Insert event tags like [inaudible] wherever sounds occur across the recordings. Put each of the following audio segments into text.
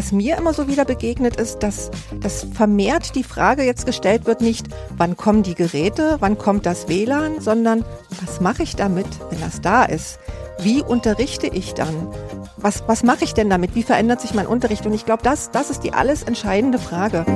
was mir immer so wieder begegnet ist, dass, dass vermehrt die Frage jetzt gestellt wird, nicht wann kommen die Geräte, wann kommt das WLAN, sondern was mache ich damit, wenn das da ist? Wie unterrichte ich dann? Was, was mache ich denn damit? Wie verändert sich mein Unterricht? Und ich glaube, das, das ist die alles entscheidende Frage.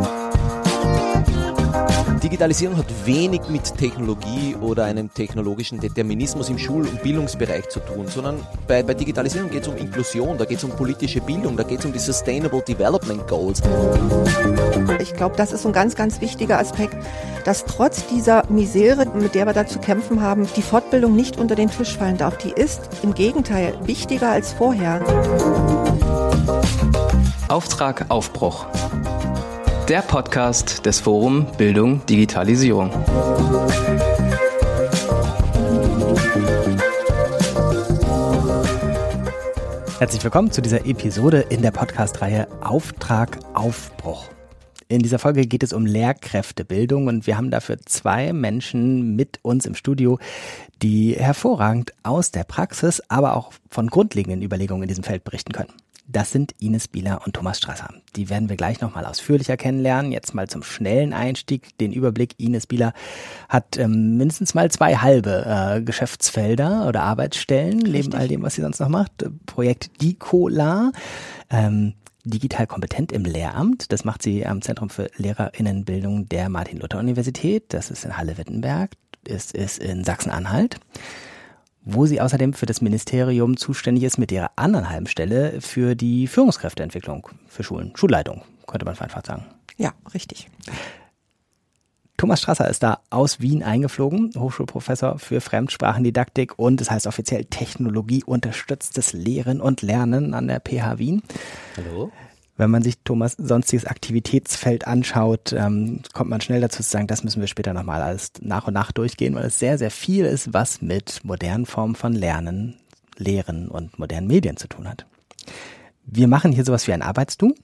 Digitalisierung hat wenig mit Technologie oder einem technologischen Determinismus im Schul- und Bildungsbereich zu tun, sondern bei, bei Digitalisierung geht es um Inklusion, da geht es um politische Bildung, da geht es um die Sustainable Development Goals. Ich glaube, das ist ein ganz, ganz wichtiger Aspekt, dass trotz dieser Misere, mit der wir da zu kämpfen haben, die Fortbildung nicht unter den Tisch fallen darf. Die ist im Gegenteil wichtiger als vorher. Auftrag Aufbruch. Der Podcast des Forum Bildung Digitalisierung. Herzlich willkommen zu dieser Episode in der Podcast-Reihe Auftrag Aufbruch. In dieser Folge geht es um Lehrkräftebildung und wir haben dafür zwei Menschen mit uns im Studio, die hervorragend aus der Praxis, aber auch von grundlegenden Überlegungen in diesem Feld berichten können. Das sind Ines Bieler und Thomas Strasser. Die werden wir gleich nochmal ausführlicher kennenlernen. Jetzt mal zum schnellen Einstieg den Überblick. Ines Bieler hat ähm, mindestens mal zwei halbe äh, Geschäftsfelder oder Arbeitsstellen, Richtig. neben all dem, was sie sonst noch macht. Projekt Dicola. Ähm, digital kompetent im Lehramt. Das macht sie am Zentrum für Lehrerinnenbildung der Martin-Luther-Universität. Das ist in Halle-Wittenberg. Es ist in Sachsen-Anhalt wo sie außerdem für das Ministerium zuständig ist mit ihrer anderen halben Stelle für die Führungskräfteentwicklung für Schulen, Schulleitung, könnte man einfach sagen. Ja, richtig. Thomas Strasser ist da aus Wien eingeflogen, Hochschulprofessor für Fremdsprachendidaktik und das heißt offiziell Technologie unterstütztes Lehren und Lernen an der PH Wien. Hallo. Wenn man sich Thomas sonstiges Aktivitätsfeld anschaut, ähm, kommt man schnell dazu zu sagen, das müssen wir später nochmal alles nach und nach durchgehen, weil es sehr, sehr viel ist, was mit modernen Formen von Lernen, Lehren und modernen Medien zu tun hat. Wir machen hier sowas wie ein Arbeitsdu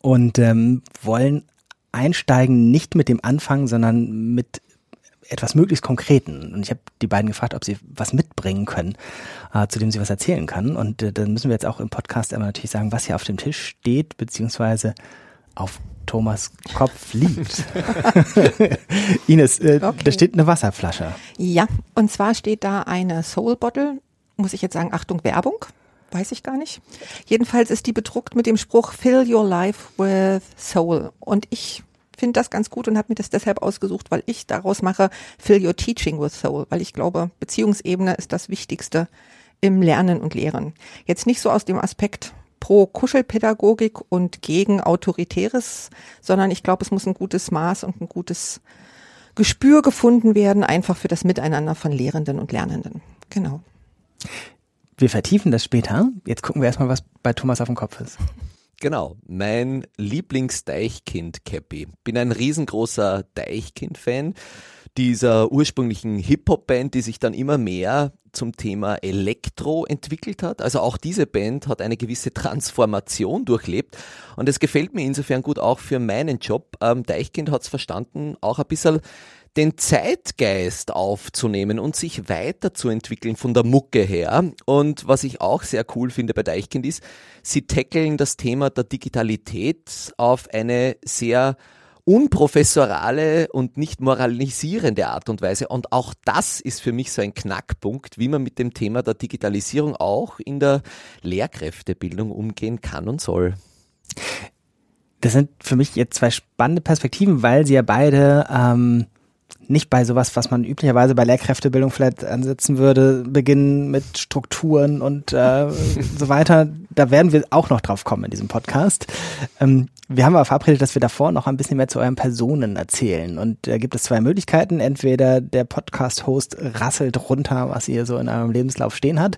und ähm, wollen einsteigen nicht mit dem Anfang, sondern mit etwas möglichst Konkreten. Und ich habe die beiden gefragt, ob sie was mitbringen können, äh, zu dem sie was erzählen können. Und äh, dann müssen wir jetzt auch im Podcast immer natürlich sagen, was hier auf dem Tisch steht, beziehungsweise auf Thomas Kopf liegt. [laughs] Ines, äh, okay. da steht eine Wasserflasche. Ja, und zwar steht da eine Soul Bottle, muss ich jetzt sagen, Achtung, Werbung. Weiß ich gar nicht. Jedenfalls ist die bedruckt mit dem Spruch Fill your life with soul. Und ich finde das ganz gut und habe mir das deshalb ausgesucht, weil ich daraus mache Fill Your Teaching with Soul, weil ich glaube, Beziehungsebene ist das Wichtigste im Lernen und Lehren. Jetzt nicht so aus dem Aspekt pro Kuschelpädagogik und gegen Autoritäres, sondern ich glaube, es muss ein gutes Maß und ein gutes Gespür gefunden werden, einfach für das Miteinander von Lehrenden und Lernenden. Genau. Wir vertiefen das später. Jetzt gucken wir erstmal, was bei Thomas auf dem Kopf ist. Genau, mein Lieblings-Deichkind-Cappy. Bin ein riesengroßer Deichkind-Fan dieser ursprünglichen Hip-Hop-Band, die sich dann immer mehr zum Thema Elektro entwickelt hat. Also auch diese Band hat eine gewisse Transformation durchlebt und es gefällt mir insofern gut auch für meinen Job. Ähm, Deichkind hat es verstanden, auch ein bisschen den Zeitgeist aufzunehmen und sich weiterzuentwickeln von der Mucke her. Und was ich auch sehr cool finde bei Deichkind ist, sie tackeln das Thema der Digitalität auf eine sehr unprofessorale und nicht moralisierende Art und Weise. Und auch das ist für mich so ein Knackpunkt, wie man mit dem Thema der Digitalisierung auch in der Lehrkräftebildung umgehen kann und soll. Das sind für mich jetzt zwei spannende Perspektiven, weil sie ja beide ähm, nicht bei sowas, was man üblicherweise bei Lehrkräftebildung vielleicht ansetzen würde, beginnen mit Strukturen und äh, [laughs] so weiter. Da werden wir auch noch drauf kommen in diesem Podcast. Ähm, wir haben aber verabredet, dass wir davor noch ein bisschen mehr zu euren Personen erzählen. Und da gibt es zwei Möglichkeiten. Entweder der Podcast-Host rasselt runter, was ihr so in eurem Lebenslauf stehen hat.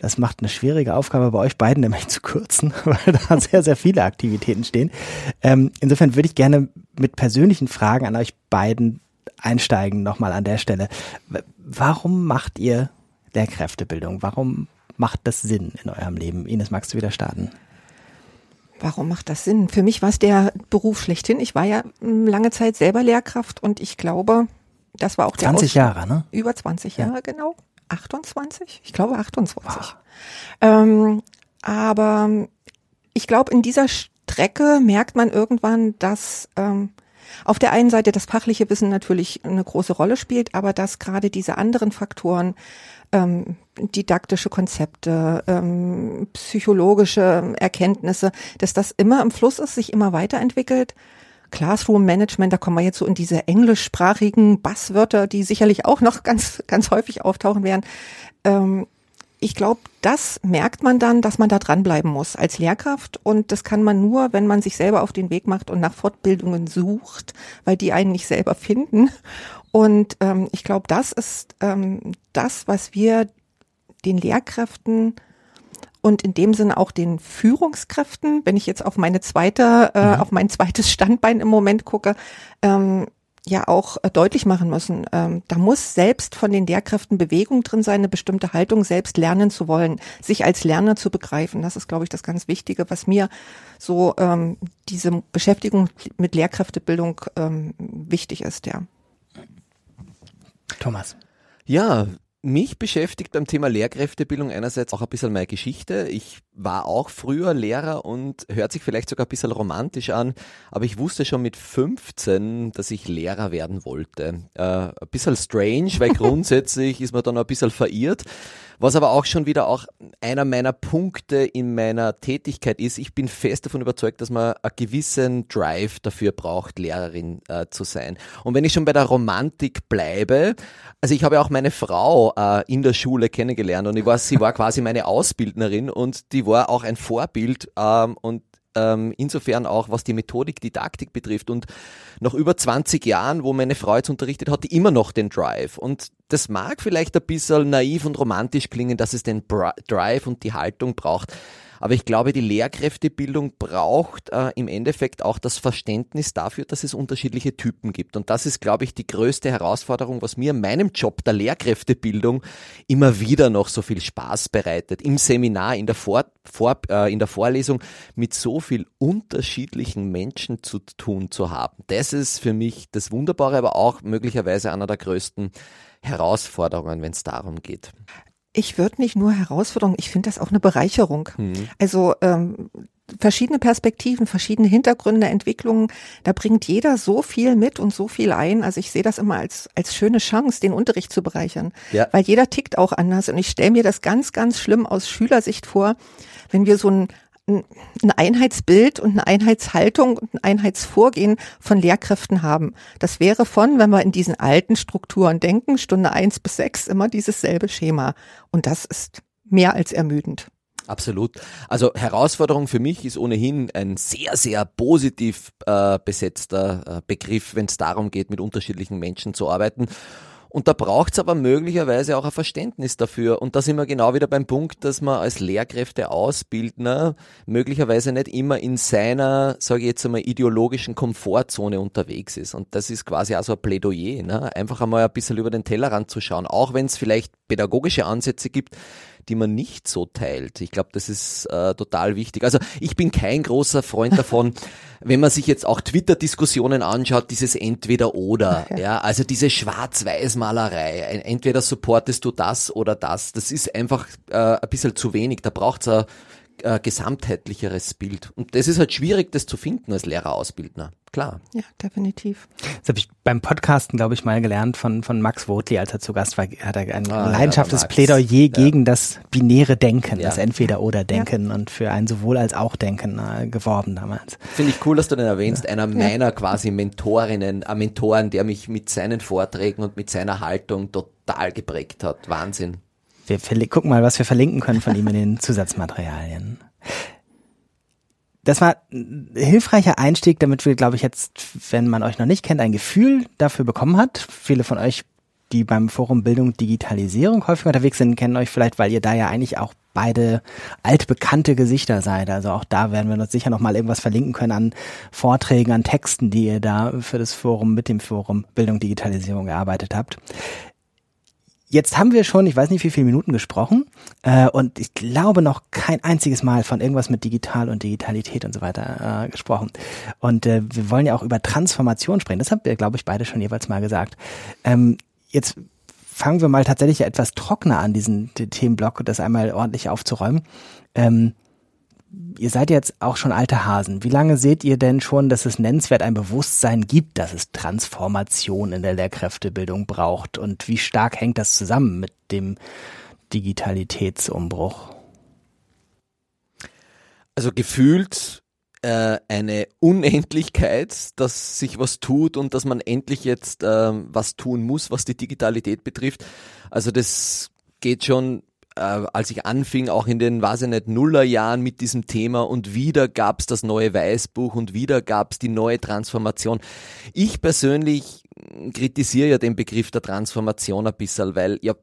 Das macht eine schwierige Aufgabe bei euch beiden, nämlich zu kürzen, [laughs] weil da sehr, sehr viele Aktivitäten stehen. Ähm, insofern würde ich gerne mit persönlichen Fragen an euch beiden einsteigen nochmal an der Stelle. Warum macht ihr Lehrkräftebildung? Warum macht das Sinn in eurem Leben? Ines, magst du wieder starten? Warum macht das Sinn? Für mich war es der Beruf schlechthin. Ich war ja lange Zeit selber Lehrkraft und ich glaube, das war auch 20 der 20 Jahre, ne? Über 20 Jahre, ja. genau. 28? Ich glaube 28. Wow. Ähm, aber ich glaube, in dieser Strecke merkt man irgendwann, dass ähm, auf der einen Seite das fachliche Wissen natürlich eine große Rolle spielt, aber dass gerade diese anderen Faktoren, ähm, didaktische Konzepte, ähm, psychologische Erkenntnisse, dass das immer im Fluss ist, sich immer weiterentwickelt. Classroom Management, da kommen wir jetzt so in diese englischsprachigen Basswörter, die sicherlich auch noch [laughs] ganz, ganz häufig auftauchen werden. Ähm, ich glaube, das merkt man dann, dass man da dranbleiben muss als Lehrkraft. Und das kann man nur, wenn man sich selber auf den Weg macht und nach Fortbildungen sucht, weil die einen nicht selber finden. Und ähm, ich glaube, das ist ähm, das, was wir den Lehrkräften und in dem Sinne auch den Führungskräften, wenn ich jetzt auf meine zweite, äh, mhm. auf mein zweites Standbein im Moment gucke, ähm, ja auch äh, deutlich machen müssen. Ähm, da muss selbst von den Lehrkräften Bewegung drin sein, eine bestimmte Haltung, selbst lernen zu wollen, sich als Lerner zu begreifen. Das ist, glaube ich, das ganz Wichtige, was mir so ähm, diese Beschäftigung mit Lehrkräftebildung ähm, wichtig ist, ja. Thomas. Ja, mich beschäftigt beim Thema Lehrkräftebildung einerseits auch ein bisschen meine Geschichte. Ich war auch früher Lehrer und hört sich vielleicht sogar ein bisschen romantisch an, aber ich wusste schon mit 15, dass ich Lehrer werden wollte. Äh, ein bisschen strange, weil [laughs] grundsätzlich ist man dann ein bisschen verirrt. Was aber auch schon wieder auch einer meiner Punkte in meiner Tätigkeit ist, ich bin fest davon überzeugt, dass man einen gewissen Drive dafür braucht, Lehrerin äh, zu sein. Und wenn ich schon bei der Romantik bleibe, also ich habe auch meine Frau äh, in der Schule kennengelernt und ich war, sie war quasi meine Ausbildnerin und die war auch ein Vorbild ähm, und ähm, insofern auch, was die Methodik, Didaktik betrifft. Und nach über 20 Jahren, wo meine Frau jetzt unterrichtet, hat die immer noch den Drive. Und das mag vielleicht ein bisschen naiv und romantisch klingen, dass es den Drive und die Haltung braucht. Aber ich glaube, die Lehrkräftebildung braucht äh, im Endeffekt auch das Verständnis dafür, dass es unterschiedliche Typen gibt. Und das ist, glaube ich, die größte Herausforderung, was mir in meinem Job der Lehrkräftebildung immer wieder noch so viel Spaß bereitet. Im Seminar, in der, Vor Vor äh, in der Vorlesung mit so viel unterschiedlichen Menschen zu tun zu haben. Das ist für mich das Wunderbare, aber auch möglicherweise einer der größten Herausforderungen, wenn es darum geht ich würde nicht nur Herausforderung, ich finde das auch eine Bereicherung. Mhm. Also ähm, verschiedene Perspektiven, verschiedene Hintergründe, Entwicklungen, da bringt jeder so viel mit und so viel ein. Also ich sehe das immer als, als schöne Chance, den Unterricht zu bereichern. Ja. Weil jeder tickt auch anders. Und ich stelle mir das ganz, ganz schlimm aus Schülersicht vor, wenn wir so ein ein Einheitsbild und eine Einheitshaltung und ein Einheitsvorgehen von Lehrkräften haben. Das wäre von, wenn wir in diesen alten Strukturen denken, Stunde eins bis sechs immer dieses selbe Schema. Und das ist mehr als ermüdend. Absolut. Also Herausforderung für mich ist ohnehin ein sehr, sehr positiv äh, besetzter äh, Begriff, wenn es darum geht, mit unterschiedlichen Menschen zu arbeiten. Und da braucht es aber möglicherweise auch ein Verständnis dafür. Und da sind wir genau wieder beim Punkt, dass man als Lehrkräfte Ausbildner möglicherweise nicht immer in seiner, sage ich jetzt einmal, ideologischen Komfortzone unterwegs ist. Und das ist quasi auch so ein Plädoyer, ne? einfach einmal ein bisschen über den Tellerrand zu schauen, auch wenn es vielleicht pädagogische Ansätze gibt, die man nicht so teilt. Ich glaube, das ist äh, total wichtig. Also ich bin kein großer Freund davon, [laughs] wenn man sich jetzt auch Twitter-Diskussionen anschaut, dieses Entweder-Oder. Ja. ja. also diese Schwarz-Weiß-Malerei. Entweder supportest du das oder das. Das ist einfach äh, ein bisschen zu wenig. Da braucht es äh, gesamtheitlicheres Bild. Und das ist halt schwierig, das zu finden als Lehrerausbildner. Klar. Ja, definitiv. Das habe ich beim Podcasten, glaube ich, mal gelernt von, von Max Wotli, als er zu Gast war, hat er ein ah, leidenschaftliches ja, Plädoyer ja. gegen das binäre Denken, ja. das Entweder-Oder-Denken und für ein sowohl als auch Denken äh, geworben damals. Finde ich cool, dass du den erwähnst. Einer meiner quasi Mentorinnen, ein Mentoren, der mich mit seinen Vorträgen und mit seiner Haltung total geprägt hat. Wahnsinn. Wir gucken mal, was wir verlinken können von ihm in den [laughs] Zusatzmaterialien. Das war ein hilfreicher Einstieg, damit wir, glaube ich, jetzt, wenn man euch noch nicht kennt, ein Gefühl dafür bekommen hat. Viele von euch, die beim Forum Bildung Digitalisierung häufig unterwegs sind, kennen euch vielleicht, weil ihr da ja eigentlich auch beide altbekannte Gesichter seid. Also auch da werden wir uns sicher noch mal irgendwas verlinken können an Vorträgen, an Texten, die ihr da für das Forum mit dem Forum Bildung Digitalisierung gearbeitet habt. Jetzt haben wir schon, ich weiß nicht wie viele Minuten gesprochen äh, und ich glaube noch kein einziges Mal von irgendwas mit Digital und Digitalität und so weiter äh, gesprochen. Und äh, wir wollen ja auch über Transformation sprechen. Das habt ihr, glaube ich, beide schon jeweils mal gesagt. Ähm, jetzt fangen wir mal tatsächlich etwas trockener an, diesen Themenblock, das einmal ordentlich aufzuräumen. Ähm, Ihr seid jetzt auch schon alte Hasen. Wie lange seht ihr denn schon, dass es nennenswert ein Bewusstsein gibt, dass es Transformation in der Lehrkräftebildung braucht? Und wie stark hängt das zusammen mit dem Digitalitätsumbruch? Also gefühlt äh, eine Unendlichkeit, dass sich was tut und dass man endlich jetzt äh, was tun muss, was die Digitalität betrifft. Also das geht schon äh, als ich anfing, auch in den, weiß ich nicht, Nullerjahren mit diesem Thema und wieder gab's das neue Weißbuch und wieder gab's die neue Transformation. Ich persönlich kritisiere ja den Begriff der Transformation ein bisschen, weil ja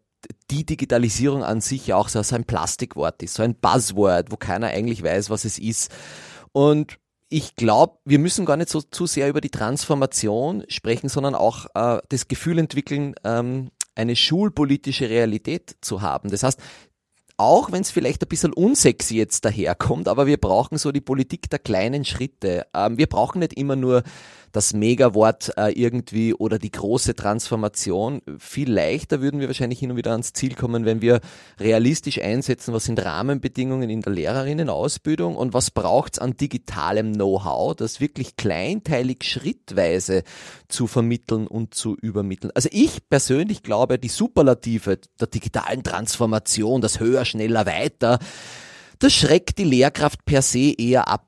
die Digitalisierung an sich ja auch so ein Plastikwort ist, so ein Buzzword, wo keiner eigentlich weiß, was es ist. Und ich glaube, wir müssen gar nicht so zu sehr über die Transformation sprechen, sondern auch äh, das Gefühl entwickeln, ähm, eine schulpolitische Realität zu haben. Das heißt, auch wenn es vielleicht ein bisschen unsexy jetzt daherkommt, aber wir brauchen so die Politik der kleinen Schritte. Ähm, wir brauchen nicht immer nur das Megawort äh, irgendwie oder die große Transformation. Viel leichter würden wir wahrscheinlich hin und wieder ans Ziel kommen, wenn wir realistisch einsetzen, was sind Rahmenbedingungen in der Lehrerinnenausbildung und was braucht's an digitalem Know-how, das wirklich kleinteilig schrittweise zu vermitteln und zu übermitteln. Also ich persönlich glaube, die Superlative der digitalen Transformation, das höher, schneller, weiter, das schreckt die Lehrkraft per se eher ab.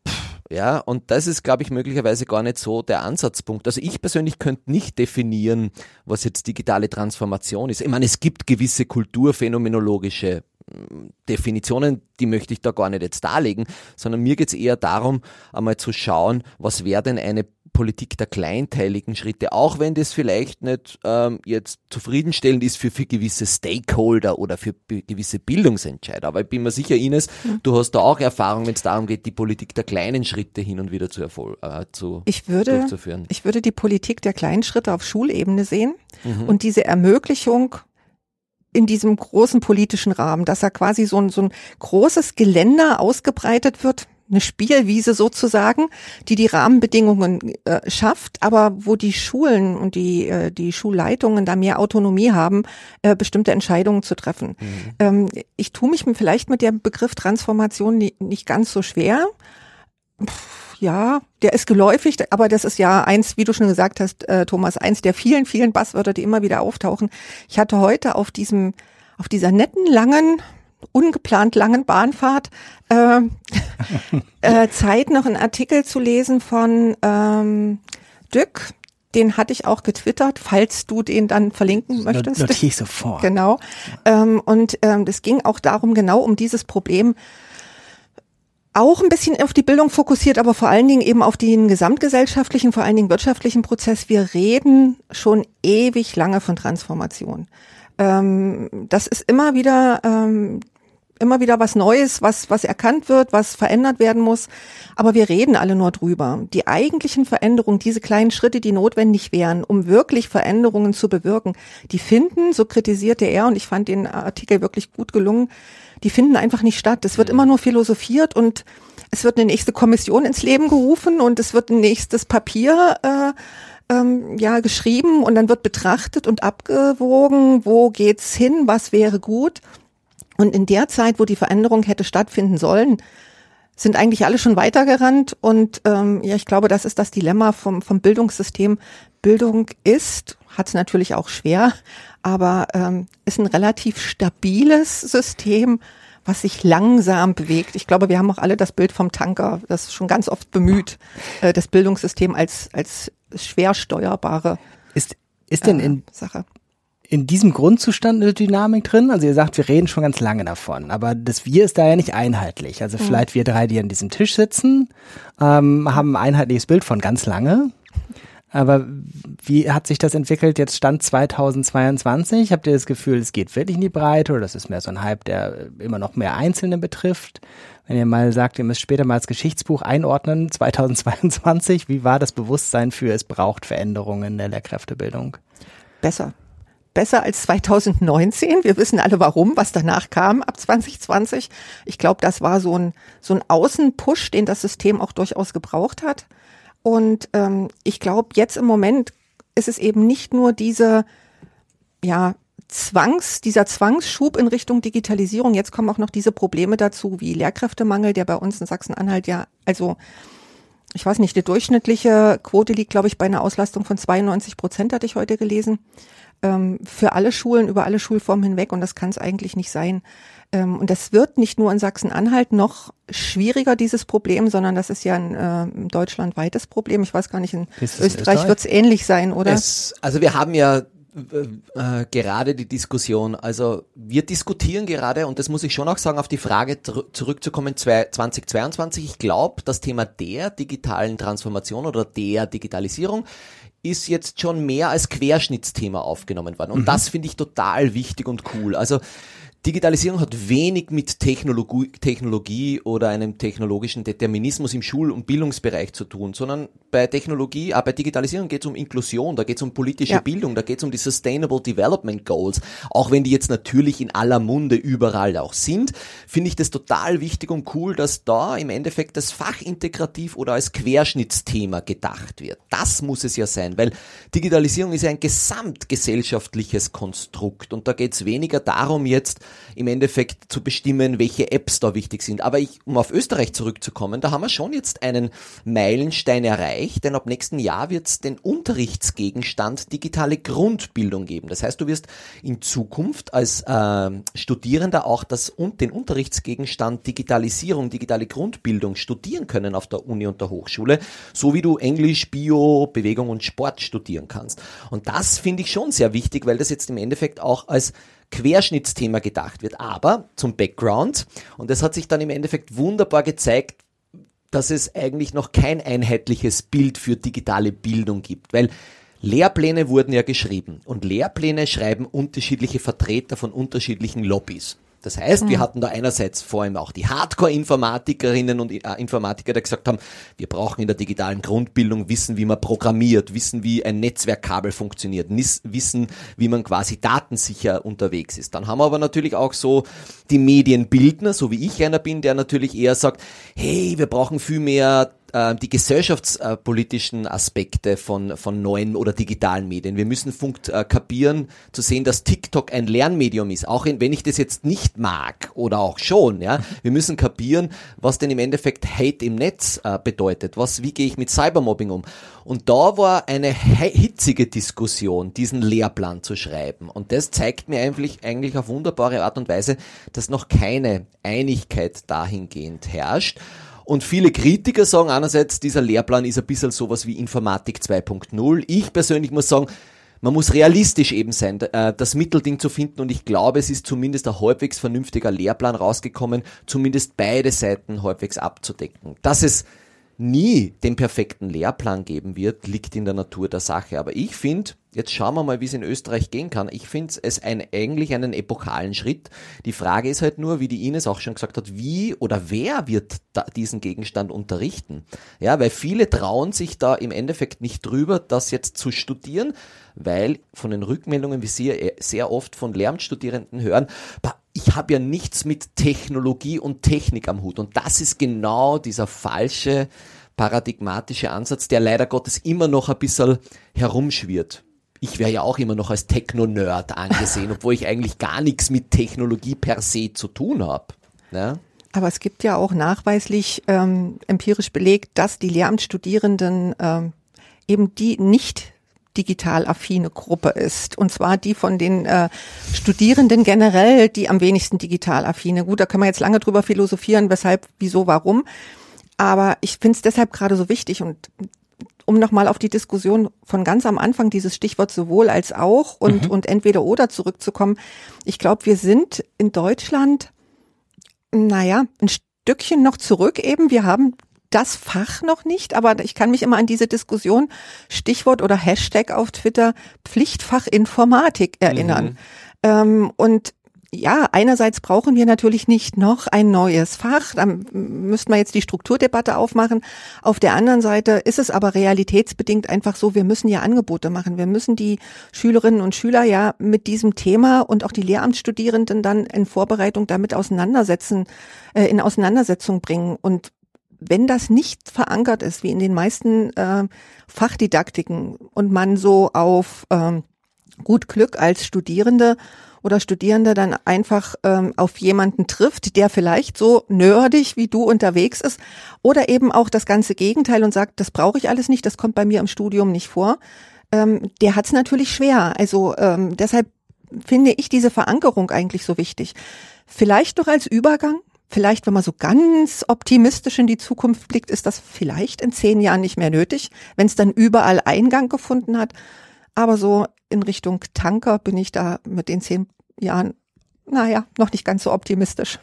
Ja, und das ist, glaube ich, möglicherweise gar nicht so der Ansatzpunkt. Also ich persönlich könnte nicht definieren, was jetzt digitale Transformation ist. Ich meine, es gibt gewisse kulturphänomenologische hm, Definitionen, die möchte ich da gar nicht jetzt darlegen, sondern mir geht es eher darum, einmal zu schauen, was wäre denn eine Politik der kleinteiligen Schritte, auch wenn das vielleicht nicht ähm, jetzt zufriedenstellend ist für, für gewisse Stakeholder oder für gewisse Bildungsentscheider. Aber ich bin mir sicher, Ines, mhm. du hast da auch Erfahrung, wenn es darum geht, die Politik der kleinen Schritte hin und wieder zu, Erfolg, äh, zu ich würde, durchzuführen. Ich würde die Politik der kleinen Schritte auf Schulebene sehen mhm. und diese Ermöglichung in diesem großen politischen Rahmen, dass da quasi so ein, so ein großes Geländer ausgebreitet wird eine Spielwiese sozusagen, die die Rahmenbedingungen äh, schafft, aber wo die Schulen und die, äh, die Schulleitungen da mehr Autonomie haben, äh, bestimmte Entscheidungen zu treffen. Mhm. Ähm, ich tue mich vielleicht mit dem Begriff Transformation nie, nicht ganz so schwer. ja, der ist geläufig, aber das ist ja eins, wie du schon gesagt hast, äh, Thomas, eins der vielen, vielen Basswörter, die immer wieder auftauchen. Ich hatte heute auf diesem, auf dieser netten, langen, ungeplant langen Bahnfahrt äh, [laughs] äh, Zeit, noch einen Artikel zu lesen von ähm, Dück. Den hatte ich auch getwittert, falls du den dann verlinken möchtest. Notiere ich sofort. Genau. Ähm, und ähm, das ging auch darum, genau um dieses Problem, auch ein bisschen auf die Bildung fokussiert, aber vor allen Dingen eben auf den gesamtgesellschaftlichen, vor allen Dingen wirtschaftlichen Prozess. Wir reden schon ewig lange von Transformation. Ähm, das ist immer wieder ähm, immer wieder was Neues, was, was erkannt wird, was verändert werden muss. Aber wir reden alle nur drüber. Die eigentlichen Veränderungen, diese kleinen Schritte, die notwendig wären, um wirklich Veränderungen zu bewirken, die finden, so kritisierte er, und ich fand den Artikel wirklich gut gelungen, die finden einfach nicht statt. Es wird mhm. immer nur philosophiert und es wird eine nächste Kommission ins Leben gerufen und es wird ein nächstes Papier äh, ähm, ja geschrieben und dann wird betrachtet und abgewogen, wo geht's hin, was wäre gut. Und in der Zeit, wo die Veränderung hätte stattfinden sollen, sind eigentlich alle schon weitergerannt. Und ähm, ja, ich glaube, das ist das Dilemma vom, vom Bildungssystem. Bildung ist, hat es natürlich auch schwer, aber ähm, ist ein relativ stabiles System, was sich langsam bewegt. Ich glaube, wir haben auch alle das Bild vom Tanker, das schon ganz oft bemüht, äh, das Bildungssystem als, als schwer steuerbare ist, ist denn in, äh, Sache in diesem Grundzustand eine Dynamik drin? Also ihr sagt, wir reden schon ganz lange davon, aber das Wir ist da ja nicht einheitlich. Also mhm. vielleicht wir drei, die an diesem Tisch sitzen, ähm, haben ein einheitliches Bild von ganz lange. Aber wie hat sich das entwickelt? Jetzt Stand 2022. Habt ihr das Gefühl, es geht wirklich in die Breite oder das ist mehr so ein Hype, der immer noch mehr Einzelne betrifft? Wenn ihr mal sagt, ihr müsst später mal das Geschichtsbuch einordnen, [laughs] 2022, wie war das Bewusstsein für, es braucht Veränderungen in der Lehrkräftebildung? Besser besser als 2019. Wir wissen alle warum, was danach kam ab 2020. Ich glaube, das war so ein, so ein Außenpush, den das System auch durchaus gebraucht hat. Und ähm, ich glaube, jetzt im Moment ist es eben nicht nur diese, ja, Zwangs, dieser Zwangsschub in Richtung Digitalisierung, jetzt kommen auch noch diese Probleme dazu, wie Lehrkräftemangel, der bei uns in Sachsen-Anhalt ja, also ich weiß nicht, die durchschnittliche Quote liegt, glaube ich, bei einer Auslastung von 92 Prozent, hatte ich heute gelesen, ähm, für alle Schulen, über alle Schulformen hinweg. Und das kann es eigentlich nicht sein. Ähm, und das wird nicht nur in Sachsen-Anhalt noch schwieriger, dieses Problem, sondern das ist ja ein äh, deutschlandweites Problem. Ich weiß gar nicht, in Österreich, Österreich? wird es ähnlich sein, oder? Es, also wir haben ja äh, gerade die Diskussion. Also wir diskutieren gerade, und das muss ich schon auch sagen, auf die Frage zurückzukommen, 2022. Ich glaube, das Thema der digitalen Transformation oder der Digitalisierung ist jetzt schon mehr als Querschnittsthema aufgenommen worden. Und mhm. das finde ich total wichtig und cool. Also Digitalisierung hat wenig mit Technologie, Technologie oder einem technologischen Determinismus im Schul- und Bildungsbereich zu tun, sondern bei Technologie, auch bei Digitalisierung geht es um Inklusion, da geht es um politische ja. Bildung, da geht es um die Sustainable Development Goals. Auch wenn die jetzt natürlich in aller Munde überall auch sind, finde ich das total wichtig und cool, dass da im Endeffekt das Fach integrativ oder als Querschnittsthema gedacht wird. Das muss es ja sein, weil Digitalisierung ist ja ein gesamtgesellschaftliches Konstrukt und da geht es weniger darum jetzt, im Endeffekt zu bestimmen, welche Apps da wichtig sind. Aber ich, um auf Österreich zurückzukommen, da haben wir schon jetzt einen Meilenstein erreicht, denn ab nächsten Jahr wird es den Unterrichtsgegenstand digitale Grundbildung geben. Das heißt, du wirst in Zukunft als äh, Studierender auch das und den Unterrichtsgegenstand Digitalisierung, digitale Grundbildung studieren können auf der Uni und der Hochschule, so wie du Englisch, Bio, Bewegung und Sport studieren kannst. Und das finde ich schon sehr wichtig, weil das jetzt im Endeffekt auch als Querschnittsthema gedacht wird. Aber zum Background, und das hat sich dann im Endeffekt wunderbar gezeigt, dass es eigentlich noch kein einheitliches Bild für digitale Bildung gibt, weil Lehrpläne wurden ja geschrieben und Lehrpläne schreiben unterschiedliche Vertreter von unterschiedlichen Lobbys. Das heißt, mhm. wir hatten da einerseits vor allem auch die Hardcore-Informatikerinnen und äh, Informatiker, die gesagt haben, wir brauchen in der digitalen Grundbildung wissen, wie man programmiert, wissen, wie ein Netzwerkkabel funktioniert, wissen, wie man quasi datensicher unterwegs ist. Dann haben wir aber natürlich auch so die Medienbildner, so wie ich einer bin, der natürlich eher sagt, hey, wir brauchen viel mehr äh, die gesellschaftspolitischen Aspekte von, von neuen oder digitalen Medien. Wir müssen funkt, äh, kapieren, zu sehen, dass TikTok ein Lernmedium ist, auch wenn ich das jetzt nicht mag oder auch schon. Ja, [laughs] Wir müssen kapieren, was denn im Endeffekt Hate im Netz äh, bedeutet. Was, wie gehe ich mit Cybermobbing um? Und da war eine hitzige Diskussion, diesen Lehrplan zu schreiben. Und das zeigt mir eigentlich, eigentlich auf wunderbare Art und Weise, dass noch keine Einigkeit dahingehend herrscht. Und viele Kritiker sagen einerseits, dieser Lehrplan ist ein bisschen sowas wie Informatik 2.0. Ich persönlich muss sagen, man muss realistisch eben sein, äh, das Mittelding zu finden und ich glaube, es ist zumindest ein halbwegs vernünftiger Lehrplan rausgekommen, zumindest beide Seiten halbwegs abzudecken. Dass es nie den perfekten Lehrplan geben wird, liegt in der Natur der Sache. Aber ich finde, jetzt schauen wir mal, wie es in Österreich gehen kann. Ich finde es ein, eigentlich einen epochalen Schritt. Die Frage ist halt nur, wie die Ines auch schon gesagt hat, wie oder wer wird diesen Gegenstand unterrichten? Ja, weil viele trauen sich da im Endeffekt nicht drüber, das jetzt zu studieren, weil von den Rückmeldungen, wie Sie äh, sehr oft von Lehramtsstudierenden hören, ich habe ja nichts mit Technologie und Technik am Hut. Und das ist genau dieser falsche paradigmatische Ansatz, der leider Gottes immer noch ein bisschen herumschwirrt. Ich wäre ja auch immer noch als Techno-Nerd angesehen, [laughs] obwohl ich eigentlich gar nichts mit Technologie per se zu tun habe. Ja? Aber es gibt ja auch nachweislich ähm, empirisch belegt, dass die Lehramtsstudierenden ähm, eben die nicht digital affine Gruppe ist. Und zwar die von den äh, Studierenden generell, die am wenigsten digital affine. Gut, da kann man jetzt lange drüber philosophieren, weshalb, wieso, warum. Aber ich finde es deshalb gerade so wichtig und um nochmal auf die Diskussion von ganz am Anfang, dieses Stichwort sowohl als auch und, mhm. und entweder oder zurückzukommen. Ich glaube, wir sind in Deutschland, naja, ein Stückchen noch zurück eben. Wir haben das Fach noch nicht, aber ich kann mich immer an diese Diskussion, Stichwort oder Hashtag auf Twitter, Pflichtfach Informatik erinnern. Mhm. Ähm, und ja, einerseits brauchen wir natürlich nicht noch ein neues Fach, dann müssten wir jetzt die Strukturdebatte aufmachen. Auf der anderen Seite ist es aber realitätsbedingt einfach so, wir müssen ja Angebote machen. Wir müssen die Schülerinnen und Schüler ja mit diesem Thema und auch die Lehramtsstudierenden dann in Vorbereitung damit auseinandersetzen, äh, in Auseinandersetzung bringen. Und wenn das nicht verankert ist, wie in den meisten äh, Fachdidaktiken und man so auf ähm, gut Glück als Studierende oder Studierende dann einfach ähm, auf jemanden trifft, der vielleicht so nerdig wie du unterwegs ist oder eben auch das ganze Gegenteil und sagt, das brauche ich alles nicht, das kommt bei mir im Studium nicht vor, ähm, der hat es natürlich schwer. Also ähm, deshalb finde ich diese Verankerung eigentlich so wichtig. Vielleicht doch als Übergang, vielleicht wenn man so ganz optimistisch in die Zukunft blickt, ist das vielleicht in zehn Jahren nicht mehr nötig, wenn es dann überall Eingang gefunden hat. Aber so in Richtung Tanker bin ich da mit den zehn Jahren, naja, noch nicht ganz so optimistisch.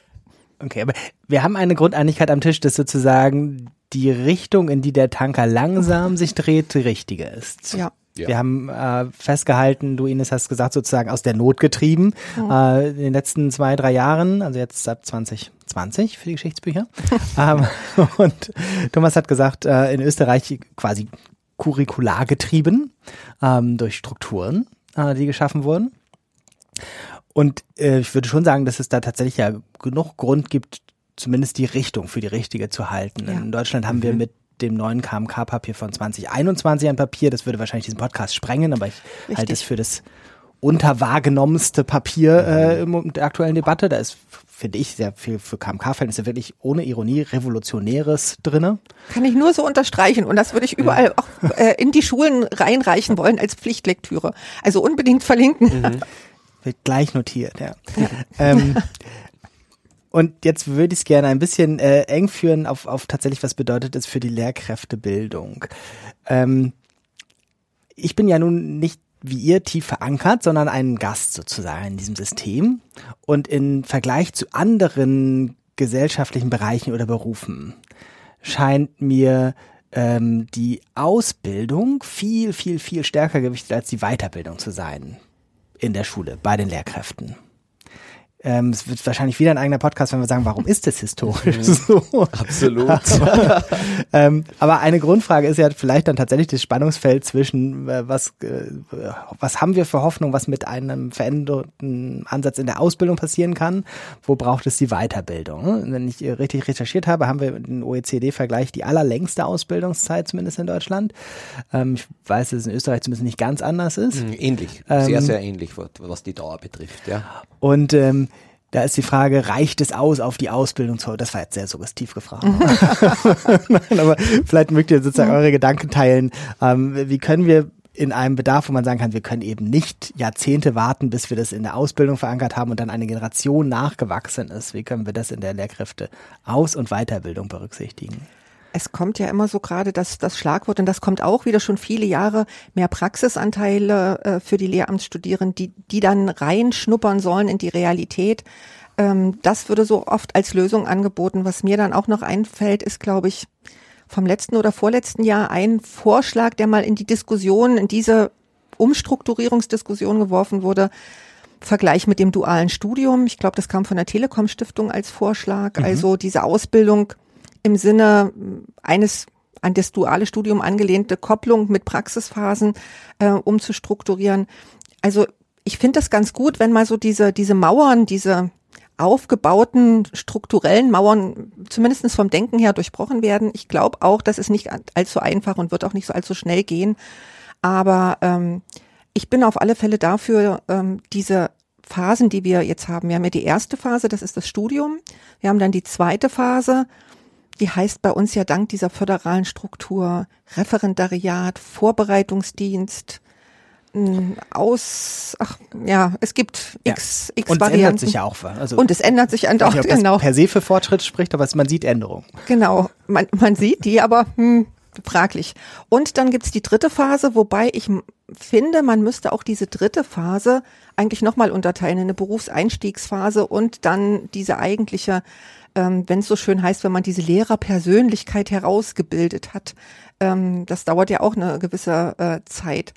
Okay, aber wir haben eine Grundeinigkeit am Tisch, dass sozusagen die Richtung, in die der Tanker langsam sich dreht, die richtige ist. Ja. Ja. Wir haben äh, festgehalten, du Ines hast gesagt, sozusagen aus der Not getrieben äh, in den letzten zwei, drei Jahren, also jetzt ab 2020 für die Geschichtsbücher. [laughs] ähm, und Thomas hat gesagt, äh, in Österreich quasi curricular getrieben ähm, durch Strukturen, äh, die geschaffen wurden. Und äh, ich würde schon sagen, dass es da tatsächlich ja genug Grund gibt, zumindest die Richtung für die richtige zu halten. Ja. In Deutschland haben wir mit dem neuen KMK-Papier von 2021 ein Papier, das würde wahrscheinlich diesen Podcast sprengen, aber ich Richtig. halte es für das unterwahrgenommenste Papier äh, im, der aktuellen Debatte. Da ist, finde ich, sehr viel für KMK-Verhältnisse wirklich ohne Ironie Revolutionäres drinne. Kann ich nur so unterstreichen und das würde ich überall auch äh, in die Schulen reinreichen wollen als Pflichtlektüre. Also unbedingt verlinken. Wird gleich notiert, ja. ähm, [laughs] und jetzt würde ich es gerne ein bisschen äh, eng führen auf, auf tatsächlich, was bedeutet es für die Lehrkräftebildung. Ähm, ich bin ja nun nicht wie ihr tief verankert, sondern ein Gast sozusagen in diesem System. Und im Vergleich zu anderen gesellschaftlichen Bereichen oder Berufen scheint mir ähm, die Ausbildung viel, viel, viel stärker gewichtet als die Weiterbildung zu sein in der Schule, bei den Lehrkräften. Ähm, es wird wahrscheinlich wieder ein eigener Podcast, wenn wir sagen, warum ist das historisch so? Absolut. [laughs] Aber, ähm, aber eine Grundfrage ist ja vielleicht dann tatsächlich das Spannungsfeld zwischen, äh, was, äh, was haben wir für Hoffnung, was mit einem veränderten Ansatz in der Ausbildung passieren kann? Wo braucht es die Weiterbildung? Wenn ich richtig recherchiert habe, haben wir den OECD-Vergleich die allerlängste Ausbildungszeit, zumindest in Deutschland. Ähm, ich weiß, dass es in Österreich zumindest nicht ganz anders ist. Mhm, Ähnlich, Ähm, sehr, sehr ähnlich, was- was die Dauer betrifft. Ja. Und ähm, da ist die Frage, reicht es aus auf die Ausbildung zu? Das war jetzt sehr suggestiv gefragt. [laughs] Nein, aber vielleicht mögt ihr sozusagen eure Gedanken teilen. Ähm, wie können wir in einem Bedarf, wo man sagen kann, wir können eben nicht Jahrzehnte warten, bis wir das in der Ausbildung verankert haben und dann eine Generation nachgewachsen ist. Wie können wir das in der Lehrkräfte Aus- und Weiterbildung berücksichtigen? Es kommt ja immer so gerade das, das Schlagwort und das kommt auch wieder schon viele Jahre mehr Praxisanteile äh, für die Lehramtsstudierenden, die, die dann reinschnuppern sollen in die Realität. Ähm, das würde so oft als Lösung angeboten. Was mir dann auch noch einfällt, ist, glaube ich, vom letzten oder vorletzten Jahr ein Vorschlag, der mal in die Diskussion, in diese Umstrukturierungsdiskussion geworfen wurde. Vergleich mit dem dualen Studium. Ich glaube, das kam von der Telekom Stiftung als Vorschlag. Also diese Ausbildung im Sinne eines an das duale Studium angelehnte Kopplung mit Praxisphasen äh, umzustrukturieren. Also ich finde das ganz gut, wenn mal so diese, diese Mauern, diese aufgebauten strukturellen Mauern zumindestens vom Denken her durchbrochen werden. Ich glaube auch, das ist nicht allzu einfach und wird auch nicht so allzu schnell gehen. Aber ähm, ich bin auf alle Fälle dafür, ähm, diese Phasen, die wir jetzt haben. Wir haben ja die erste Phase, das ist das Studium. Wir haben dann die zweite Phase, die heißt bei uns ja dank dieser föderalen Struktur Referendariat, Vorbereitungsdienst, mh, aus, ach ja, es gibt x, x und es Varianten. ändert sich ja auch. Also, Und es ändert sich ich weiß nicht, andauernd, ob das genau. per se für Fortschritt spricht, aber es, man sieht Änderungen. Genau, man, man sieht die, aber hm, fraglich. Und dann gibt's die dritte Phase, wobei ich finde, man müsste auch diese dritte Phase eigentlich nochmal unterteilen in eine Berufseinstiegsphase und dann diese eigentliche, ähm, wenn es so schön heißt, wenn man diese Lehrerpersönlichkeit herausgebildet hat. Ähm, das dauert ja auch eine gewisse äh, Zeit.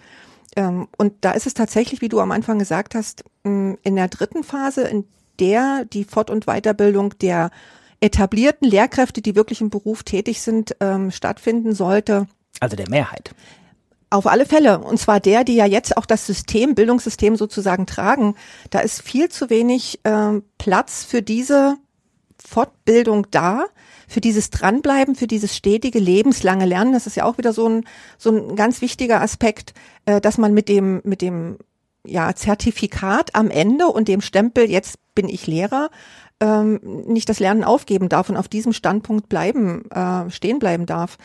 Ähm, und da ist es tatsächlich, wie du am Anfang gesagt hast, mh, in der dritten Phase, in der die Fort- und Weiterbildung der etablierten Lehrkräfte, die wirklich im Beruf tätig sind, ähm, stattfinden sollte. Also der Mehrheit. Auf alle Fälle. Und zwar der, die ja jetzt auch das System, Bildungssystem sozusagen tragen. Da ist viel zu wenig ähm, Platz für diese Fortbildung da, für dieses Dranbleiben, für dieses stetige lebenslange Lernen. Das ist ja auch wieder so ein, so ein ganz wichtiger Aspekt, äh, dass man mit dem, mit dem ja, Zertifikat am Ende und dem Stempel, jetzt bin ich Lehrer, ähm, nicht das Lernen aufgeben darf und auf diesem Standpunkt bleiben, äh, stehen bleiben darf.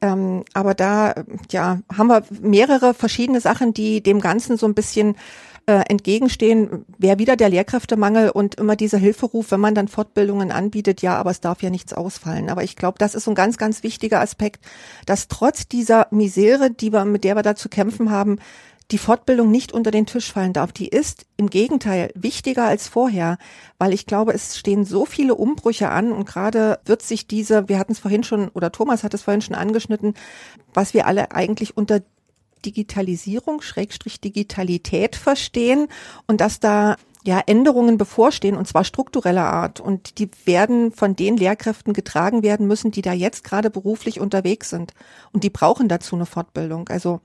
Ähm, aber da, ja, haben wir mehrere verschiedene Sachen, die dem Ganzen so ein bisschen äh, entgegenstehen, wäre wieder der Lehrkräftemangel und immer dieser Hilferuf, wenn man dann Fortbildungen anbietet, ja, aber es darf ja nichts ausfallen. Aber ich glaube, das ist so ein ganz, ganz wichtiger Aspekt, dass trotz dieser Misere, die wir, mit der wir da zu kämpfen haben, die Fortbildung nicht unter den Tisch fallen darf. Die ist im Gegenteil wichtiger als vorher, weil ich glaube, es stehen so viele Umbrüche an und gerade wird sich diese, wir hatten es vorhin schon, oder Thomas hat es vorhin schon angeschnitten, was wir alle eigentlich unter Digitalisierung, Schrägstrich Digitalität verstehen und dass da ja, Änderungen bevorstehen und zwar struktureller Art und die werden von den Lehrkräften getragen werden müssen, die da jetzt gerade beruflich unterwegs sind und die brauchen dazu eine Fortbildung. Also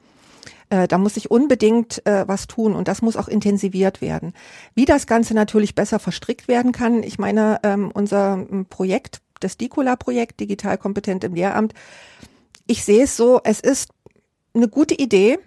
äh, da muss sich unbedingt äh, was tun und das muss auch intensiviert werden. Wie das Ganze natürlich besser verstrickt werden kann, ich meine, ähm, unser ähm, Projekt, das DICOLA-Projekt, Digital Kompetent im Lehramt, ich sehe es so, es ist eine gute Idee,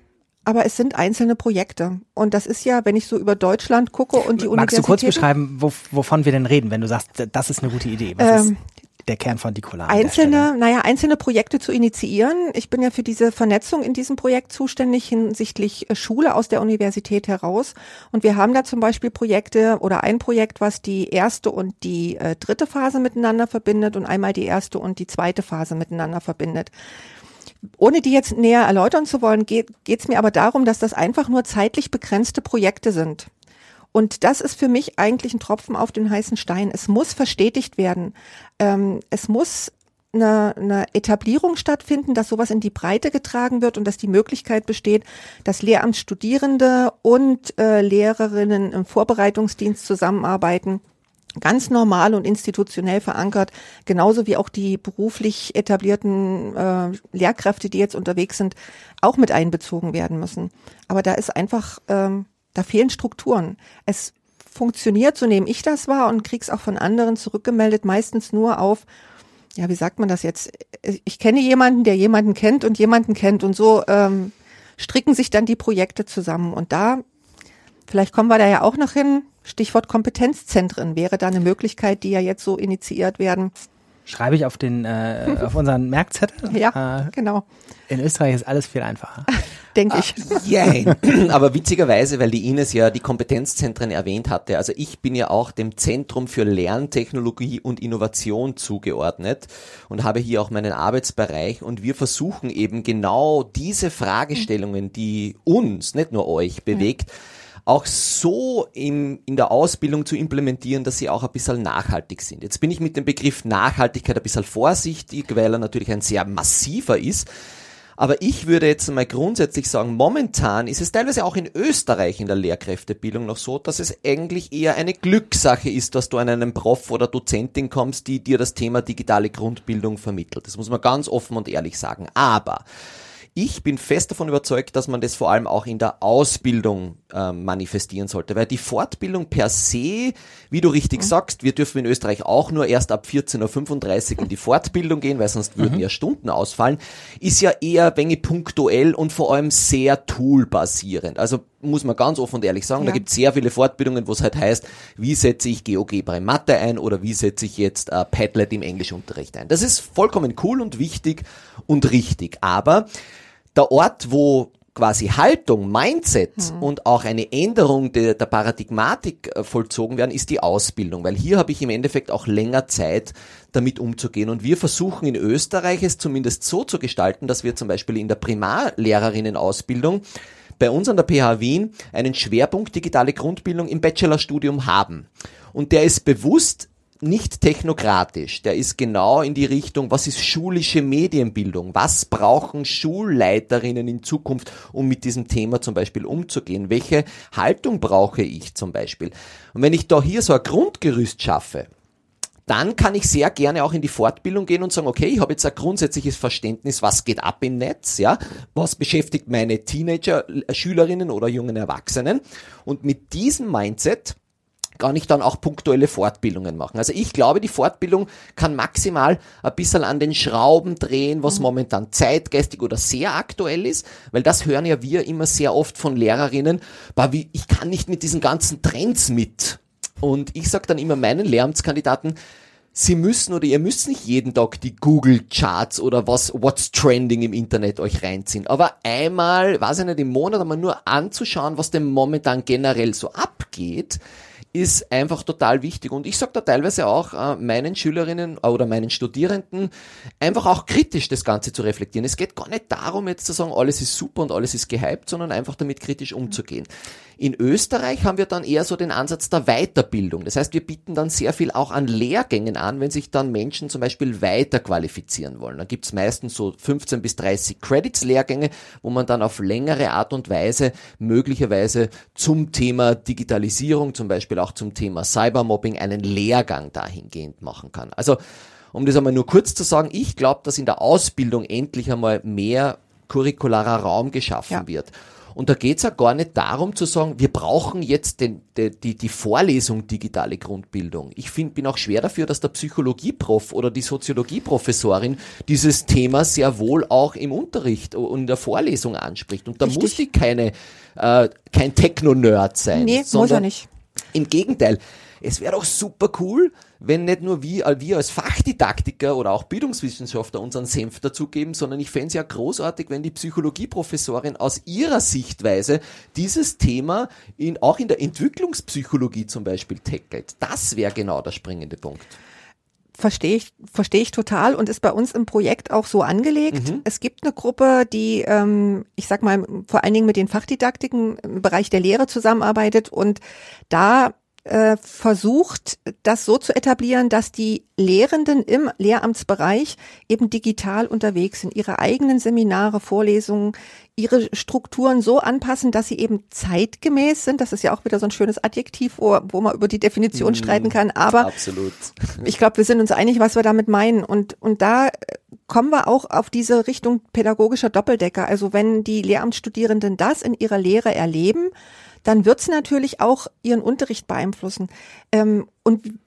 aber es sind einzelne Projekte. Und das ist ja, wenn ich so über Deutschland gucke und die Magst du kurz beschreiben, wo, wovon wir denn reden, wenn du sagst, das ist eine gute Idee? Was ähm, ist der Kern von Nicola? Einzelne, naja, einzelne Projekte zu initiieren. Ich bin ja für diese Vernetzung in diesem Projekt zuständig hinsichtlich äh, Schule aus der Universität heraus. Und wir haben da zum Beispiel Projekte oder ein Projekt, was die erste und die äh, dritte Phase miteinander verbindet und einmal die erste und die zweite Phase miteinander verbindet. Ohne die jetzt näher erläutern zu wollen, geht es mir aber darum, dass das einfach nur zeitlich begrenzte Projekte sind. Und das ist für mich eigentlich ein Tropfen auf den heißen Stein. Es muss verstetigt werden. Ähm, es muss eine, eine Etablierung stattfinden, dass sowas in die Breite getragen wird und dass die Möglichkeit besteht, dass Lehramtsstudierende und äh, Lehrerinnen im Vorbereitungsdienst zusammenarbeiten ganz normal und institutionell verankert, genauso wie auch die beruflich etablierten äh, Lehrkräfte, die jetzt unterwegs sind, auch mit einbezogen werden müssen. Aber da ist einfach, ähm, da fehlen Strukturen. Es funktioniert, so nehme ich das wahr und krieg's auch von anderen zurückgemeldet, meistens nur auf, ja, wie sagt man das jetzt? Ich kenne jemanden, der jemanden kennt und jemanden kennt und so ähm, stricken sich dann die Projekte zusammen. Und da, vielleicht kommen wir da ja auch noch hin, Stichwort Kompetenzzentren wäre da eine Möglichkeit, die ja jetzt so initiiert werden. Schreibe ich auf den äh, auf unseren Merkzettel. [laughs] Ja, äh, genau. In Österreich ist alles viel einfacher. [laughs] Denke ich. Yeah. [clears throat] Aber witzigerweise, weil die Ines ja die Kompetenzzentren erwähnt hatte, also ich bin ja auch dem Zentrum für Lerntechnologie und Innovation zugeordnet und habe hier auch meinen Arbeitsbereich und wir versuchen eben genau diese Fragestellungen, die uns, nicht nur euch, bewegt, ja auch so im, in der Ausbildung zu implementieren, dass sie auch ein bisschen nachhaltig sind. Jetzt bin ich mit dem Begriff Nachhaltigkeit ein bisschen vorsichtig, weil er natürlich ein sehr massiver ist. Aber ich würde jetzt mal grundsätzlich sagen, momentan ist es teilweise auch in Österreich in der Lehrkräftebildung noch so, dass es eigentlich eher eine Glückssache ist, dass du an einen Prof oder Dozentin kommst, die dir das Thema digitale Grundbildung vermittelt. Das muss man ganz offen und ehrlich sagen. Aber ich bin fest davon überzeugt, dass man das vor allem auch in der Ausbildung äh, manifestieren sollte, weil die Fortbildung per se, wie du richtig mhm. sagst, wir dürfen in Österreich auch nur erst ab 14.35 Uhr in die Fortbildung gehen, weil sonst würden mhm. ja Stunden ausfallen, ist ja eher wenig punktuell und vor allem sehr toolbasierend. Also muss man ganz offen und ehrlich sagen, ja. da gibt es sehr viele Fortbildungen, wo es halt heißt, wie setze ich GeoGebra in Mathe ein oder wie setze ich jetzt äh, Padlet im Englischunterricht ein. Das ist vollkommen cool und wichtig und richtig, aber der Ort, wo quasi Haltung, Mindset mhm. und auch eine Änderung der, der Paradigmatik äh, vollzogen werden, ist die Ausbildung, weil hier habe ich im Endeffekt auch länger Zeit, damit umzugehen. Und wir versuchen in Österreich es zumindest so zu gestalten, dass wir zum Beispiel in der Primarlehrerinnenausbildung bei uns an der PH Wien einen Schwerpunkt digitale Grundbildung im Bachelorstudium haben. Und der ist bewusst nicht technokratisch. Der ist genau in die Richtung, was ist schulische Medienbildung? Was brauchen Schulleiterinnen in Zukunft, um mit diesem Thema zum Beispiel umzugehen? Welche Haltung brauche ich zum Beispiel? Und wenn ich da hier so ein Grundgerüst schaffe, dann kann ich sehr gerne auch in die Fortbildung gehen und sagen, okay, ich habe jetzt ein grundsätzliches Verständnis, was geht ab im Netz, ja, was beschäftigt meine Teenager, Schülerinnen oder jungen Erwachsenen und mit diesem Mindset gar nicht dann auch punktuelle Fortbildungen machen. Also ich glaube, die Fortbildung kann maximal ein bisschen an den Schrauben drehen, was mhm. momentan zeitgeistig oder sehr aktuell ist, weil das hören ja wir immer sehr oft von Lehrerinnen, wie, ich kann nicht mit diesen ganzen Trends mit. Und ich sage dann immer meinen Lehramtskandidaten, Sie müssen oder ihr müsst nicht jeden Tag die Google Charts oder was What's Trending im Internet euch reinziehen. Aber einmal, weiß ich nicht, im Monat einmal nur anzuschauen, was denn momentan generell so abgeht, ist einfach total wichtig. Und ich sage da teilweise auch äh, meinen Schülerinnen oder meinen Studierenden, einfach auch kritisch das Ganze zu reflektieren. Es geht gar nicht darum, jetzt zu sagen, alles ist super und alles ist gehypt, sondern einfach damit kritisch umzugehen. In Österreich haben wir dann eher so den Ansatz der Weiterbildung. Das heißt, wir bieten dann sehr viel auch an Lehrgängen an, wenn sich dann Menschen zum Beispiel weiter qualifizieren wollen. Dann gibt's meistens so 15 bis 30 Credits Lehrgänge, wo man dann auf längere Art und Weise möglicherweise zum Thema Digitalisierung, zum Beispiel auch zum Thema Cybermobbing einen Lehrgang dahingehend machen kann. Also um das einmal nur kurz zu sagen, ich glaube, dass in der Ausbildung endlich einmal mehr curricularer Raum geschaffen ja. wird. Und da geht's ja gar nicht darum zu sagen, wir brauchen jetzt den, die, die, die Vorlesung digitale Grundbildung. Ich find, bin auch schwer dafür, dass der Psychologieprof oder die Soziologieprofessorin dieses Thema sehr wohl auch im Unterricht und in der Vorlesung anspricht. Und da Richtig. muss die keine, äh, kein Techno-Nerd sein. Nee, muss er nicht. Im Gegenteil, es wäre doch super cool, wenn nicht nur wir, äh, wir als Fachdidaktiker oder auch Bildungswissenschaftler unseren Senf dazugeben, sondern ich fände es ja großartig, wenn die Psychologieprofessorin aus ihrer Sichtweise dieses Thema in, auch in der Entwicklungspsychologie zum Beispiel tackelt. Das wäre genau der springende Punkt. Verstehe ich, verstehe ich total und ist bei uns im Projekt auch so angelegt. Mhm. Es gibt eine Gruppe, die, ähm, ich sag mal, vor allen Dingen mit den Fachdidaktiken im Bereich der Lehre zusammenarbeitet und da äh, versucht, das so zu etablieren, dass die Lehrenden im Lehramtsbereich eben digital unterwegs sind, ihre eigenen Seminare, Vorlesungen, ihre Strukturen so anpassen, dass sie eben zeitgemäß sind. Das ist ja auch wieder so ein schönes Adjektiv, wo, wo man über die Definition mm, streiten kann. Aber absolut. ich glaube, wir sind uns einig, was wir damit meinen. Und, und da kommen wir auch auf diese Richtung pädagogischer Doppeldecker. Also wenn die Lehramtsstudierenden das in ihrer Lehre erleben, dann wird es natürlich auch ihren Unterricht beeinflussen. Ähm, und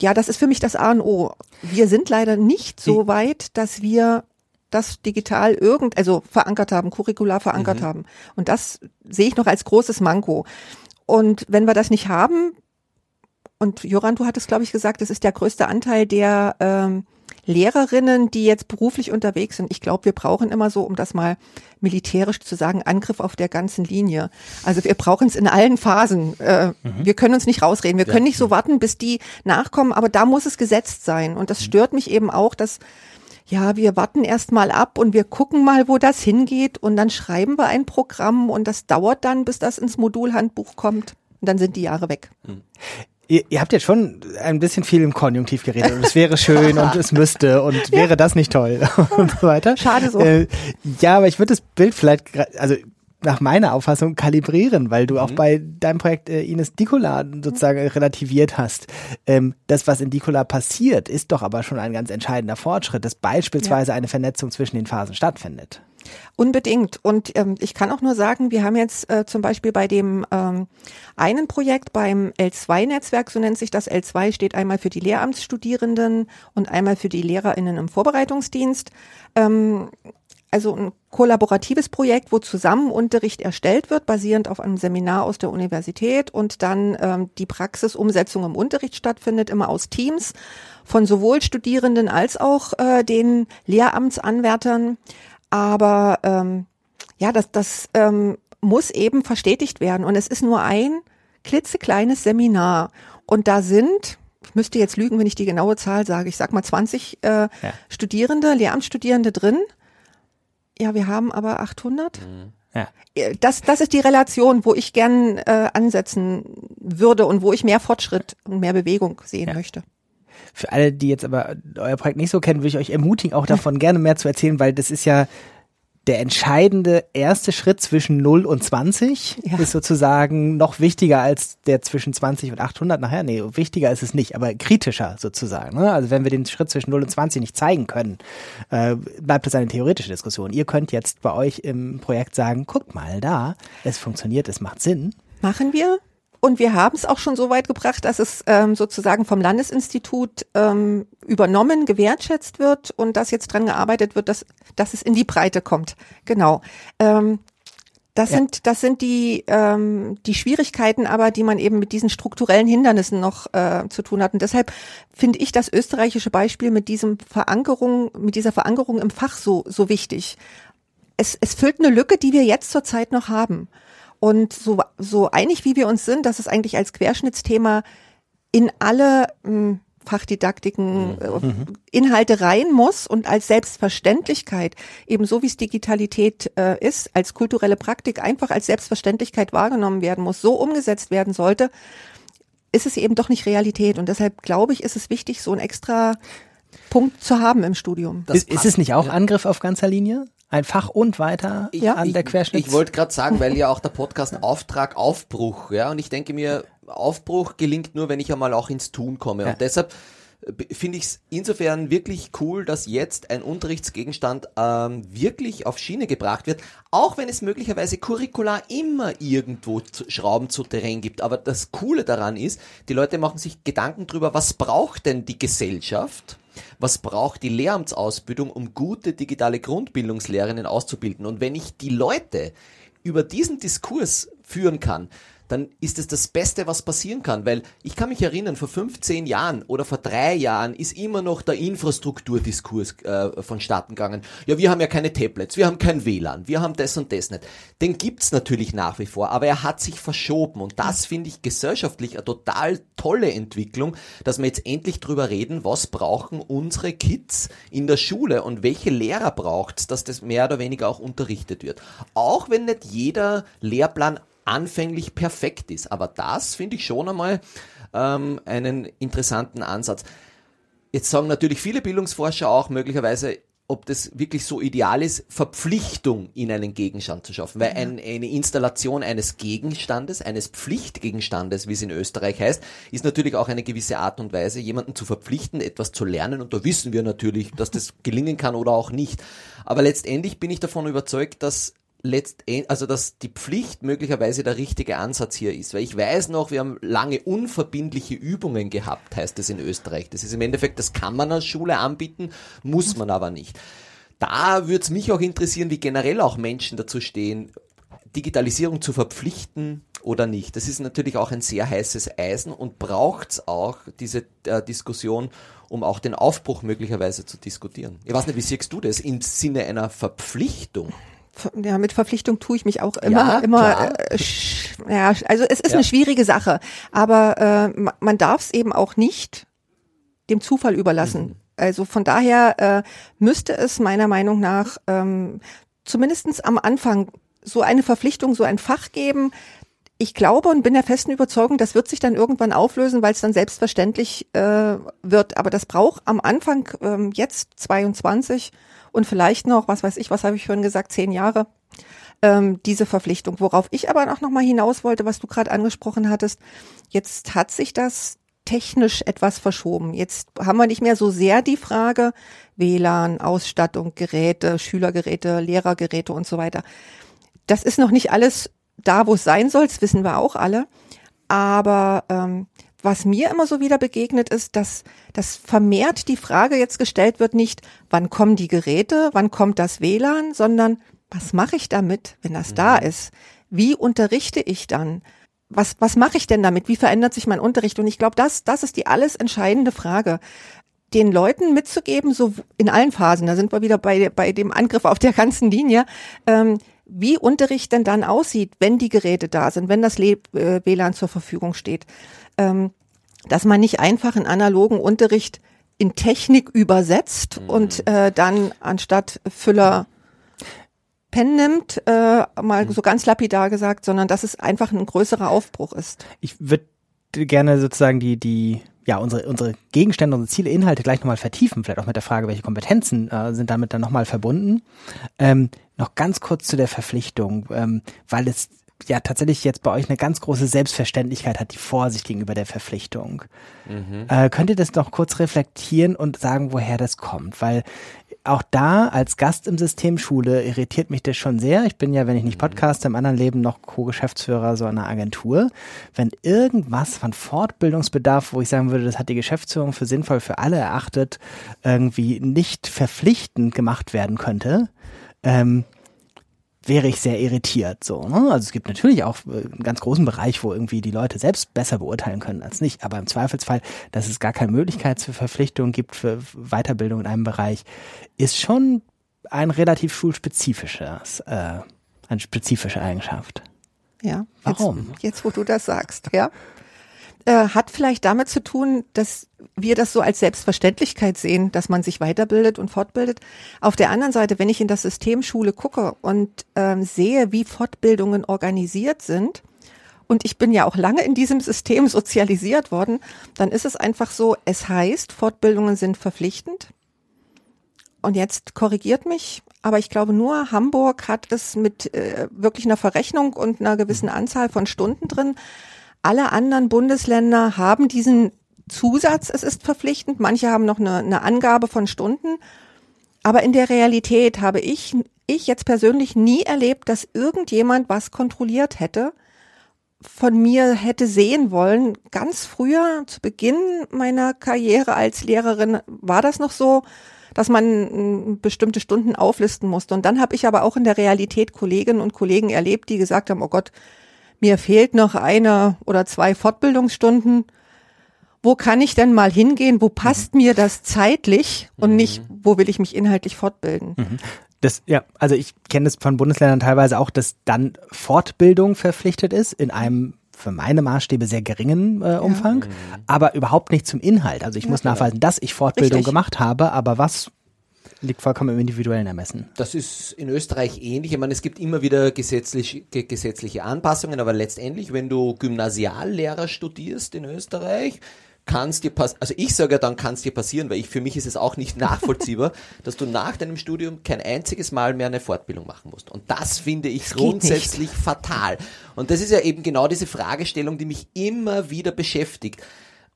ja, das ist für mich das A und O. Wir sind leider nicht so weit, dass wir das digital irgend, also verankert haben, curricular verankert mhm. haben. Und das sehe ich noch als großes Manko. Und wenn wir das nicht haben, und Joran, du hattest, glaube ich, gesagt, das ist der größte Anteil der ähm, Lehrerinnen, die jetzt beruflich unterwegs sind. Ich glaube, wir brauchen immer so, um das mal militärisch zu sagen, Angriff auf der ganzen Linie. Also wir brauchen es in allen Phasen. Äh, mhm. Wir können uns nicht rausreden. Wir ja. können nicht so warten, bis die nachkommen, aber da muss es gesetzt sein. Und das mhm. stört mich eben auch, dass ja, wir warten erst mal ab und wir gucken mal, wo das hingeht und dann schreiben wir ein Programm und das dauert dann, bis das ins Modulhandbuch kommt. Und dann sind die Jahre weg. Mhm ihr, ihr habt jetzt schon ein bisschen viel im Konjunktiv geredet und es wäre schön und es müsste und ja. wäre das nicht toll [laughs] und so weiter. Schade so. Äh, ja, aber ich würde das Bild vielleicht, also nach meiner Auffassung kalibrieren, weil du mhm. auch bei deinem Projekt äh, Ines Dikola sozusagen relativiert hast. Ähm, das, was in Dikola passiert, ist doch aber schon ein ganz entscheidender Fortschritt, dass beispielsweise ja. eine Vernetzung zwischen den Phasen stattfindet. Unbedingt. Und ähm, ich kann auch nur sagen, wir haben jetzt äh, zum Beispiel bei dem ähm, einen Projekt beim L2-Netzwerk, so nennt sich das. L2 steht einmal für die Lehramtsstudierenden und einmal für die LehrerInnen im Vorbereitungsdienst. Ähm, also ein kollaboratives Projekt, wo zusammen Unterricht erstellt wird, basierend auf einem Seminar aus der Universität und dann ähm, die Praxisumsetzung im Unterricht stattfindet, immer aus Teams von sowohl Studierenden als auch äh, den Lehramtsanwärtern. Aber ähm, ja, das, das ähm, muss eben verstetigt werden. Und es ist nur ein klitzekleines Seminar. Und da sind, ich müsste jetzt lügen, wenn ich die genaue Zahl sage, ich sag mal 20 äh, ja. Studierende, Lehramtsstudierende drin. Ja, wir haben aber 800. Mhm. Ja. Äh, das, das ist die Relation, wo ich gern äh, ansetzen würde und wo ich mehr Fortschritt und mehr Bewegung sehen ja. möchte. Für alle, die jetzt aber euer Projekt nicht so kennen, würde ich euch ermutigen, auch davon gerne mehr zu erzählen, weil das ist ja der entscheidende erste Schritt zwischen 0 und 20 ja. ist sozusagen noch wichtiger als der zwischen 20 und 800 nachher. Nee, wichtiger ist es nicht, aber kritischer sozusagen. Ne? Also wenn wir den Schritt zwischen 0 und 20 nicht zeigen können, äh, bleibt das eine theoretische Diskussion. Ihr könnt jetzt bei euch im Projekt sagen, guck mal da, es funktioniert, es macht Sinn. Machen wir. Und wir haben es auch schon so weit gebracht, dass es ähm, sozusagen vom Landesinstitut ähm, übernommen, gewertschätzt wird und dass jetzt dran gearbeitet wird, dass, dass es in die Breite kommt. Genau. Ähm, das Ja. sind, das sind die, ähm, die Schwierigkeiten aber, die man eben mit diesen strukturellen Hindernissen noch äh, zu tun hat. Und deshalb finde ich das österreichische Beispiel mit diesem Verankerung, mit dieser Verankerung im Fach so, so wichtig. Es, es füllt eine Lücke, die wir jetzt zurzeit noch haben. Und so, so einig wie wir uns sind, dass es eigentlich als Querschnittsthema in alle mh, Fachdidaktiken äh, Inhalte rein muss und als Selbstverständlichkeit, ebenso wie es Digitalität äh, ist, als kulturelle Praktik einfach als Selbstverständlichkeit wahrgenommen werden muss, so umgesetzt werden sollte, ist es eben doch nicht Realität. Und deshalb glaube ich, ist es wichtig, so einen extra Punkt zu haben im Studium. Das ist, ist es nicht auch Angriff auf ganzer Linie? Ein Fach und weiter Ja. an der Querschnitt? Ich wollte gerade sagen, weil ja auch der Podcast Auftrag Aufbruch, ja, und ich denke mir, Aufbruch gelingt nur, wenn ich einmal auch ins Tun komme. Ja. Und deshalb äh, finde ich es insofern wirklich cool, dass jetzt ein Unterrichtsgegenstand ähm, wirklich auf Schiene gebracht wird, auch wenn es möglicherweise curricular immer irgendwo zu, Schrauben zu Terrain gibt. Aber das Coole daran ist, die Leute machen sich Gedanken drüber, was braucht denn die Gesellschaft? Was braucht die Lehramtsausbildung, um gute digitale Grundbildungslehrerinnen auszubilden? Und wenn ich die Leute über diesen Diskurs führen kann, dann ist es das Beste, was passieren kann. Weil ich kann mich erinnern, vor 15 Jahren oder vor drei Jahren ist immer noch der Infrastrukturdiskurs äh, vonstatten gegangen. Ja, wir haben ja keine Tablets, wir haben kein WLAN, wir haben das und das nicht. Den gibt's natürlich nach wie vor, aber er hat sich verschoben. Und das finde ich gesellschaftlich eine total tolle Entwicklung, dass wir jetzt endlich drüber reden, was brauchen unsere Kids in der Schule und welche Lehrer braucht's, dass das mehr oder weniger auch unterrichtet wird. Auch wenn nicht jeder Lehrplan anfänglich perfekt ist. Aber das finde ich schon einmal ähm, einen interessanten Ansatz. Jetzt sagen natürlich viele Bildungsforscher auch möglicherweise, ob das wirklich so ideal ist, Verpflichtung in einen Gegenstand zu schaffen. Weil ein, eine Installation eines Gegenstandes, eines Pflichtgegenstandes, wie es in Österreich heißt, ist natürlich auch eine gewisse Art und Weise, jemanden zu verpflichten, etwas zu lernen. Und da wissen wir natürlich, dass das gelingen kann oder auch nicht. Aber letztendlich bin ich davon überzeugt, dass letztendlich, also dass die Pflicht möglicherweise der richtige Ansatz hier ist. Weil ich weiß noch, wir haben lange unverbindliche Übungen gehabt, heißt es in Österreich. Das ist im Endeffekt, das kann man als Schule anbieten, muss man aber nicht. Da würde es mich auch interessieren, wie generell auch Menschen dazu stehen, Digitalisierung zu verpflichten oder nicht. Das ist natürlich auch ein sehr heißes Eisen und braucht es auch diese äh, Diskussion, um auch den Aufbruch möglicherweise zu diskutieren. Ich weiß nicht, wie siehst du das im Sinne einer Verpflichtung? Ja, mit Verpflichtung tue ich mich auch immer, Ja, immer, äh, ja, also es ist Ja. eine schwierige Sache, aber äh, ma- man darf es eben auch nicht dem Zufall überlassen. Mhm. Also von daher äh, müsste es meiner Meinung nach ähm, zumindestens am Anfang so eine Verpflichtung, so ein Fach geben. Ich glaube und bin der festen Überzeugung, das wird sich dann irgendwann auflösen, weil es dann selbstverständlich äh, wird. Aber das braucht am Anfang ähm, jetzt 22 und vielleicht noch, was weiß ich, was habe ich vorhin gesagt, zehn Jahre, ähm, diese Verpflichtung. Worauf ich aber auch noch mal hinaus wollte, was du gerade angesprochen hattest, jetzt hat sich das technisch etwas verschoben. Jetzt haben wir nicht mehr so sehr die Frage WLAN, Ausstattung, Geräte, Schülergeräte, Lehrergeräte und so weiter. Das ist noch nicht alles da, wo es sein soll, das wissen wir auch alle. Aber ähm, was mir immer so wieder begegnet ist, dass, dass vermehrt die Frage jetzt gestellt wird, nicht, wann kommen die Geräte, wann kommt das WLAN, sondern was mache ich damit, wenn das da ist? Wie unterrichte ich dann? Was, was mache ich denn damit? Wie verändert sich mein Unterricht? Und ich glaube, das, das ist die alles entscheidende Frage den Leuten mitzugeben, so in allen Phasen, da sind wir wieder bei, bei dem Angriff auf der ganzen Linie, ähm, wie Unterricht denn dann aussieht, wenn die Geräte da sind, wenn das äh, WLAN zur Verfügung steht. Ähm, dass man nicht einfach einen analogen Unterricht in Technik übersetzt und äh, dann anstatt Füller Pen nimmt, äh, mal so ganz lapidar gesagt, sondern dass es einfach ein größerer Aufbruch ist. Ich würde gerne sozusagen die, die, ja, unsere, unsere Gegenstände, unsere Ziele, Inhalte gleich nochmal vertiefen, vielleicht auch mit der Frage, welche Kompetenzen äh, sind damit dann nochmal verbunden. Ähm, noch ganz kurz zu der Verpflichtung, ähm, weil es ja tatsächlich jetzt bei euch eine ganz große Selbstverständlichkeit hat, die Vorsicht gegenüber der Verpflichtung. Äh, könnt ihr das noch kurz reflektieren und sagen, woher das kommt? Weil auch da als Gast im System Schule irritiert mich das schon sehr. Ich bin ja, wenn ich nicht podcaste, im anderen Leben noch Co-Geschäftsführer so einer Agentur. Wenn irgendwas von Fortbildungsbedarf, wo ich sagen würde, das hat die Geschäftsführung für sinnvoll für alle erachtet, irgendwie nicht verpflichtend gemacht werden könnte, ähm, wäre ich sehr irritiert. So, ne? Also es gibt natürlich auch äh, einen ganz großen Bereich, wo irgendwie die Leute selbst besser beurteilen können als nicht. Aber im Zweifelsfall, dass es gar keine Möglichkeit für Verpflichtungen gibt für Weiterbildung in einem Bereich, ist schon ein relativ schulspezifisches, äh, eine spezifische Eigenschaft. Ja. Warum? Jetzt, jetzt wo du das sagst, ja. Äh, hat vielleicht damit zu tun, dass wir das so als Selbstverständlichkeit sehen, dass man sich weiterbildet und fortbildet. Auf der anderen Seite, wenn ich in das System Schule gucke und ähm, sehe, wie Fortbildungen organisiert sind, und ich bin ja auch lange in diesem System [laughs] sozialisiert worden, dann ist es einfach so, es heißt, Fortbildungen sind verpflichtend. Und jetzt korrigiert mich, aber ich glaube nur Hamburg hat es mit äh, wirklich einer Verrechnung und einer gewissen Anzahl von Stunden drin. Alle anderen Bundesländer haben diesen Zusatz, es ist verpflichtend. Manche haben noch eine, eine Angabe von Stunden. Aber in der Realität habe ich, ich jetzt persönlich nie erlebt, dass irgendjemand was kontrolliert hätte, von mir hätte sehen wollen. Ganz früher, zu Beginn meiner Karriere als Lehrerin, war das noch so, dass man mm, bestimmte Stunden auflisten musste. Und dann habe ich aber auch in der Realität Kolleginnen und Kollegen erlebt, die gesagt haben, oh Gott, mir fehlt noch eine oder zwei Fortbildungsstunden. Wo kann ich denn mal hingehen? Wo passt mir das zeitlich und nicht, wo will ich mich inhaltlich fortbilden? Das, ja, also ich kenne es von Bundesländern teilweise auch, dass dann Fortbildung verpflichtet ist in einem für meine Maßstäbe sehr geringen äh, Umfang, aber überhaupt nicht zum Inhalt. Also ich muss genau. nachweisen, dass ich Fortbildung Richtig. gemacht habe, aber was liegt vollkommen im individuellen Ermessen. Das ist in Österreich ähnlich. Ich meine, es gibt immer wieder gesetzlich, ge- gesetzliche Anpassungen, aber letztendlich, wenn du Gymnasiallehrer studierst in Österreich, kann es dir passieren, also ich sage ja dann, kann es dir passieren, weil ich, für mich ist es auch nicht [laughs] nachvollziehbar, dass du nach deinem Studium kein einziges Mal mehr eine Fortbildung machen musst. Und das finde ich geht grundsätzlich fatal. Und das ist ja eben genau diese Fragestellung, die mich immer wieder beschäftigt.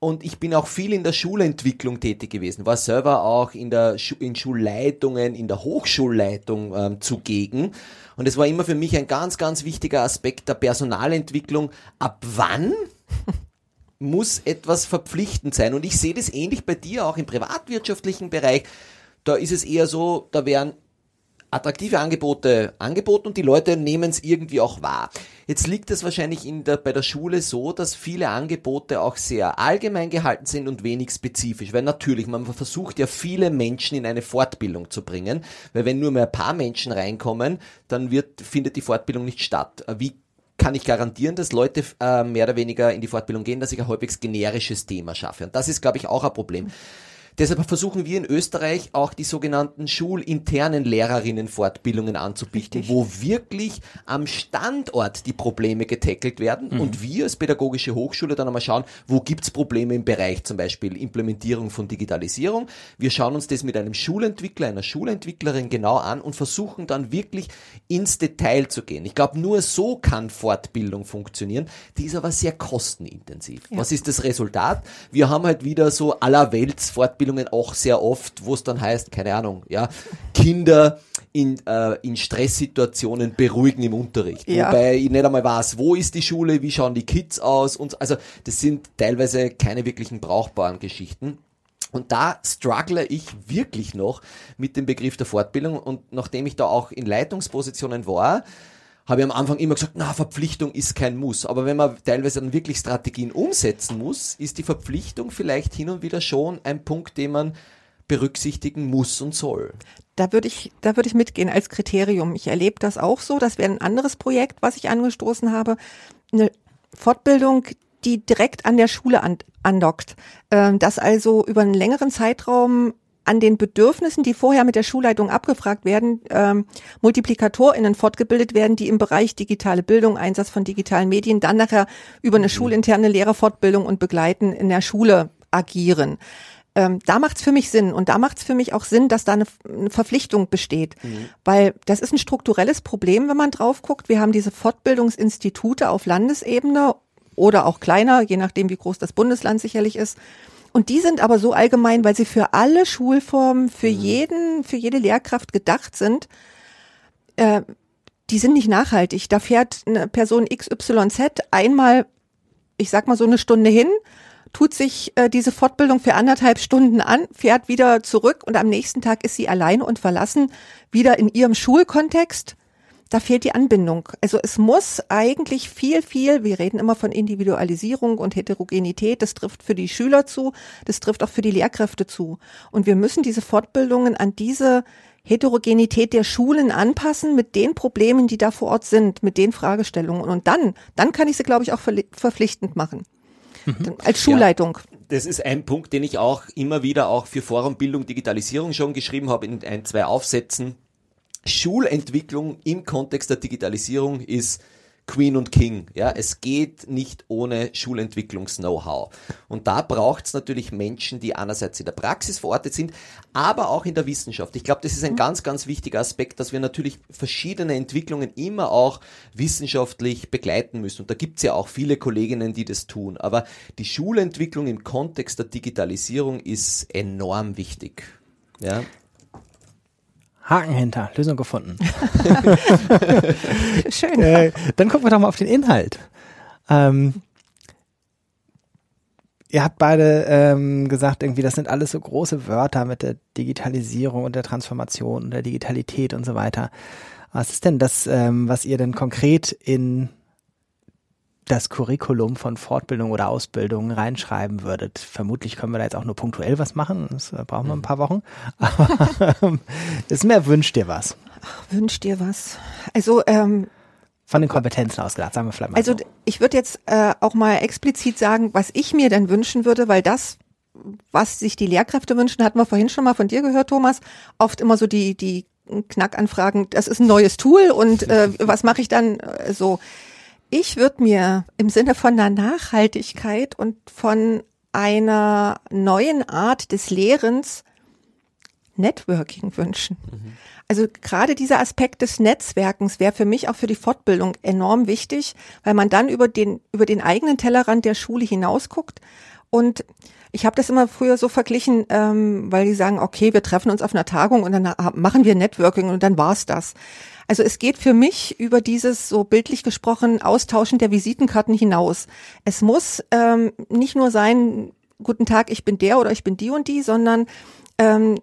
Und ich bin auch viel in der Schulentwicklung tätig gewesen, war selber auch in der Schu in Schulleitungen, in der Hochschulleitung ähm, zugegen. Und es war immer für mich ein ganz, ganz wichtiger Aspekt der Personalentwicklung. Ab wann [laughs] muss etwas verpflichtend sein? Und ich sehe das ähnlich bei dir auch im privatwirtschaftlichen Bereich. Da ist es eher so, da werden attraktive Angebote angeboten und die Leute nehmen es irgendwie auch wahr. Jetzt liegt es wahrscheinlich in der, bei der Schule so, dass viele Angebote auch sehr allgemein gehalten sind und wenig spezifisch, weil natürlich, man versucht ja viele Menschen in eine Fortbildung zu bringen, weil wenn nur mehr ein paar Menschen reinkommen, dann wird, findet die Fortbildung nicht statt. Wie kann ich garantieren, dass Leute äh, mehr oder weniger in die Fortbildung gehen, dass ich ein halbwegs generisches Thema schaffe. Und das ist, glaube ich, auch ein Problem. Deshalb versuchen wir in Österreich auch die sogenannten schulinternen Lehrerinnenfortbildungen anzubieten, Richtig. wo wirklich am Standort die Probleme getackelt werden und wir als pädagogische Hochschule dann einmal schauen, wo gibt's Probleme im Bereich zum Beispiel Implementierung von Digitalisierung. Wir schauen uns das mit einem Schulentwickler, einer Schulentwicklerin genau an und versuchen dann wirklich ins Detail zu gehen. Ich glaube, nur so kann Fortbildung funktionieren. Die ist aber sehr kostenintensiv. Was ist das Resultat? Wir haben halt wieder so allerwelts Fortbildungen auch sehr oft, wo es dann heißt, keine Ahnung, ja, Kinder in, äh, in Stresssituationen beruhigen im Unterricht. Ja. Wobei ich nicht einmal weiß, wo ist die Schule, wie schauen die Kids aus und so. also das sind teilweise keine wirklichen brauchbaren Geschichten. Und da struggle ich wirklich noch mit dem Begriff der Fortbildung und nachdem ich da auch in Leitungspositionen war, habe ich am Anfang immer gesagt, na, Verpflichtung ist kein Muss. Aber wenn man teilweise dann wirklich Strategien umsetzen muss, ist die Verpflichtung vielleicht hin und wieder schon ein Punkt, den man berücksichtigen muss und soll. Da würde ich, da würde ich mitgehen als Kriterium. Ich erlebe das auch so. Das wäre ein anderes Projekt, was ich angestoßen habe. Eine Fortbildung, die direkt an der Schule an, andockt. Ähm, dass also über einen längeren Zeitraum an den Bedürfnissen, die vorher mit der Schulleitung abgefragt werden, ähm, MultiplikatorInnen fortgebildet werden, die im Bereich digitale Bildung, Einsatz von digitalen Medien, dann nachher über eine schulinterne Lehrerfortbildung und Begleiten in der Schule agieren. Ähm, da macht's für mich Sinn und da macht's für mich auch Sinn, dass da eine, eine Verpflichtung besteht, weil das ist ein strukturelles Problem, wenn man drauf guckt. Wir haben diese Fortbildungsinstitute auf Landesebene oder auch kleiner, je nachdem, wie groß das Bundesland sicherlich ist. Und die sind aber so allgemein, weil sie für alle Schulformen, für Mhm. jeden, für jede Lehrkraft gedacht sind. Äh, die sind nicht nachhaltig. Da fährt eine Person XYZ einmal, ich sag mal so eine Stunde hin, tut sich äh, diese Fortbildung für anderthalb Stunden an, fährt wieder zurück und am nächsten Tag ist sie alleine und verlassen, wieder in ihrem Schulkontext. Da fehlt die Anbindung. Also es muss eigentlich viel, viel, wir reden immer von Individualisierung und Heterogenität, das trifft für die Schüler zu, das trifft auch für die Lehrkräfte zu. Und wir müssen diese Fortbildungen an diese Heterogenität der Schulen anpassen mit den Problemen, die da vor Ort sind, mit den Fragestellungen. Und dann, dann kann ich sie, glaube ich, auch verpflichtend machen. Dann Als Schulleitung. Das ist ein Punkt, den ich auch immer wieder auch für Forum Bildung Digitalisierung schon geschrieben habe in ein, zwei Aufsätzen. Schulentwicklung im Kontext der Digitalisierung ist Queen und King. Ja, es geht nicht ohne Schulentwicklungs-Know-how. Und da braucht es natürlich Menschen, die einerseits in der Praxis verortet sind, aber auch in der Wissenschaft. Ich glaube, das ist ein ganz, ganz wichtiger Aspekt, dass wir natürlich verschiedene Entwicklungen immer auch wissenschaftlich begleiten müssen. Und da gibt es ja auch viele Kolleginnen, die das tun. Aber die Schulentwicklung im Kontext der Digitalisierung ist enorm wichtig. Ja, Haken hinter, Lösung gefunden. [laughs] Schön. äh, dann gucken wir doch mal auf den Inhalt. Ähm, ihr habt beide ähm, gesagt, irgendwie, das sind alles so große Wörter mit der Digitalisierung und der Transformation und der Digitalität und so weiter. Was ist denn das, ähm, was ihr denn konkret in das Curriculum von Fortbildung oder Ausbildung reinschreiben würdet? Vermutlich können wir da jetzt auch nur punktuell was machen. Das äh, brauchen wir ein paar Wochen. Aber [laughs] ist mehr wünscht dir was. Wünsch dir was. Also, ähm, Von den Kompetenzen ausgedacht, sagen wir vielleicht mal also so. ich würde jetzt äh, auch mal explizit sagen, was ich mir denn wünschen würde, weil das, was sich die Lehrkräfte wünschen, hatten wir vorhin schon mal von dir gehört, Thomas, oft immer so die, die Knackanfragen, das ist ein neues Tool und äh, [laughs] was mache ich dann äh, so. Ich würde mir im Sinne von der Nachhaltigkeit und von einer neuen Art des Lehrens Networking wünschen. Also gerade dieser Aspekt des Netzwerkens wäre für mich auch für die Fortbildung enorm wichtig, weil man dann über den über den eigenen Tellerrand der Schule hinausguckt und ich habe das immer früher so verglichen, ähm, weil die sagen, okay, wir treffen uns auf einer Tagung und dann ha- machen wir Networking und dann war's das. Also es geht für mich über dieses so bildlich gesprochen Austauschen der Visitenkarten hinaus. Es muss ähm, nicht nur sein, guten Tag, ich bin der oder ich bin die und die, sondern ähm,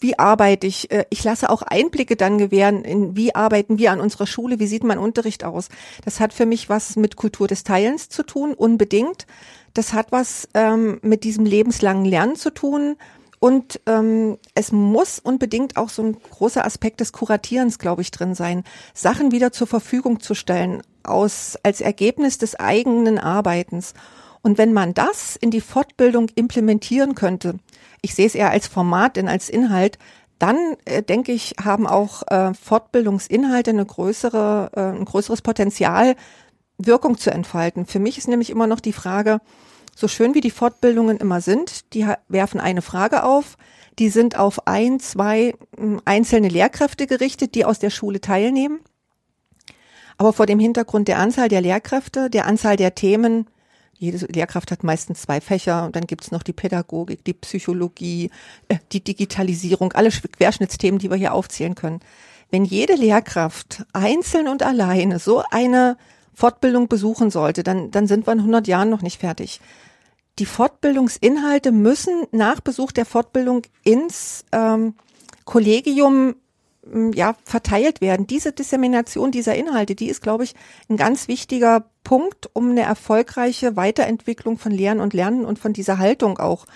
wie arbeite ich? Äh, Ich lasse auch Einblicke dann gewähren, in wie arbeiten wir an unserer Schule, wie sieht mein Unterricht aus. Das hat für mich was mit Kultur des Teilens zu tun, unbedingt. Das hat was ähm, mit diesem lebenslangen Lernen zu tun. Und ähm, es muss unbedingt auch so ein großer Aspekt des Kuratierens, glaube ich, drin sein, Sachen wieder zur Verfügung zu stellen, aus, als Ergebnis des eigenen Arbeitens. Und wenn man das in die Fortbildung implementieren könnte, ich sehe es eher als Format, denn als Inhalt, dann äh, denke ich, haben auch äh, Fortbildungsinhalte eine größere, äh, ein größeres Potenzial, Wirkung zu entfalten. Für mich ist nämlich immer noch die Frage, so schön wie die Fortbildungen immer sind, die werfen eine Frage auf, die sind auf ein, zwei m, einzelne Lehrkräfte gerichtet, die aus der Schule teilnehmen. Aber vor dem Hintergrund der Anzahl der Lehrkräfte, der Anzahl der Themen, jede Lehrkraft hat meistens zwei Fächer und dann gibt's noch die Pädagogik, die Psychologie, äh, die Digitalisierung, alle Querschnittsthemen, die wir hier aufzählen können. Wenn jede Lehrkraft einzeln und alleine so eine Fortbildung besuchen sollte, dann, dann sind wir in 100 Jahren noch nicht fertig. Die Fortbildungsinhalte müssen nach Besuch der Fortbildung ins ähm, Kollegium m, ja, verteilt werden. Diese Dissemination dieser Inhalte, die ist, glaube ich, ein ganz wichtiger Punkt, um eine erfolgreiche Weiterentwicklung von Lernen und Lernen und von dieser Haltung auch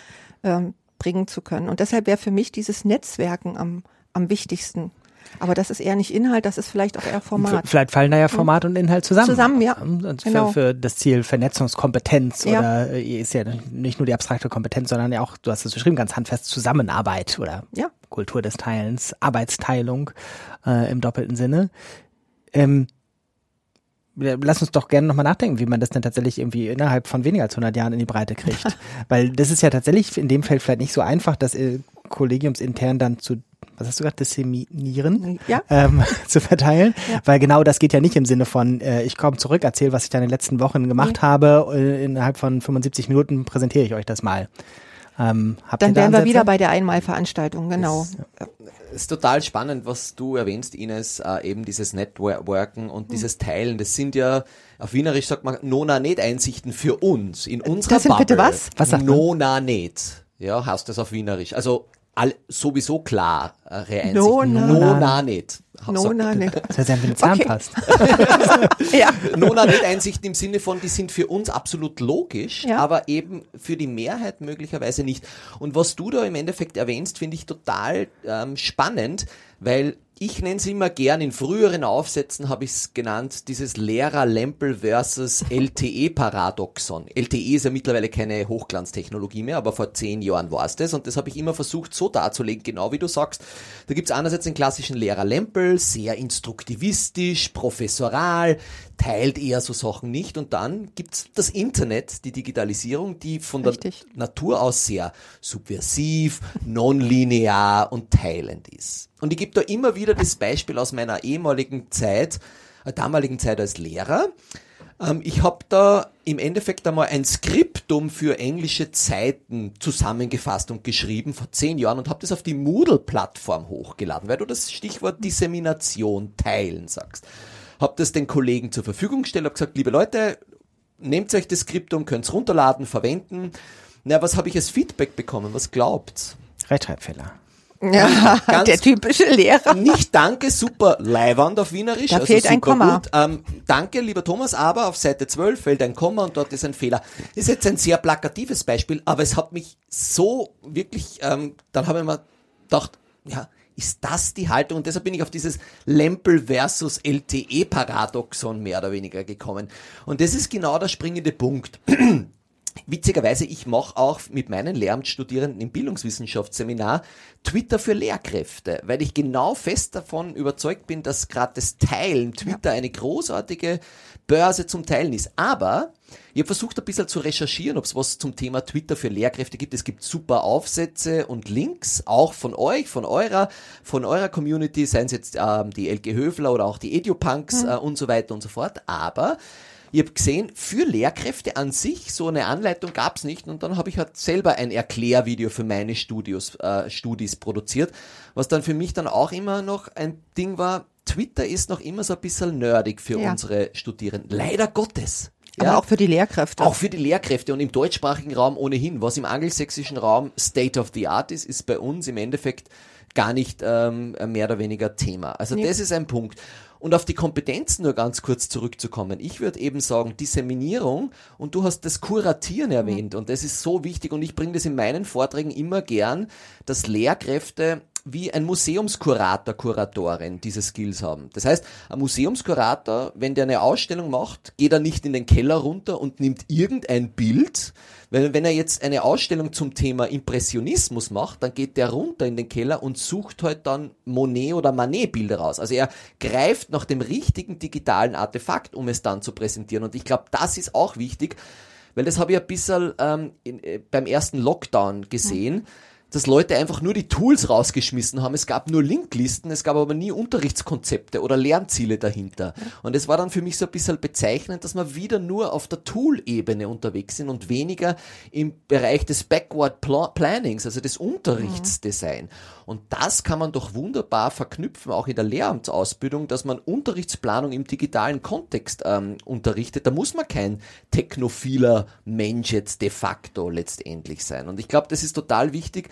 ähm, bringen zu können. Und deshalb wäre für mich dieses Netzwerken am, am wichtigsten. Aber das ist eher nicht Inhalt, das ist vielleicht auch eher Format. Vielleicht fallen da ja Format und Inhalt zusammen. Zusammen, ja. Und Genau. für, für das Ziel Vernetzungskompetenz Ja. oder äh, ist ja nicht nur die abstrakte Kompetenz, sondern ja auch, du hast es beschrieben, ganz handfest Zusammenarbeit oder Ja. Kultur des Teilens, Arbeitsteilung äh, im doppelten Sinne. Ähm, Lass uns doch gerne nochmal nachdenken, wie man das denn tatsächlich irgendwie innerhalb von weniger als 100 Jahren in die Breite kriegt. [laughs] Weil das ist ja tatsächlich in dem Feld vielleicht nicht so einfach, das äh, kollegiumsintern dann zu, was hast du gesagt, disseminieren? Ja. ähm, [laughs] zu verteilen, Ja. weil genau das geht ja nicht im Sinne von, äh, ich komme zurück, erzähle, was ich da in den letzten Wochen gemacht Nee. habe, äh, innerhalb von 75 Minuten präsentiere ich euch das mal. Ähm, habt Dann da wären wir wieder bei der Einmalveranstaltung, genau. Es ist total spannend, was du erwähnst, Ines, äh, eben dieses Networken Hm. und dieses Teilen. Das sind ja, auf Wienerisch sagt man, Nona nicht Einsichten für uns, in unserer Das sind Bubble. bitte was? Was sagt? Nona nicht. Ja, heißt das auf Wienerisch. Also all, sowieso klare Einsichten. Nona. Nona nicht. Nona, ne. Das heißt, wenn Zahn Okay. passt. [laughs] Ja. Nona nicht Einsichten im Sinne von, die sind für uns absolut logisch, Ja. aber eben für die Mehrheit möglicherweise nicht. Und was du da im Endeffekt erwähnst, finde ich total ähm, spannend, weil ich nenne es immer gern, in früheren Aufsätzen habe ich es genannt, dieses Lehrer-Lempel versus LTE-Paradoxon. LTE ist ja mittlerweile keine Hochglanztechnologie mehr, aber vor zehn Jahren war es das und das habe ich immer versucht so darzulegen, genau wie du sagst. Da gibt es einerseits den klassischen Lehrer-Lempel, sehr instruktivistisch, professoral, teilt eher so Sachen nicht und dann gibt's das Internet, die Digitalisierung, die von Richtig. der Natur aus sehr subversiv, nonlinear und teilend ist. Und ich gebe da immer wieder das Beispiel aus meiner ehemaligen Zeit, äh, damaligen Zeit als Lehrer. Ähm, ich habe da im Endeffekt einmal ein Skriptum für englische Zeiten zusammengefasst und geschrieben vor zehn Jahren und habe das auf die Moodle-Plattform hochgeladen, weil du das Stichwort Dissemination teilen sagst. Habe das den Kollegen zur Verfügung gestellt, habe gesagt, liebe Leute, nehmt euch das Skriptum, könnt's runterladen, verwenden. Na, was habe ich als Feedback bekommen? Was glaubt's? Rechtschreibfehler. Ja Ganz- [laughs] der typische Lehrer. Nicht danke, super Leiwand auf Wienerisch. Da also fehlt ein Komma. Gut. Ähm, danke, lieber Thomas, aber auf Seite 12 fehlt ein Komma und dort ist ein Fehler. Das ist jetzt ein sehr plakatives Beispiel, aber es hat mich so wirklich, ähm, dann habe ich mir gedacht, ja, ist das die Haltung? Und deshalb bin ich auf dieses Lempel versus LTE-Paradoxon mehr oder weniger gekommen. Und das ist genau der springende Punkt. Witzigerweise, ich mache auch mit meinen Lehramtsstudierenden im Bildungswissenschaftsseminar Twitter für Lehrkräfte, weil ich genau fest davon überzeugt bin, dass gerade das Teilen Twitter eine großartige Börse zum Teilen ist. Aber ich habe versucht ein bisschen zu recherchieren, ob es was zum Thema Twitter für Lehrkräfte gibt. Es gibt super Aufsätze und Links, auch von euch, von eurer, von eurer Community, seien es jetzt ähm, die Elke Höfler oder auch die Edupunks äh, und so weiter und so fort. Aber ich habe gesehen, für Lehrkräfte an sich so eine Anleitung gab's nicht und dann habe ich halt selber ein Erklärvideo für meine Studios, äh, Studis produziert, was dann für mich dann auch immer noch ein Ding war, Twitter ist noch immer so ein bisschen nerdig für Ja. unsere Studierenden. Leider Gottes. Aber auch für die Lehrkräfte. Auch für die Lehrkräfte und im deutschsprachigen Raum ohnehin. Was im angelsächsischen Raum State of the Art ist, ist bei uns im Endeffekt gar nicht ähm, mehr oder weniger Thema. Also Nee. das ist ein Punkt. Und auf die Kompetenzen nur ganz kurz zurückzukommen. Ich würde eben sagen, Disseminierung und du hast das Kuratieren erwähnt und das ist so wichtig und ich bringe das in meinen Vorträgen immer gern, dass Lehrkräfte wie ein Museumskurator, Kuratorin diese Skills haben. Das heißt, ein Museumskurator, wenn der eine Ausstellung macht, geht er nicht in den Keller runter und nimmt irgendein Bild, weil wenn er jetzt eine Ausstellung zum Thema Impressionismus macht, dann geht der runter in den Keller und sucht halt dann Monet oder Manet Bilder raus. Also er greift nach dem richtigen digitalen Artefakt, um es dann zu präsentieren. Und ich glaube, das ist auch wichtig, weil das habe ich ein bisschen ähm, in, äh, beim ersten Lockdown gesehen, dass Leute einfach nur die Tools rausgeschmissen haben. Es gab nur Linklisten, es gab aber nie Unterrichtskonzepte oder Lernziele dahinter. Und es war dann für mich so ein bisschen bezeichnend, dass wir wieder nur auf der Tool-Ebene unterwegs sind und weniger im Bereich des Backward Pla- Plannings, also des Unterrichtsdesign. Und das kann man doch wunderbar verknüpfen, auch in der Lehramtsausbildung, dass man Unterrichtsplanung im digitalen Kontext ähm, unterrichtet. Da muss man kein technophiler Mensch jetzt de facto letztendlich sein. Und ich glaube, das ist total wichtig,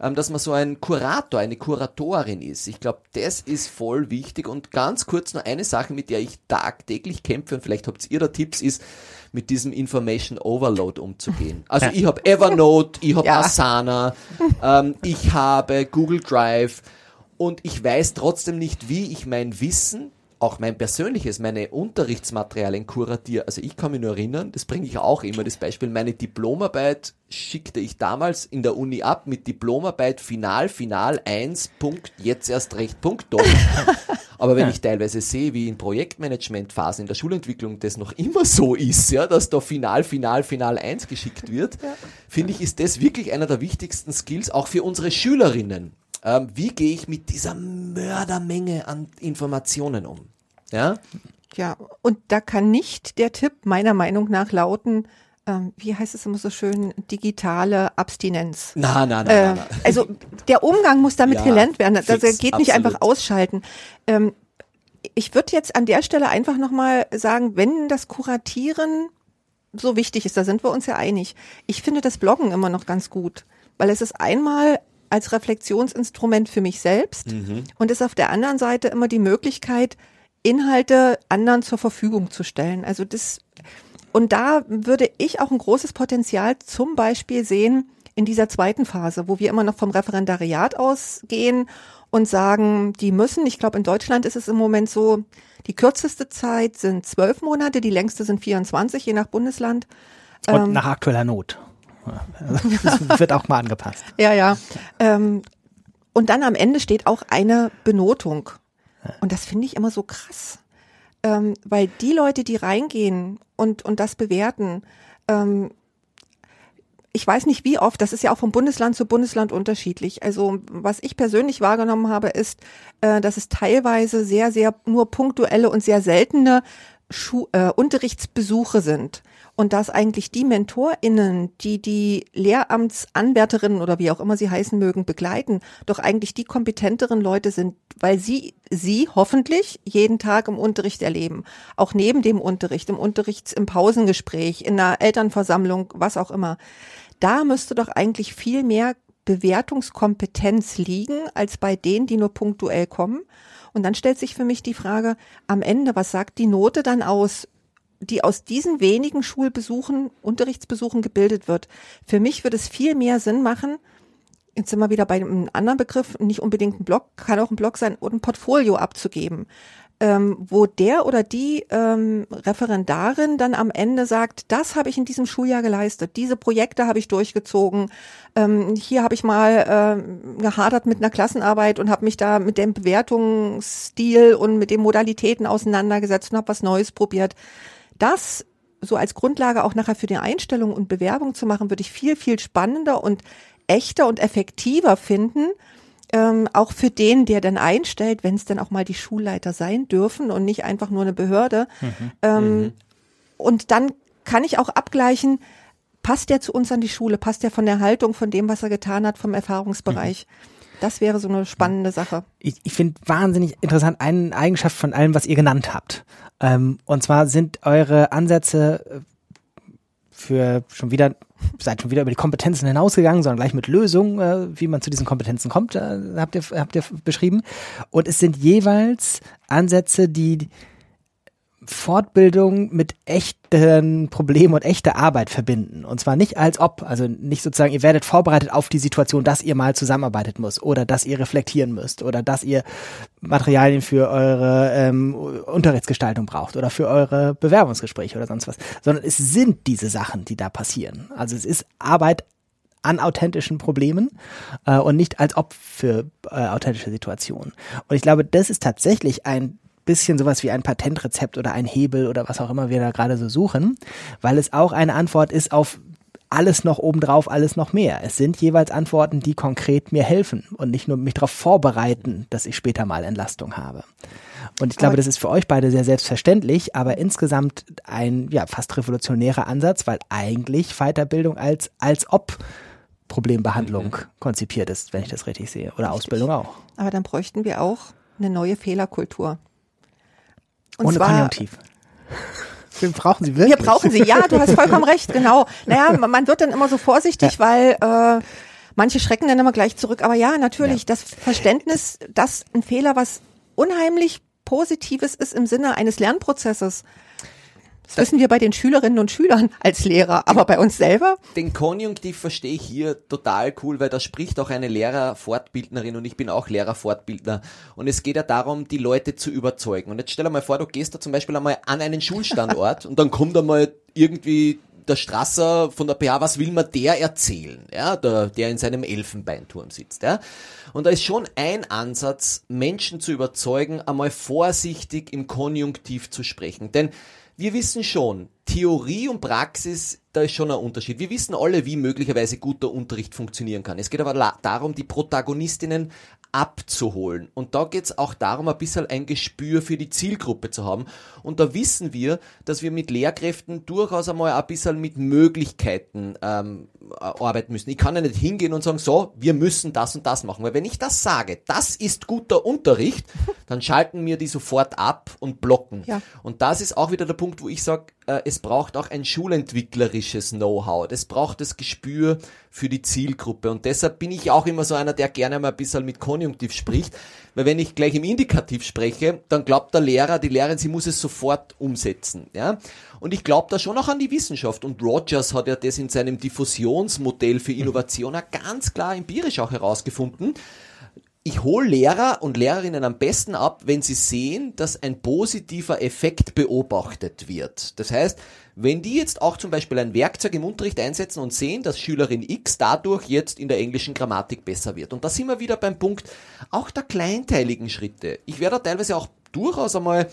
ähm, dass man so ein Kurator, eine Kuratorin ist. Ich glaube, das ist voll wichtig. Und ganz kurz noch eine Sache, mit der ich tagtäglich kämpfe, und vielleicht habt ihr da Tipps, ist, mit diesem Information Overload umzugehen. Also Ja. ich habe Evernote, ich habe Ja. Asana, ähm, ich habe Google Drive und ich weiß trotzdem nicht, wie ich mein Wissen, auch mein persönliches, meine Unterrichtsmaterialien kuratiere. Also ich kann mich nur erinnern, das bringe ich auch immer, das Beispiel, meine Diplomarbeit schickte ich damals in der Uni ab mit Diplomarbeit Final, Final 1, Punkt, jetzt erst recht, Punkt, Doc. [laughs] Aber wenn ich teilweise sehe, wie in Projektmanagementphasen in der Schulentwicklung das noch immer so ist, ja, dass da Final, Final, Final 1 geschickt wird, finde ich, ist das wirklich einer der wichtigsten Skills, auch für unsere Schülerinnen. Ähm, wie gehe ich mit dieser Mördermenge an Informationen um? Ja? Ja, und da kann nicht der Tipp meiner Meinung nach lauten, ähm, wie heißt es immer so schön, digitale Abstinenz. Na, na, na, Äh, na, na. also der Umgang muss damit Ja, gelernt werden. Also fix, geht nicht absolut. einfach ausschalten. Ähm, ich würde jetzt an der Stelle einfach nochmal sagen, wenn das Kuratieren so wichtig ist, da sind wir uns ja einig. Ich finde das Bloggen immer noch ganz gut, weil es ist einmal als Reflexionsinstrument für mich selbst Mhm. und ist auf der anderen Seite immer die Möglichkeit, Inhalte anderen zur Verfügung zu stellen. Also das, und da würde ich auch ein großes Potenzial zum Beispiel sehen in dieser zweiten Phase, wo wir immer noch vom Referendariat ausgehen und sagen, die müssen, ich glaube in Deutschland ist es im Moment so, die kürzeste Zeit sind zwölf Monate, die längste sind 24, je nach Bundesland. Und Ähm, nach aktueller Not. Das wird auch mal angepasst. Ja, ja. Ähm, und dann am Ende steht auch eine Benotung. Und das finde ich immer so krass. Ähm, weil die Leute, die reingehen und, und das bewerten, ähm, ich weiß nicht wie oft, das ist ja auch vom Bundesland zu Bundesland unterschiedlich. Also was ich persönlich wahrgenommen habe, ist, äh, dass es teilweise sehr, sehr nur punktuelle und sehr seltene Schu äh, Unterrichtsbesuche sind. Und dass eigentlich die MentorInnen, die die Lehramtsanwärterinnen oder wie auch immer sie heißen mögen, begleiten, doch eigentlich die kompetenteren Leute sind, weil sie, sie hoffentlich jeden Tag im Unterricht erleben. Auch neben dem Unterricht, im Unterrichts, im Pausengespräch, in einer Elternversammlung, was auch immer. Da müsste doch eigentlich viel mehr Bewertungskompetenz liegen, als bei denen, die nur punktuell kommen. Und dann stellt sich für mich die Frage, am Ende, was sagt die Note dann aus, die aus diesen wenigen Schulbesuchen, Unterrichtsbesuchen gebildet wird? Für mich würde es viel mehr Sinn machen, jetzt sind wir wieder bei einem anderen Begriff, nicht unbedingt ein Blog, kann auch ein Blog sein, oder ein Portfolio abzugeben, ähm, wo der oder die ähm, Referendarin dann am Ende sagt, das habe ich in diesem Schuljahr geleistet, diese Projekte habe ich durchgezogen, ähm, hier habe ich mal ähm, gehadert mit einer Klassenarbeit und habe mich da mit dem Bewertungsstil und mit den Modalitäten auseinandergesetzt und habe was Neues probiert. Das so als Grundlage auch nachher für die Einstellung und Bewerbung zu machen, würde ich viel, viel spannender und echter und effektiver finden, ähm, auch für den, der dann einstellt, wenn es dann auch mal die Schulleiter sein dürfen und nicht einfach nur eine Behörde. Ähm, Und dann kann ich auch abgleichen, passt der zu uns an die Schule, passt der von der Haltung, von dem, was er getan hat, vom Erfahrungsbereich. Das wäre so eine spannende Sache. ich, ich finde wahnsinnig interessant eine Eigenschaft von allem, was ihr genannt habt. Ähm, und zwar sind eure Ansätze äh, für schon wieder, seid schon wieder über die Kompetenzen hinausgegangen, sondern gleich mit Lösungen, äh, wie man zu diesen Kompetenzen kommt, äh, habt ihr, habt ihr beschrieben. Und es sind jeweils Ansätze, die Fortbildung mit echten Problemen und echter Arbeit verbinden. Und zwar nicht als ob, also nicht sozusagen, ihr werdet vorbereitet auf die Situation, dass ihr mal zusammenarbeiten müsst oder dass ihr reflektieren müsst oder dass ihr Materialien für eure ähm, Unterrichtsgestaltung braucht oder für eure Bewerbungsgespräche oder sonst was, sondern es sind diese Sachen, die da passieren. Also es ist Arbeit an authentischen Problemen äh, und nicht als ob für äh, authentische Situationen. Und ich glaube, das ist tatsächlich ein bisschen sowas wie ein Patentrezept oder ein Hebel oder was auch immer wir da gerade so suchen, weil es auch eine Antwort ist auf alles noch obendrauf, alles noch mehr. Es sind jeweils Antworten, die konkret mir helfen und nicht nur mich darauf vorbereiten, dass ich später mal Entlastung habe. Und ich glaube, Aber- das ist für euch beide sehr selbstverständlich, aber insgesamt ein ja fast revolutionärer Ansatz, weil eigentlich Weiterbildung als als ob Problembehandlung konzipiert ist, wenn ich das richtig sehe, oder Ausbildung auch. Aber dann bräuchten wir auch eine neue Fehlerkultur. Und Ohne zwar, Konjunktiv. [laughs] Wir brauchen sie wirklich. Wir brauchen sie, ja, du hast vollkommen [laughs] recht, genau. Naja, man- wird dann immer so vorsichtig, weil äh, manche schrecken dann immer gleich zurück. Aber ja, natürlich, das Verständnis, dass ein Fehler was unheimlich Positives ist im Sinne eines Lernprozesses. Das wissen wir bei den Schülerinnen und Schülern als Lehrer, aber bei uns selber? Den Konjunktiv verstehe ich hier total cool, weil da spricht auch eine Lehrerfortbildnerin und ich bin auch Lehrerfortbildner. Und es geht ja darum, die Leute zu überzeugen. Und jetzt stell dir mal vor, du gehst da zum Beispiel einmal an einen Schulstandort [laughs] und dann kommt einmal irgendwie der Strasser von der PH, was will man der erzählen? Ja, der, der in seinem Elfenbeinturm sitzt, ja. Und da ist schon ein Ansatz, Menschen zu überzeugen, einmal vorsichtig im Konjunktiv zu sprechen. Denn wir wissen schon, Theorie und Praxis, da ist schon ein Unterschied. Wir wissen alle, wie möglicherweise guter Unterricht funktionieren kann. Es geht aber darum, die Protagonistinnen abzuholen. Und da geht's auch darum, ein bisschen ein Gespür für die Zielgruppe zu haben. Und da wissen wir, dass wir mit Lehrkräften durchaus einmal ein bisschen mit Möglichkeiten ähm, arbeiten müssen. Ich kann ja nicht hingehen und sagen, so, wir müssen das und das machen. Weil wenn ich das sage, das ist guter Unterricht, [laughs] dann schalten mir die sofort ab und blocken. Ja. Und das ist auch wieder der Punkt, wo ich sage, äh, es braucht auch ein schulentwicklerisches Know-how. Es braucht das Gespür für die Zielgruppe. Und deshalb bin ich auch immer so einer, der gerne mal ein bisschen mit Konjunktiv spricht. Weil wenn ich gleich im Indikativ spreche, dann glaubt der Lehrer, die Lehrerin, sie muss es sofort umsetzen. Ja? Und ich glaube da schon auch an die Wissenschaft. Und Rogers hat ja das in seinem Diffusionsmodell für Innovation ganz klar empirisch auch herausgefunden ich hole Lehrer und Lehrerinnen am besten ab, wenn sie sehen, dass ein positiver Effekt beobachtet wird. Das heißt, wenn die jetzt auch zum Beispiel ein Werkzeug im Unterricht einsetzen und sehen, dass Schülerin X dadurch jetzt in der englischen Grammatik besser wird. Und da sind wir wieder beim Punkt auch der kleinteiligen Schritte. Ich werde da teilweise auch durchaus einmal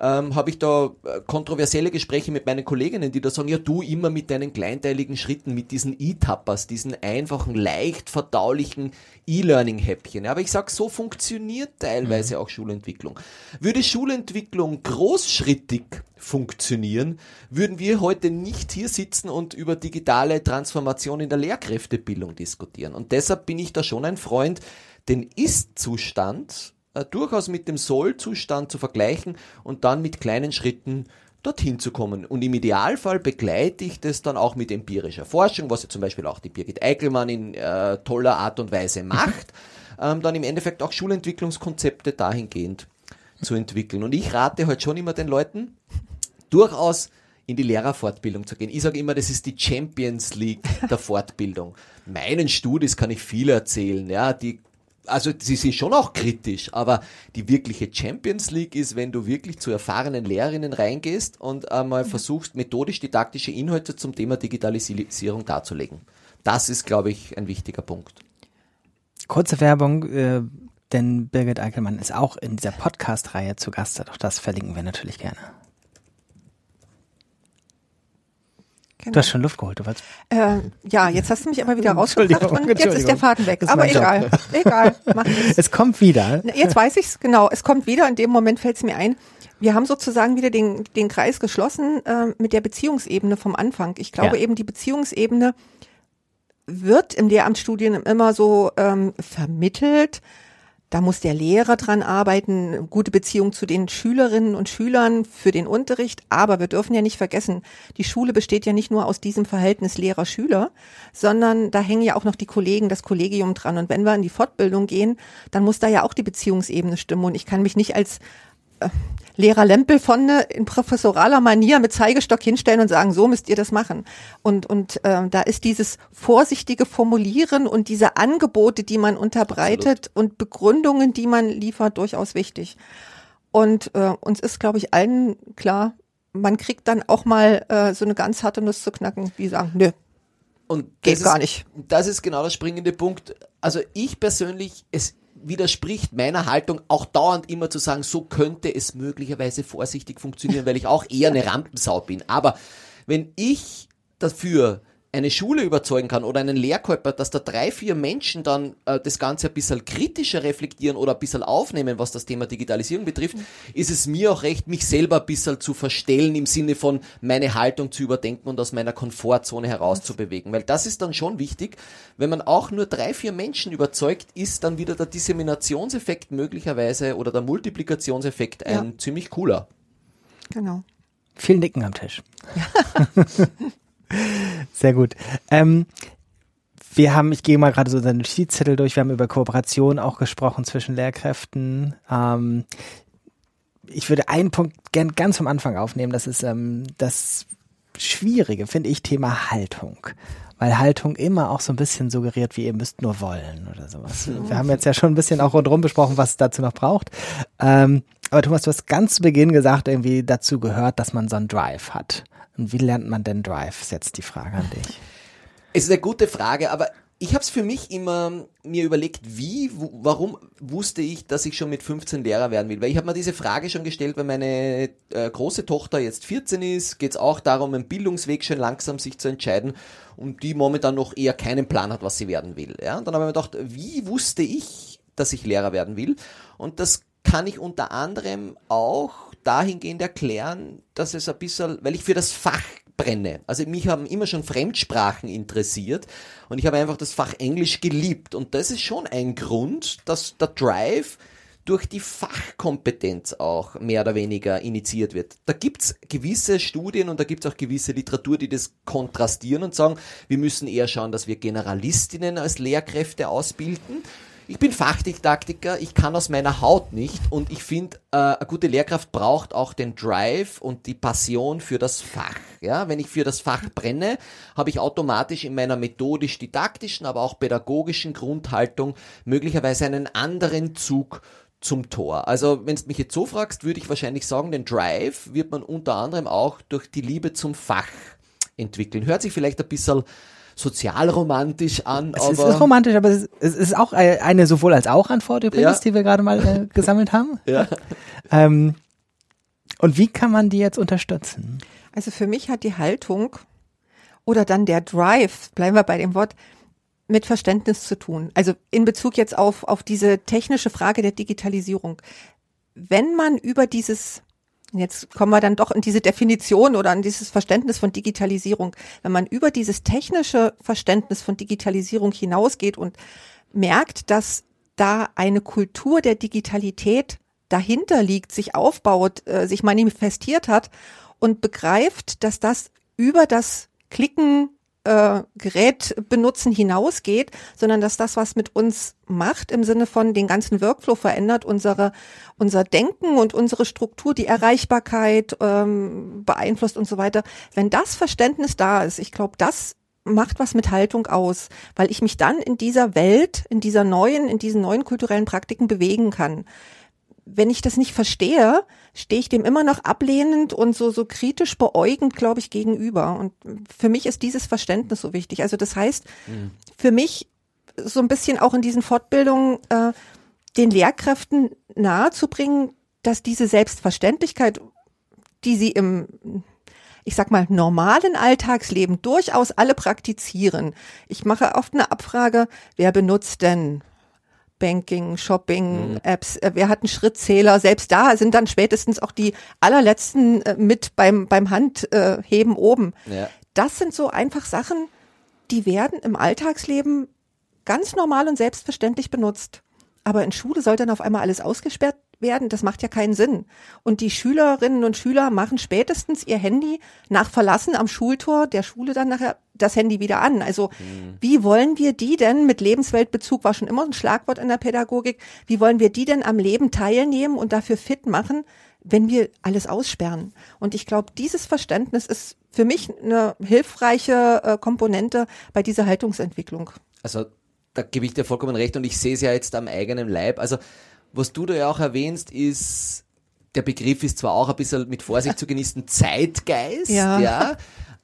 ähm, habe ich da äh, kontroversielle Gespräche mit meinen Kolleginnen, die da sagen, ja du immer mit deinen kleinteiligen Schritten, mit diesen E-Tappers, diesen einfachen, leicht verdaulichen E-Learning-Häppchen. Aber ich sag, so funktioniert teilweise mhm. auch Schulentwicklung. Würde Schulentwicklung großschrittig funktionieren, würden wir heute nicht hier sitzen und über digitale Transformation in der Lehrkräftebildung diskutieren. Und deshalb bin ich da schon ein Freund, den Ist-Zustand äh, durchaus mit dem Soll-Zustand zu vergleichen und dann mit kleinen Schritten dorthin zu kommen. Und im Idealfall begleite ich das dann auch mit empirischer Forschung, was ja zum Beispiel auch die Birgit Eickelmann in äh, toller Art und Weise macht, ähm, dann im Endeffekt auch Schulentwicklungskonzepte dahingehend zu entwickeln. Und ich rate halt schon immer den Leuten, durchaus in die Lehrerfortbildung zu gehen. Ich sage immer, das ist die Champions League der Fortbildung. Meinen Studis kann ich viel erzählen, ja, die also sie sind schon auch kritisch, aber die wirkliche Champions League ist, wenn du wirklich zu erfahrenen Lehrerinnen reingehst und einmal mhm. versuchst, methodisch-didaktische Inhalte zum Thema Digitalisierung darzulegen. Das ist, glaube ich, ein wichtiger Punkt. Kurze Werbung, äh, denn Birgit Eickelmann ist auch in dieser Podcast-Reihe zu Gast. Auch das verlinken wir natürlich gerne. Genau. Du hast schon Luft geholt, du wolltest. Äh, ja, jetzt hast du mich aber wieder rausgebracht und jetzt ist der Faden weg. Aber egal, egal. Mach es kommt wieder. Jetzt weiß ich's genau. Es kommt wieder. In dem Moment fällt es mir ein. Wir haben sozusagen wieder den, den Kreis geschlossen äh, mit der Beziehungsebene vom Anfang. Ich glaube ja. eben, die Beziehungsebene wird im Lehramtsstudien immer so ähm, vermittelt da muss der Lehrer dran arbeiten, gute Beziehung zu den Schülerinnen und Schülern für den Unterricht. Aber wir dürfen ja nicht vergessen, die Schule besteht ja nicht nur aus diesem Verhältnis Lehrer-Schüler, sondern da hängen ja auch noch die Kollegen, das Kollegium dran. Und wenn wir in die Fortbildung gehen, dann muss da ja auch die Beziehungsebene stimmen. Und ich kann mich nicht als Lehrer Lempel von in professoraler Manier mit Zeigestock hinstellen und sagen, so müsst ihr das machen. Und, und äh, da ist dieses vorsichtige Formulieren und diese Angebote, die man unterbreitet Absolut. und Begründungen, die man liefert, durchaus wichtig. Und äh, uns ist, glaube ich, allen klar, man kriegt dann auch mal äh, so eine ganz harte Nuss zu knacken, wie sagen, nö, und geht gar nicht. Das ist genau der springende Punkt. Also ich persönlich, es widerspricht meiner Haltung auch dauernd immer zu sagen, so könnte es möglicherweise vorsichtig funktionieren, weil ich auch eher eine Rampensau bin. Aber wenn ich dafür eine Schule überzeugen kann oder einen Lehrkörper, dass da drei, vier Menschen dann äh, das Ganze ein bisschen kritischer reflektieren oder ein bisschen aufnehmen, was das Thema Digitalisierung betrifft, ist es mir auch recht, mich selber ein bisschen zu verstellen im Sinne von meine Haltung zu überdenken und aus meiner Komfortzone herauszubewegen. Weil das ist dann schon wichtig, wenn man auch nur drei, vier Menschen überzeugt, ist dann wieder der Disseminationseffekt möglicherweise oder der Multiplikationseffekt ein ja. ziemlich cooler. Genau. Viel Nicken am Tisch. Ja. [laughs] Sehr gut. Ähm, wir haben, ich gehe mal gerade so seine Notizzettel durch, wir haben über Kooperation auch gesprochen zwischen Lehrkräften. Ähm, ich würde einen Punkt gern ganz am Anfang aufnehmen, das ist ähm, das Schwierige, finde ich, Thema Haltung. Weil Haltung immer auch so ein bisschen suggeriert, wie ihr müsst nur wollen oder sowas. Wir haben jetzt ja schon ein bisschen auch rundherum besprochen, was es dazu noch braucht. Ähm, aber Thomas, du hast ganz zu Beginn gesagt, irgendwie dazu gehört, dass man so einen Drive hat. Und wie lernt man denn Drive? Ist jetzt die Frage an dich. Es [laughs] ist eine gute Frage, aber ich habe es für mich immer mir überlegt, wie, wo, warum wusste ich, dass ich schon mit 15 Lehrer werden will? Weil ich habe mir diese Frage schon gestellt, weil meine äh, große Tochter jetzt 14 ist, geht es auch darum, einen Bildungsweg schon langsam sich zu entscheiden und die momentan noch eher keinen Plan hat, was sie werden will. Ja? Und dann habe ich mir gedacht, wie wusste ich, dass ich Lehrer werden will. Und das kann ich unter anderem auch dahingehend erklären, dass es ein bisschen, weil ich für das Fach brenne. Also mich haben immer schon Fremdsprachen interessiert und ich habe einfach das Fach Englisch geliebt. Und das ist schon ein Grund, dass der Drive durch die Fachkompetenz auch mehr oder weniger initiiert wird. Da gibt's gewisse Studien und da gibt's auch gewisse Literatur, die das kontrastieren und sagen, wir müssen eher schauen, dass wir Generalistinnen als Lehrkräfte ausbilden. Ich bin Fachdidaktiker, ich kann aus meiner Haut nicht und ich finde, äh, eine gute Lehrkraft braucht auch den Drive und die Passion für das Fach. Ja, wenn ich für das Fach brenne, habe ich automatisch in meiner methodisch-didaktischen, aber auch pädagogischen Grundhaltung möglicherweise einen anderen Zug zum Tor. Also wenn du mich jetzt so fragst, würde ich wahrscheinlich sagen, den Drive wird man unter anderem auch durch die Liebe zum Fach entwickeln. Hört sich vielleicht ein bisschen sozialromantisch an. Es ist romantisch, aber es ist auch eine sowohl als auch Antwort übrigens, ja. die wir gerade mal äh, [laughs] gesammelt haben. Ja. Ähm, und wie kann man die jetzt unterstützen? Also für mich hat die Haltung oder dann der Drive, bleiben wir bei dem Wort, mit Verständnis zu tun. Also in Bezug jetzt auf, auf diese technische Frage der Digitalisierung. Wenn man über dieses, jetzt kommen wir dann doch in diese Definition oder an dieses Verständnis von Digitalisierung, wenn man über dieses technische Verständnis von Digitalisierung hinausgeht und merkt, dass da eine Kultur der Digitalität dahinter liegt, sich aufbaut, äh, sich manifestiert hat und begreift, dass das über das Klicken äh, Gerät benutzen hinausgeht, sondern dass das, was mit uns macht, im Sinne von den ganzen Workflow verändert, unsere, unser Denken und unsere Struktur, die Erreichbarkeit ähm, beeinflusst und so weiter. Wenn das Verständnis da ist, ich glaube, das macht was mit Haltung aus, weil ich mich dann in dieser Welt, in dieser neuen, in diesen neuen kulturellen Praktiken bewegen kann wenn ich das nicht verstehe, stehe ich dem immer noch ablehnend und so, so kritisch beäugend, glaube ich, gegenüber. Und für mich ist dieses Verständnis so wichtig. Also das heißt, mhm. für mich so ein bisschen auch in diesen Fortbildungen äh, den Lehrkräften nahezubringen, dass diese Selbstverständlichkeit, die sie im ich sag mal, normalen Alltagsleben durchaus alle praktizieren. Ich mache oft eine Abfrage, wer benutzt denn Banking, Shopping, mhm. Apps. Äh, wir hatten Schrittzähler. Selbst da sind dann spätestens auch die allerletzten äh, mit beim, beim Handheben oben. Ja. Das sind so einfach Sachen, die werden im Alltagsleben ganz normal und selbstverständlich benutzt. Aber in Schule soll dann auf einmal alles ausgesperrt werden, das macht ja keinen Sinn. Und die Schülerinnen und Schüler machen spätestens ihr Handy nach Verlassen am Schultor der Schule dann nachher das Handy wieder an. Also mhm. wie wollen wir die denn mit Lebensweltbezug war schon immer ein Schlagwort in der Pädagogik, wie wollen wir die denn am Leben teilnehmen und dafür fit machen, wenn wir alles aussperren? Und ich glaube, dieses Verständnis ist für mich eine hilfreiche äh, Komponente bei dieser Haltungsentwicklung. Also da gebe ich dir vollkommen recht und ich sehe es ja jetzt am eigenen Leib. Also was du da ja auch erwähnst, ist, der Begriff ist zwar auch ein bisschen mit Vorsicht zu genießen, [laughs] Zeitgeist, ja. ja,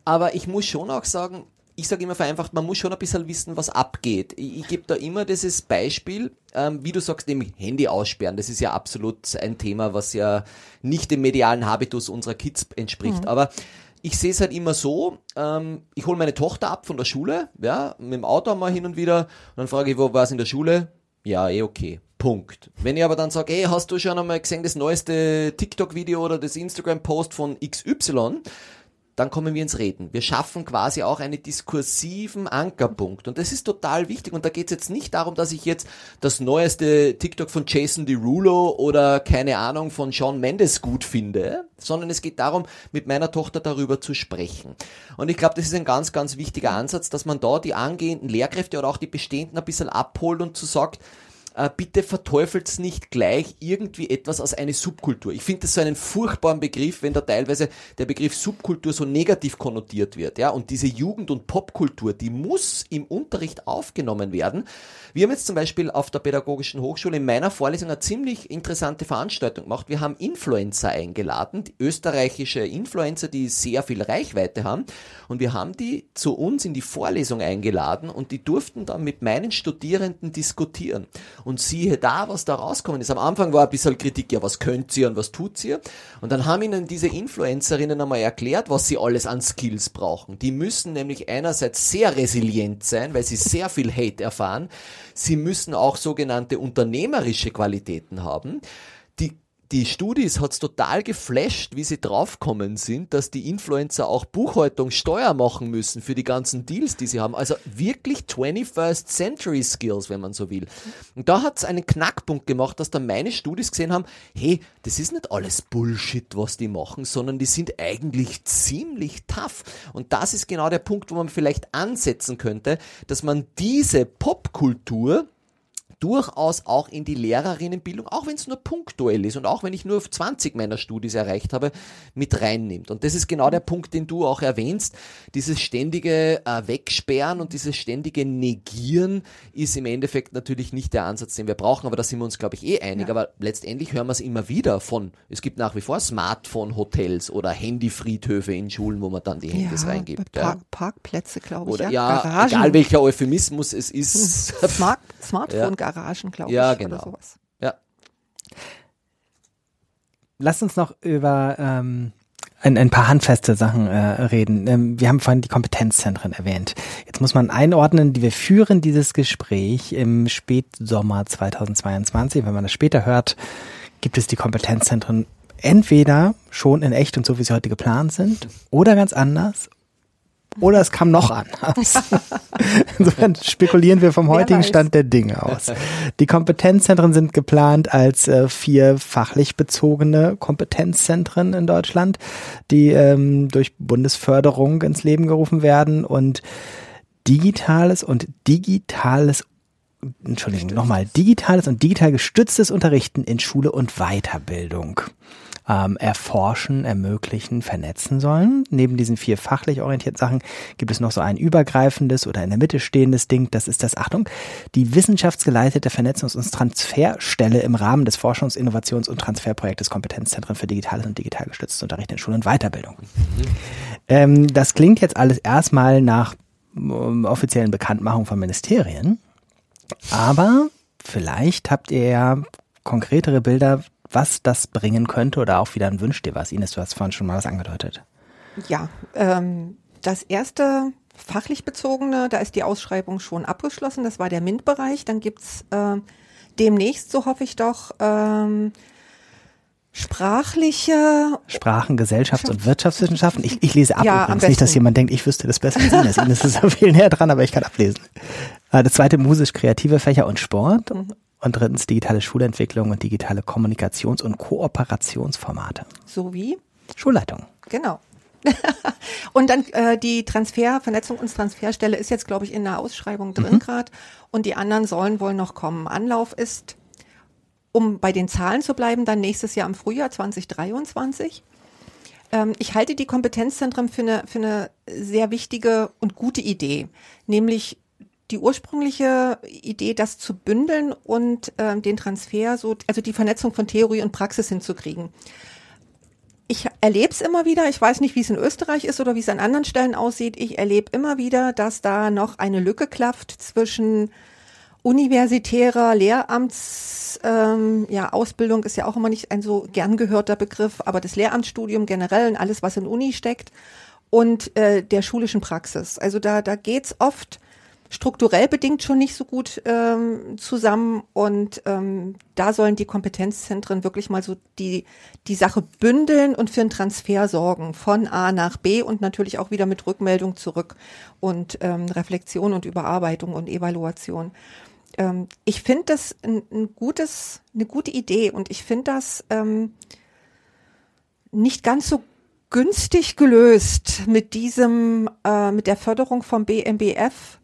aber ich muss schon auch sagen, ich sage immer vereinfacht, man muss schon ein bisschen wissen, was abgeht. Ich, ich gebe da immer dieses Beispiel, ähm, wie du sagst, dem Handy aussperren. Das ist ja absolut ein Thema, was ja nicht dem medialen Habitus unserer Kids entspricht. Mhm. Aber ich sehe es halt immer so, ähm, ich hole meine Tochter ab von der Schule, ja, mit dem Auto mal hin und wieder und dann frage ich, wo war es in der Schule? Ja, eh okay. Punkt. Wenn ich aber dann sage, hey, hast du schon einmal gesehen das neueste TikTok-Video oder das Instagram-Post von XY? dann kommen wir ins Reden. Wir schaffen quasi auch einen diskursiven Ankerpunkt. Und das ist total wichtig. Und da geht es jetzt nicht darum, dass ich jetzt das neueste TikTok von Jason Derulo oder keine Ahnung von Sean Mendes gut finde, sondern es geht darum, mit meiner Tochter darüber zu sprechen. Und ich glaube, das ist ein ganz, ganz wichtiger Ansatz, dass man da die angehenden Lehrkräfte oder auch die bestehenden ein bisschen abholt und zu so sagt, äh, bitte verteufelt's nicht gleich irgendwie etwas als eine Subkultur. Ich finde das so einen furchtbaren Begriff, wenn da teilweise der Begriff Subkultur so negativ konnotiert wird. Ja, und diese Jugend- und Popkultur, die muss im Unterricht aufgenommen werden. Wir haben jetzt zum Beispiel auf der Pädagogischen Hochschule in meiner Vorlesung eine ziemlich interessante Veranstaltung gemacht. Wir haben Influencer eingeladen, die österreichische Influencer, die sehr viel Reichweite haben. Und wir haben die zu uns in die Vorlesung eingeladen und die durften dann mit meinen Studierenden diskutieren. Und siehe da, was da rauskommen ist. Am Anfang war ein bisschen Kritik, ja, was könnt ihr und was tut ihr? Und dann haben ihnen diese Influencerinnen einmal erklärt, was sie alles an Skills brauchen. Die müssen nämlich einerseits sehr resilient sein, weil sie sehr viel Hate erfahren. Sie müssen auch sogenannte unternehmerische Qualitäten haben. Die Studis hat's total geflasht, wie sie draufkommen sind, dass die Influencer auch Buchhaltung, Steuer machen müssen für die ganzen Deals, die sie haben. Also wirklich 21st Century Skills, wenn man so will. Und da hat's einen Knackpunkt gemacht, dass dann meine Studis gesehen haben, hey, das ist nicht alles Bullshit, was die machen, sondern die sind eigentlich ziemlich tough. Und das ist genau der Punkt, wo man vielleicht ansetzen könnte, dass man diese Popkultur, durchaus auch in die Lehrerinnenbildung, auch wenn es nur punktuell ist und auch wenn ich nur 20 meiner Studis erreicht habe, mit reinnimmt. Und das ist genau der Punkt, den du auch erwähnst. Dieses ständige äh, Wegsperren und dieses ständige Negieren ist im Endeffekt natürlich nicht der Ansatz, den wir brauchen, aber da sind wir uns, glaube ich, eh einig. Ja. Aber letztendlich hören wir es immer wieder von, es gibt nach wie vor Smartphone-Hotels oder Handyfriedhöfe in Schulen, wo man dann die Handys ja, reingibt. Park, ja. Parkplätze, glaube ich. Oder ja, Garagen. egal welcher Euphemismus es ist. [laughs] Smart, [laughs] Smartphone Garagen, glaube ja, ich. Genau. Oder sowas. Ja. Lass uns noch über ähm, ein, ein paar handfeste Sachen äh, reden. Ähm, wir haben vorhin die Kompetenzzentren erwähnt. Jetzt muss man einordnen, die wir führen dieses Gespräch im Spätsommer 2022. Wenn man das später hört, gibt es die Kompetenzzentren entweder schon in echt und so, wie sie heute geplant sind, oder ganz anders, oder es kam noch anders. [laughs] Insofern spekulieren wir vom heutigen Stand der Dinge aus. Die Kompetenzzentren sind geplant als äh, vier fachlich bezogene Kompetenzzentren in Deutschland, die ähm, durch Bundesförderung ins Leben gerufen werden und digitales und digitales Entschuldigung, nochmal, digitales und digital gestütztes Unterrichten in Schule und Weiterbildung ähm, erforschen, ermöglichen, vernetzen sollen. Neben diesen vier fachlich orientierten Sachen gibt es noch so ein übergreifendes oder in der Mitte stehendes Ding. Das ist das, Achtung, die wissenschaftsgeleitete Vernetzungs- und Transferstelle im Rahmen des Forschungs-, Innovations- und Transferprojektes Kompetenzzentren für digitales und digital gestütztes Unterricht in Schule und Weiterbildung. Ähm, das klingt jetzt alles erstmal nach ähm, offiziellen Bekanntmachung von Ministerien. Aber vielleicht habt ihr ja konkretere Bilder, was das bringen könnte oder auch wieder ein Wünsch dir was. Ines, du hast vorhin schon mal was angedeutet. Ja, ähm, das erste fachlich bezogene, da ist die Ausschreibung schon abgeschlossen, das war der MINT-Bereich. Dann gibt's äh, demnächst, so hoffe ich doch, ähm, sprachliche Sprachen, Gesellschafts- und Wirtschaftswissenschaften. Ich, ich lese ab ja, übrigens nicht, dass jemand denkt, ich wüsste das besser als Ines. Ines ist so viel näher dran, aber ich kann ablesen. Äh, das zweite musisch-kreative Fächer und Sport. Und drittens digitale Schulentwicklung und digitale Kommunikations- und Kooperationsformate. Sowie? Schulleitung. Genau. [laughs] und dann äh, die Transfer, Vernetzung und Transferstelle ist jetzt, glaube ich, in der Ausschreibung drin mhm. gerade. Und die anderen sollen wohl noch kommen. Anlauf ist, um bei den Zahlen zu bleiben, dann nächstes Jahr im Frühjahr 2023. Ähm, ich halte die Kompetenzzentren für eine, für eine sehr wichtige und gute Idee, nämlich die ursprüngliche Idee, das zu bündeln und ähm, den Transfer, so, also die Vernetzung von Theorie und Praxis hinzukriegen. Ich erlebe es immer wieder, ich weiß nicht, wie es in Österreich ist oder wie es an anderen Stellen aussieht, ich erlebe immer wieder, dass da noch eine Lücke klafft zwischen universitärer Lehramts, ähm, ja, ist ja auch immer nicht ein so gern gehörter Begriff, aber das Lehramtsstudium generell und alles, was in Uni steckt und äh, der schulischen Praxis. Also da, da geht's oft strukturell bedingt schon nicht so gut ähm, zusammen und ähm, da sollen die Kompetenzzentren wirklich mal so die die Sache bündeln und für einen Transfer sorgen von A nach B und natürlich auch wieder mit Rückmeldung zurück und ähm, Reflexion und Überarbeitung und Evaluation. Ähm, ich finde das ein, ein gutes eine gute Idee und ich finde das ähm, nicht ganz so günstig gelöst mit diesem äh, mit der Förderung vom BMBF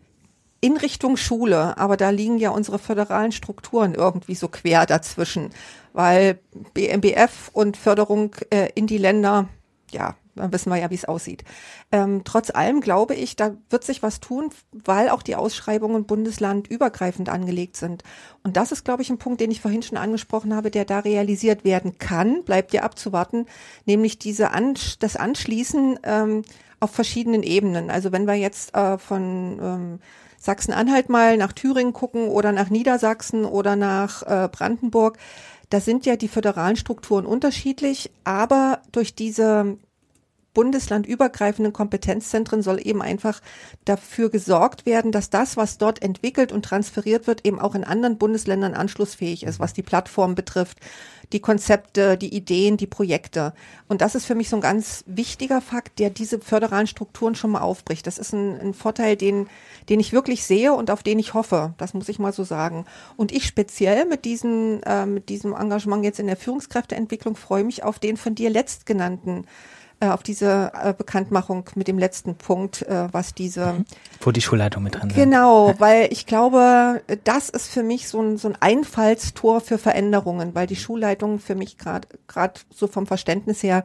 in Richtung Schule, aber da liegen ja unsere föderalen Strukturen irgendwie so quer dazwischen, weil BMBF und Förderung äh, in die Länder, ja, dann wissen wir ja, wie es aussieht. Ähm, trotz allem glaube ich, da wird sich was tun, weil auch die Ausschreibungen bundeslandübergreifend angelegt sind. Und das ist, glaube ich, ein Punkt, den ich vorhin schon angesprochen habe, der da realisiert werden kann, bleibt ja abzuwarten, nämlich diese An das Anschließen ähm, auf verschiedenen Ebenen. Also wenn wir jetzt äh, von ähm, Sachsen-Anhalt mal nach Thüringen gucken oder nach Niedersachsen oder nach äh, Brandenburg, da sind ja die föderalen Strukturen unterschiedlich, aber durch diese bundeslandübergreifenden Kompetenzzentren soll eben einfach dafür gesorgt werden, dass das, was dort entwickelt und transferiert wird, eben auch in anderen Bundesländern anschlussfähig ist, was die Plattform betrifft, die Konzepte, die Ideen, die Projekte. Und das ist für mich so ein ganz wichtiger Fakt, der diese föderalen Strukturen schon mal aufbricht. Das ist ein, ein Vorteil, den, den ich wirklich sehe und auf den ich hoffe. Das muss ich mal so sagen. Und ich speziell mit, diesen, äh, mit diesem Engagement jetzt in der Führungskräfteentwicklung freue mich auf den von dir letztgenannten auf diese äh, Bekanntmachung mit dem letzten Punkt, äh, was diese mhm. wo die Schulleitung mit drin sind. Genau, weil ich glaube, das ist für mich so ein, so ein Einfallstor für Veränderungen, weil die Schulleitung für mich gerade gerade so vom Verständnis her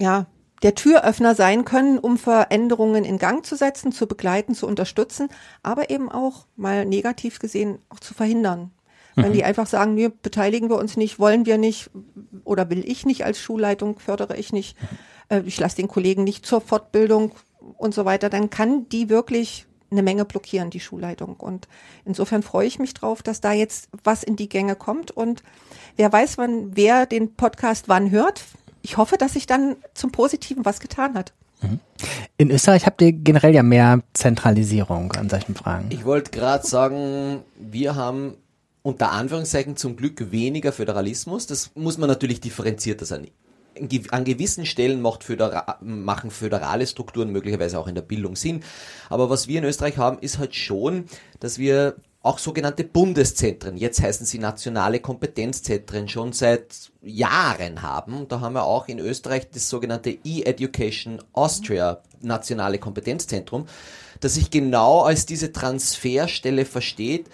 ja der Türöffner sein können, um Veränderungen in Gang zu setzen, zu begleiten, zu unterstützen, aber eben auch mal negativ gesehen auch zu verhindern. Wenn die mhm. einfach sagen, nee, beteiligen wir uns nicht, wollen wir nicht oder will ich nicht als Schulleitung, fördere ich nicht, äh, ich lasse den Kollegen nicht zur Fortbildung und so weiter, dann kann die wirklich eine Menge blockieren, die Schulleitung. Und insofern freue ich mich drauf, dass da jetzt was in die Gänge kommt. Und wer weiß, wann, wer den Podcast wann hört. Ich hoffe, dass sich dann zum Positiven was getan hat. Mhm. In Österreich habt ihr generell ja mehr Zentralisierung an solchen Fragen. Ich wollte gerade sagen, wir haben unter Anführungszeichen zum Glück weniger Föderalismus. Das muss man natürlich differenzierter sein. An gewissen Stellen macht Födera machen föderale Strukturen möglicherweise auch in der Bildung Sinn. Aber was wir in Österreich haben, ist halt schon, dass wir auch sogenannte Bundeszentren, jetzt heißen sie nationale Kompetenzzentren, schon seit Jahren haben. Da haben wir auch in Österreich das sogenannte E-Education Austria nationale Kompetenzzentrum, das sich genau als diese Transferstelle versteht,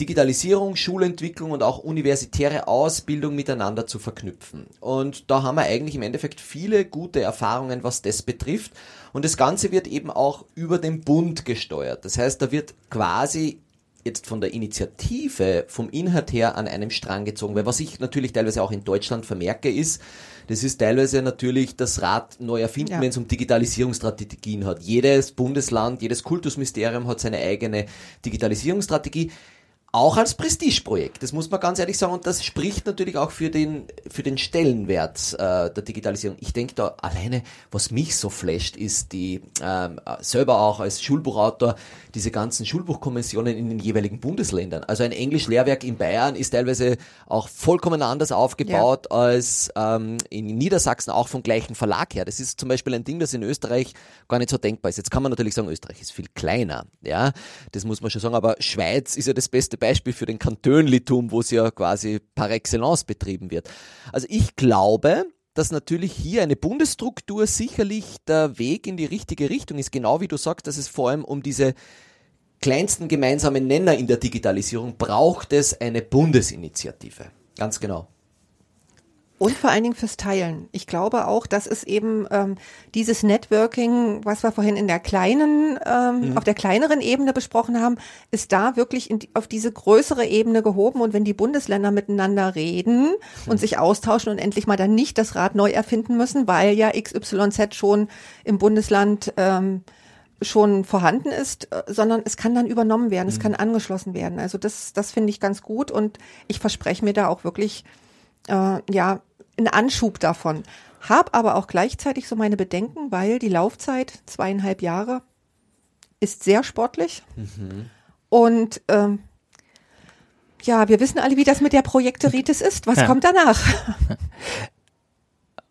Digitalisierung, Schulentwicklung und auch universitäre Ausbildung miteinander zu verknüpfen. Und da haben wir eigentlich im Endeffekt viele gute Erfahrungen, was das betrifft. Und das Ganze wird eben auch über den Bund gesteuert. Das heißt, da wird quasi jetzt von der Initiative, vom Inhalt her an einem Strang gezogen. Weil was ich natürlich teilweise auch in Deutschland vermerke, ist, das ist teilweise natürlich das Rad neu erfinden, ja. wenn es um Digitalisierungsstrategien hat. Jedes Bundesland, jedes Kultusministerium hat seine eigene Digitalisierungsstrategie auch als Prestigeprojekt. Das muss man ganz ehrlich sagen. Und das spricht natürlich auch für den, für den Stellenwert äh, der Digitalisierung. Ich denke da alleine, was mich so flasht, ist die ähm, selber auch als Schulbuchautor diese ganzen Schulbuchkommissionen in den jeweiligen Bundesländern. Also ein Englisch-Lehrwerk in Bayern ist teilweise auch vollkommen anders aufgebaut ja. als ähm, in Niedersachsen, auch vom gleichen Verlag her. Das ist zum Beispiel ein Ding, das in Österreich gar nicht so denkbar ist. Jetzt kann man natürlich sagen, Österreich ist viel kleiner. Ja, das muss man schon sagen. Aber Schweiz ist ja das beste Beispiel für den Kantönlitum, wo es ja quasi par excellence betrieben wird. Also ich glaube, dass natürlich hier eine Bundesstruktur sicherlich der Weg in die richtige Richtung ist, genau wie du sagst, dass es vor allem um diese kleinsten gemeinsamen Nenner in der Digitalisierung braucht es eine Bundesinitiative. Ganz genau. Und vor allen Dingen fürs Teilen. Ich glaube auch, dass es eben ähm, dieses Networking, was wir vorhin in der kleinen, ähm, mhm. auf der kleineren Ebene besprochen haben, ist da wirklich in, auf diese größere Ebene gehoben. Und wenn die Bundesländer miteinander reden mhm. und sich austauschen und endlich mal dann nicht das Rad neu erfinden müssen, weil ja XYZ schon im Bundesland ähm, schon vorhanden ist, äh, sondern es kann dann übernommen werden, mhm. es kann angeschlossen werden. Also das, das finde ich ganz gut und ich verspreche mir da auch wirklich äh, ja einen Anschub davon. Hab aber auch gleichzeitig so meine Bedenken, weil die Laufzeit zweieinhalb Jahre ist sehr sportlich. Mhm. Und ähm, ja, wir wissen alle, wie das mit der Projekteritis ist. Was ja. kommt danach? [laughs]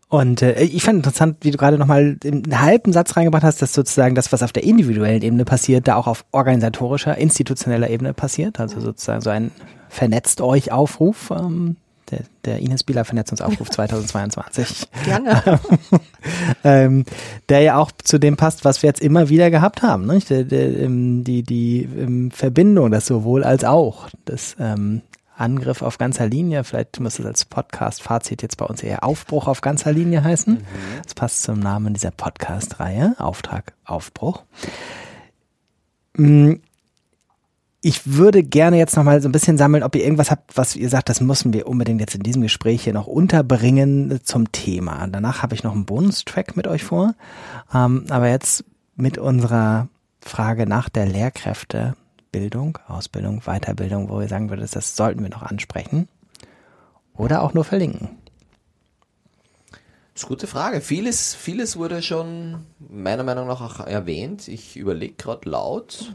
Und äh, ich fand interessant, wie du gerade nochmal einen halben Satz reingebracht hast, dass sozusagen das, was auf der individuellen Ebene passiert, da auch auf organisatorischer, institutioneller Ebene passiert. Also sozusagen so ein Vernetzt euch Aufruf. Ähm, der, der Ines Bieler Vernetzungsaufruf [laughs] 2022. Gerne. [laughs] ähm, der ja auch zu dem passt, was wir jetzt immer wieder gehabt haben. Ne? Die, die, die, ähm, Verbindung, das sowohl als auch. Das ähm, Angriff auf ganzer Linie. Vielleicht muss es als Podcast-Fazit jetzt bei uns eher Aufbruch auf ganzer Linie heißen. Mhm. Das passt zum Namen dieser Podcast-Reihe. Auftrag, Aufbruch. Mm, ich würde gerne jetzt nochmal so ein bisschen sammeln, ob ihr irgendwas habt, was ihr sagt, das müssen wir unbedingt jetzt in diesem Gespräch hier noch unterbringen zum Thema. Danach habe ich noch einen Bonustrack mit euch vor. Ähm, aber jetzt mit unserer Frage nach der Lehrkräftebildung, Ausbildung, Weiterbildung, wo ihr sagen würdet, das sollten wir noch ansprechen? Oder auch nur verlinken? Das ist eine gute Frage. Vieles, vieles wurde schon meiner Meinung nach auch erwähnt. Ich überlege gerade laut.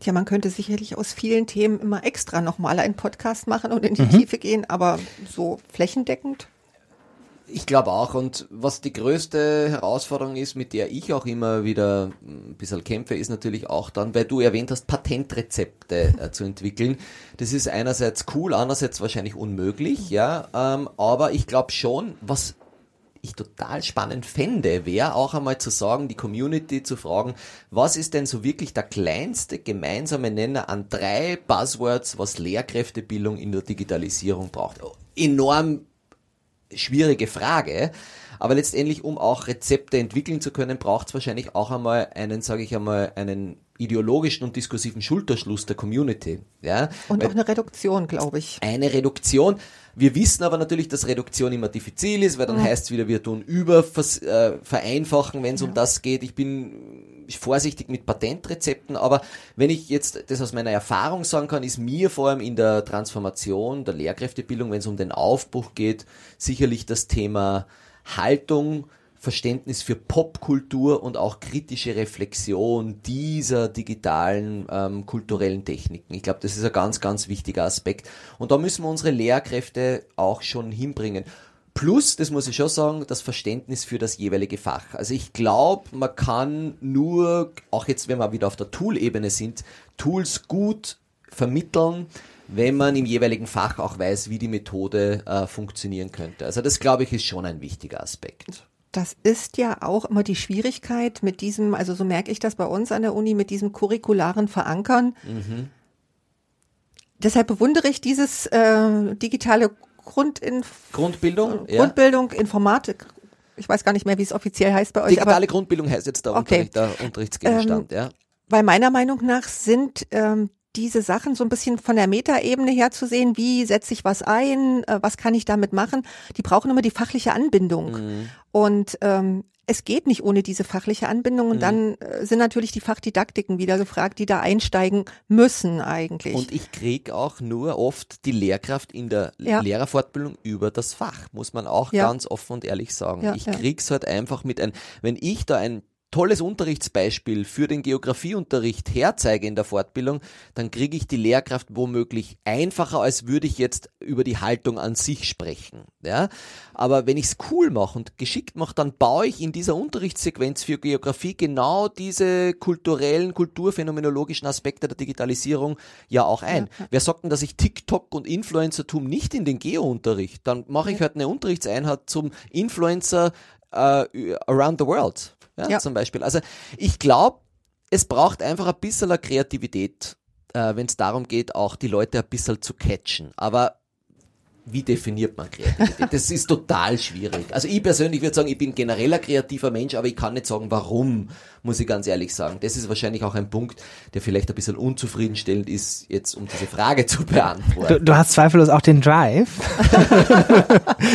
Tja, man könnte sicherlich aus vielen Themen immer extra nochmal einen Podcast machen und in die mhm. Tiefe gehen, aber so flächendeckend ich glaube auch. Und was die größte Herausforderung ist, mit der ich auch immer wieder ein bisschen kämpfe, ist natürlich auch dann, weil du erwähnt hast, Patentrezepte äh, zu entwickeln. Das ist einerseits cool, andererseits wahrscheinlich unmöglich, ja. Ähm, aber ich glaube schon, was ich total spannend fände, wäre auch einmal zu sagen, die Community zu fragen, was ist denn so wirklich der kleinste gemeinsame Nenner an drei Buzzwords, was Lehrkräftebildung in der Digitalisierung braucht? Enorm schwierige Frage. Aber letztendlich, um auch Rezepte entwickeln zu können, braucht es wahrscheinlich auch einmal einen, sage ich einmal, einen ideologischen und diskursiven Schulterschluss der Community. Ja? Und Weil auch eine Reduktion, glaube ich. Eine Reduktion. Wir wissen aber natürlich, dass Reduktion immer diffizil ist, weil dann ja. heißt es wieder, wir tun über äh, vereinfachen, wenn es ja. um das geht. Ich bin vorsichtig mit Patentrezepten, aber wenn ich jetzt das aus meiner Erfahrung sagen kann, ist mir vor allem in der Transformation der Lehrkräftebildung, wenn es um den Aufbruch geht, sicherlich das Thema Haltung, Verständnis für Popkultur und auch kritische Reflexion dieser digitalen ähm, kulturellen Techniken. Ich glaube, das ist ein ganz, ganz wichtiger Aspekt. Und da müssen wir unsere Lehrkräfte auch schon hinbringen. Plus, das muss ich schon sagen, das Verständnis für das jeweilige Fach. Also ich glaube, man kann nur, auch jetzt, wenn wir wieder auf der Tool-Ebene sind, Tools gut vermitteln, wenn man im jeweiligen Fach auch weiß, wie die Methode äh, funktionieren könnte. Also das, glaube ich, ist schon ein wichtiger Aspekt. Das ist ja auch immer die Schwierigkeit mit diesem, also so merke ich das bei uns an der Uni, mit diesem curricularen Verankern. Mhm. Deshalb bewundere ich dieses äh, digitale Grundinf Grundbildung, Grundbildung, ja. Informatik. Ich weiß gar nicht mehr, wie es offiziell heißt bei euch. Digitale Grundbildung heißt jetzt der, okay. Unterricht, der Unterrichtsgegenstand, ähm, ja. Weil meiner Meinung nach sind ähm, diese Sachen so ein bisschen von der Metaebene her zu sehen, wie setze ich was ein, äh, was kann ich damit machen, die brauchen immer die fachliche Anbindung. Mhm. Und ähm, es geht nicht ohne diese fachliche Anbindung und mhm. dann äh, sind natürlich die Fachdidaktiken wieder gefragt, die da einsteigen müssen eigentlich. Und ich krieg auch nur oft die Lehrkraft in der ja. Lehrerfortbildung über das Fach, muss man auch ja. ganz offen und ehrlich sagen. Ja, ich krieg's halt einfach mit ein, wenn ich da ein tolles Unterrichtsbeispiel für den Geografieunterricht herzeige in der Fortbildung, dann kriege ich die Lehrkraft womöglich einfacher, als würde ich jetzt über die Haltung an sich sprechen. Ja? Aber wenn ich es cool mache und geschickt mache, dann baue ich in dieser Unterrichtssequenz für Geografie genau diese kulturellen, kulturphänomenologischen Aspekte der Digitalisierung ja auch ein. Ja. Wer sagt denn, dass ich TikTok und Influencertum nicht in den Geo-Unterricht? Dann mache ich halt eine Unterrichtseinheit zum Influencer uh, around the world ja, ja. zum Beispiel. Also ich glaube, es braucht einfach ein bisschen Kreativität, äh, wenn es darum geht, auch die Leute ein bisschen zu catchen. Aber wie definiert man Kreativität? Das ist total schwierig. Also ich persönlich würde sagen, ich bin generell ein kreativer Mensch, aber ich kann nicht sagen, warum, muss ich ganz ehrlich sagen. Das ist wahrscheinlich auch ein Punkt, der vielleicht ein bisschen unzufriedenstellend ist, jetzt um diese Frage zu beantworten. Du, du hast zweifellos auch den Drive.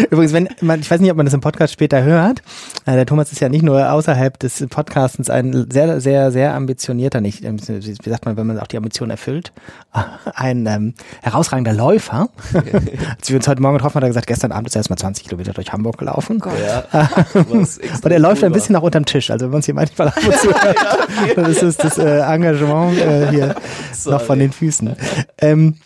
[laughs] Übrigens, wenn man, ich weiß nicht, ob man das im Podcast später hört, äh, der Thomas ist ja nicht nur außerhalb des Podcastens ein sehr, sehr, sehr ambitionierter, nicht, ähm, wie sagt man, wenn man auch die Ambition erfüllt, [laughs] ein ähm, herausragender Läufer. [laughs] Als wir uns heute Morgen getroffen haben, hat er gesagt, gestern Abend ist er erst mal 20 Kilometer durch Hamburg gelaufen. Ja, und er läuft ein bisschen nach unterm Tisch. Also wenn man uns hier manchmal ab und hört, dann ist das äh, Engagement äh, hier Sorry. noch von den Füßen. Ähm,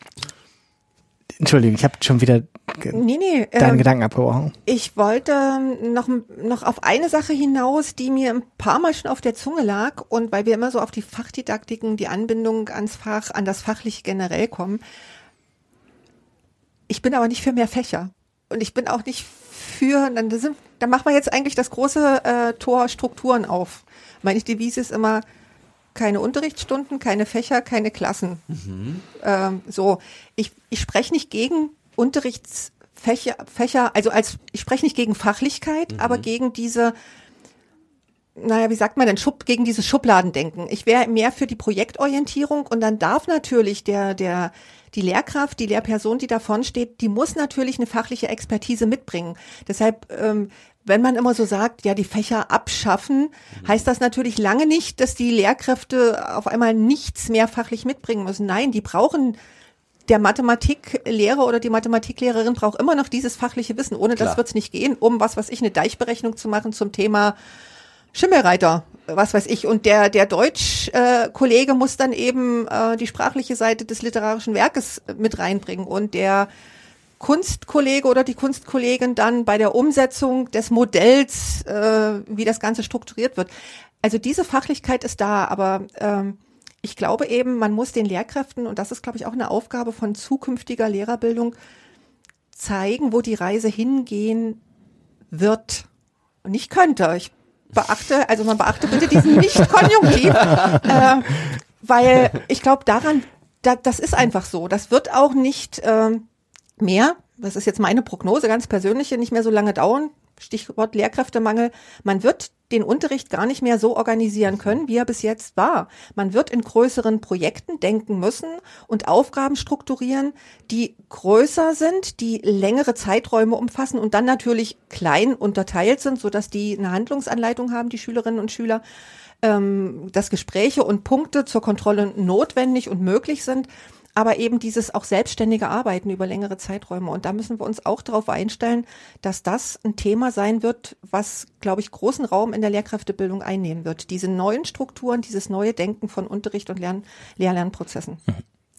Entschuldigung, ich habe schon wieder nee, nee, deine ähm, Gedanken abgebrochen. Ich wollte noch, noch auf eine Sache hinaus, die mir ein paar Mal schon auf der Zunge lag und weil wir immer so auf die Fachdidaktiken, die Anbindung ans Fach, an das Fachliche generell kommen. Ich bin aber nicht für mehr Fächer. Und ich bin auch nicht für, dann, sind, dann machen wir jetzt eigentlich das große äh, Tor Strukturen auf. Meine Devise ist immer, keine Unterrichtsstunden, keine Fächer, keine Klassen. Mhm. Ähm, so, ich, ich spreche nicht gegen Unterrichtsfächer, Fächer, also als ich spreche nicht gegen Fachlichkeit, mhm. aber gegen diese naja, wie sagt man denn, Schub, gegen dieses Schubladendenken. Ich wäre mehr für die Projektorientierung und dann darf natürlich der, der, die Lehrkraft, die Lehrperson, die davon steht, die muss natürlich eine fachliche Expertise mitbringen. Deshalb, ähm, wenn man immer so sagt, ja, die Fächer abschaffen, heißt das natürlich lange nicht, dass die Lehrkräfte auf einmal nichts mehr fachlich mitbringen müssen. Nein, die brauchen der Mathematiklehrer oder die Mathematiklehrerin braucht immer noch dieses fachliche Wissen. Ohne Klar. das wird es nicht gehen, um was weiß ich, eine Deichberechnung zu machen zum Thema Schimmelreiter, was weiß ich. Und der, der Deutsch-Kollege äh, muss dann eben äh, die sprachliche Seite des literarischen Werkes mit reinbringen. Und der Kunstkollege oder die Kunstkollegin dann bei der Umsetzung des Modells, äh, wie das Ganze strukturiert wird. Also diese Fachlichkeit ist da, aber ähm, ich glaube eben, man muss den Lehrkräften, und das ist, glaube ich, auch eine Aufgabe von zukünftiger Lehrerbildung, zeigen, wo die Reise hingehen wird. Und nicht könnte. Ich beachte, also man beachte bitte diesen [laughs] Nicht-Konjunktiv, äh, weil ich glaube daran, da, das ist einfach so. Das wird auch nicht ähm, mehr, das ist jetzt meine Prognose, ganz persönliche, nicht mehr so lange dauern. Stichwort Lehrkräftemangel. Man wird den Unterricht gar nicht mehr so organisieren können, wie er bis jetzt war. Man wird in größeren Projekten denken müssen und Aufgaben strukturieren, die größer sind, die längere Zeiträume umfassen und dann natürlich klein unterteilt sind, sodass die eine Handlungsanleitung haben, die Schülerinnen und Schüler, ähm, dass Gespräche und Punkte zur Kontrolle notwendig und möglich sind aber eben dieses auch selbstständige Arbeiten über längere Zeiträume. Und da müssen wir uns auch darauf einstellen, dass das ein Thema sein wird, was, glaube ich, großen Raum in der Lehrkräftebildung einnehmen wird. Diese neuen Strukturen, dieses neue Denken von Unterricht und Lern Lehr-Lernprozessen.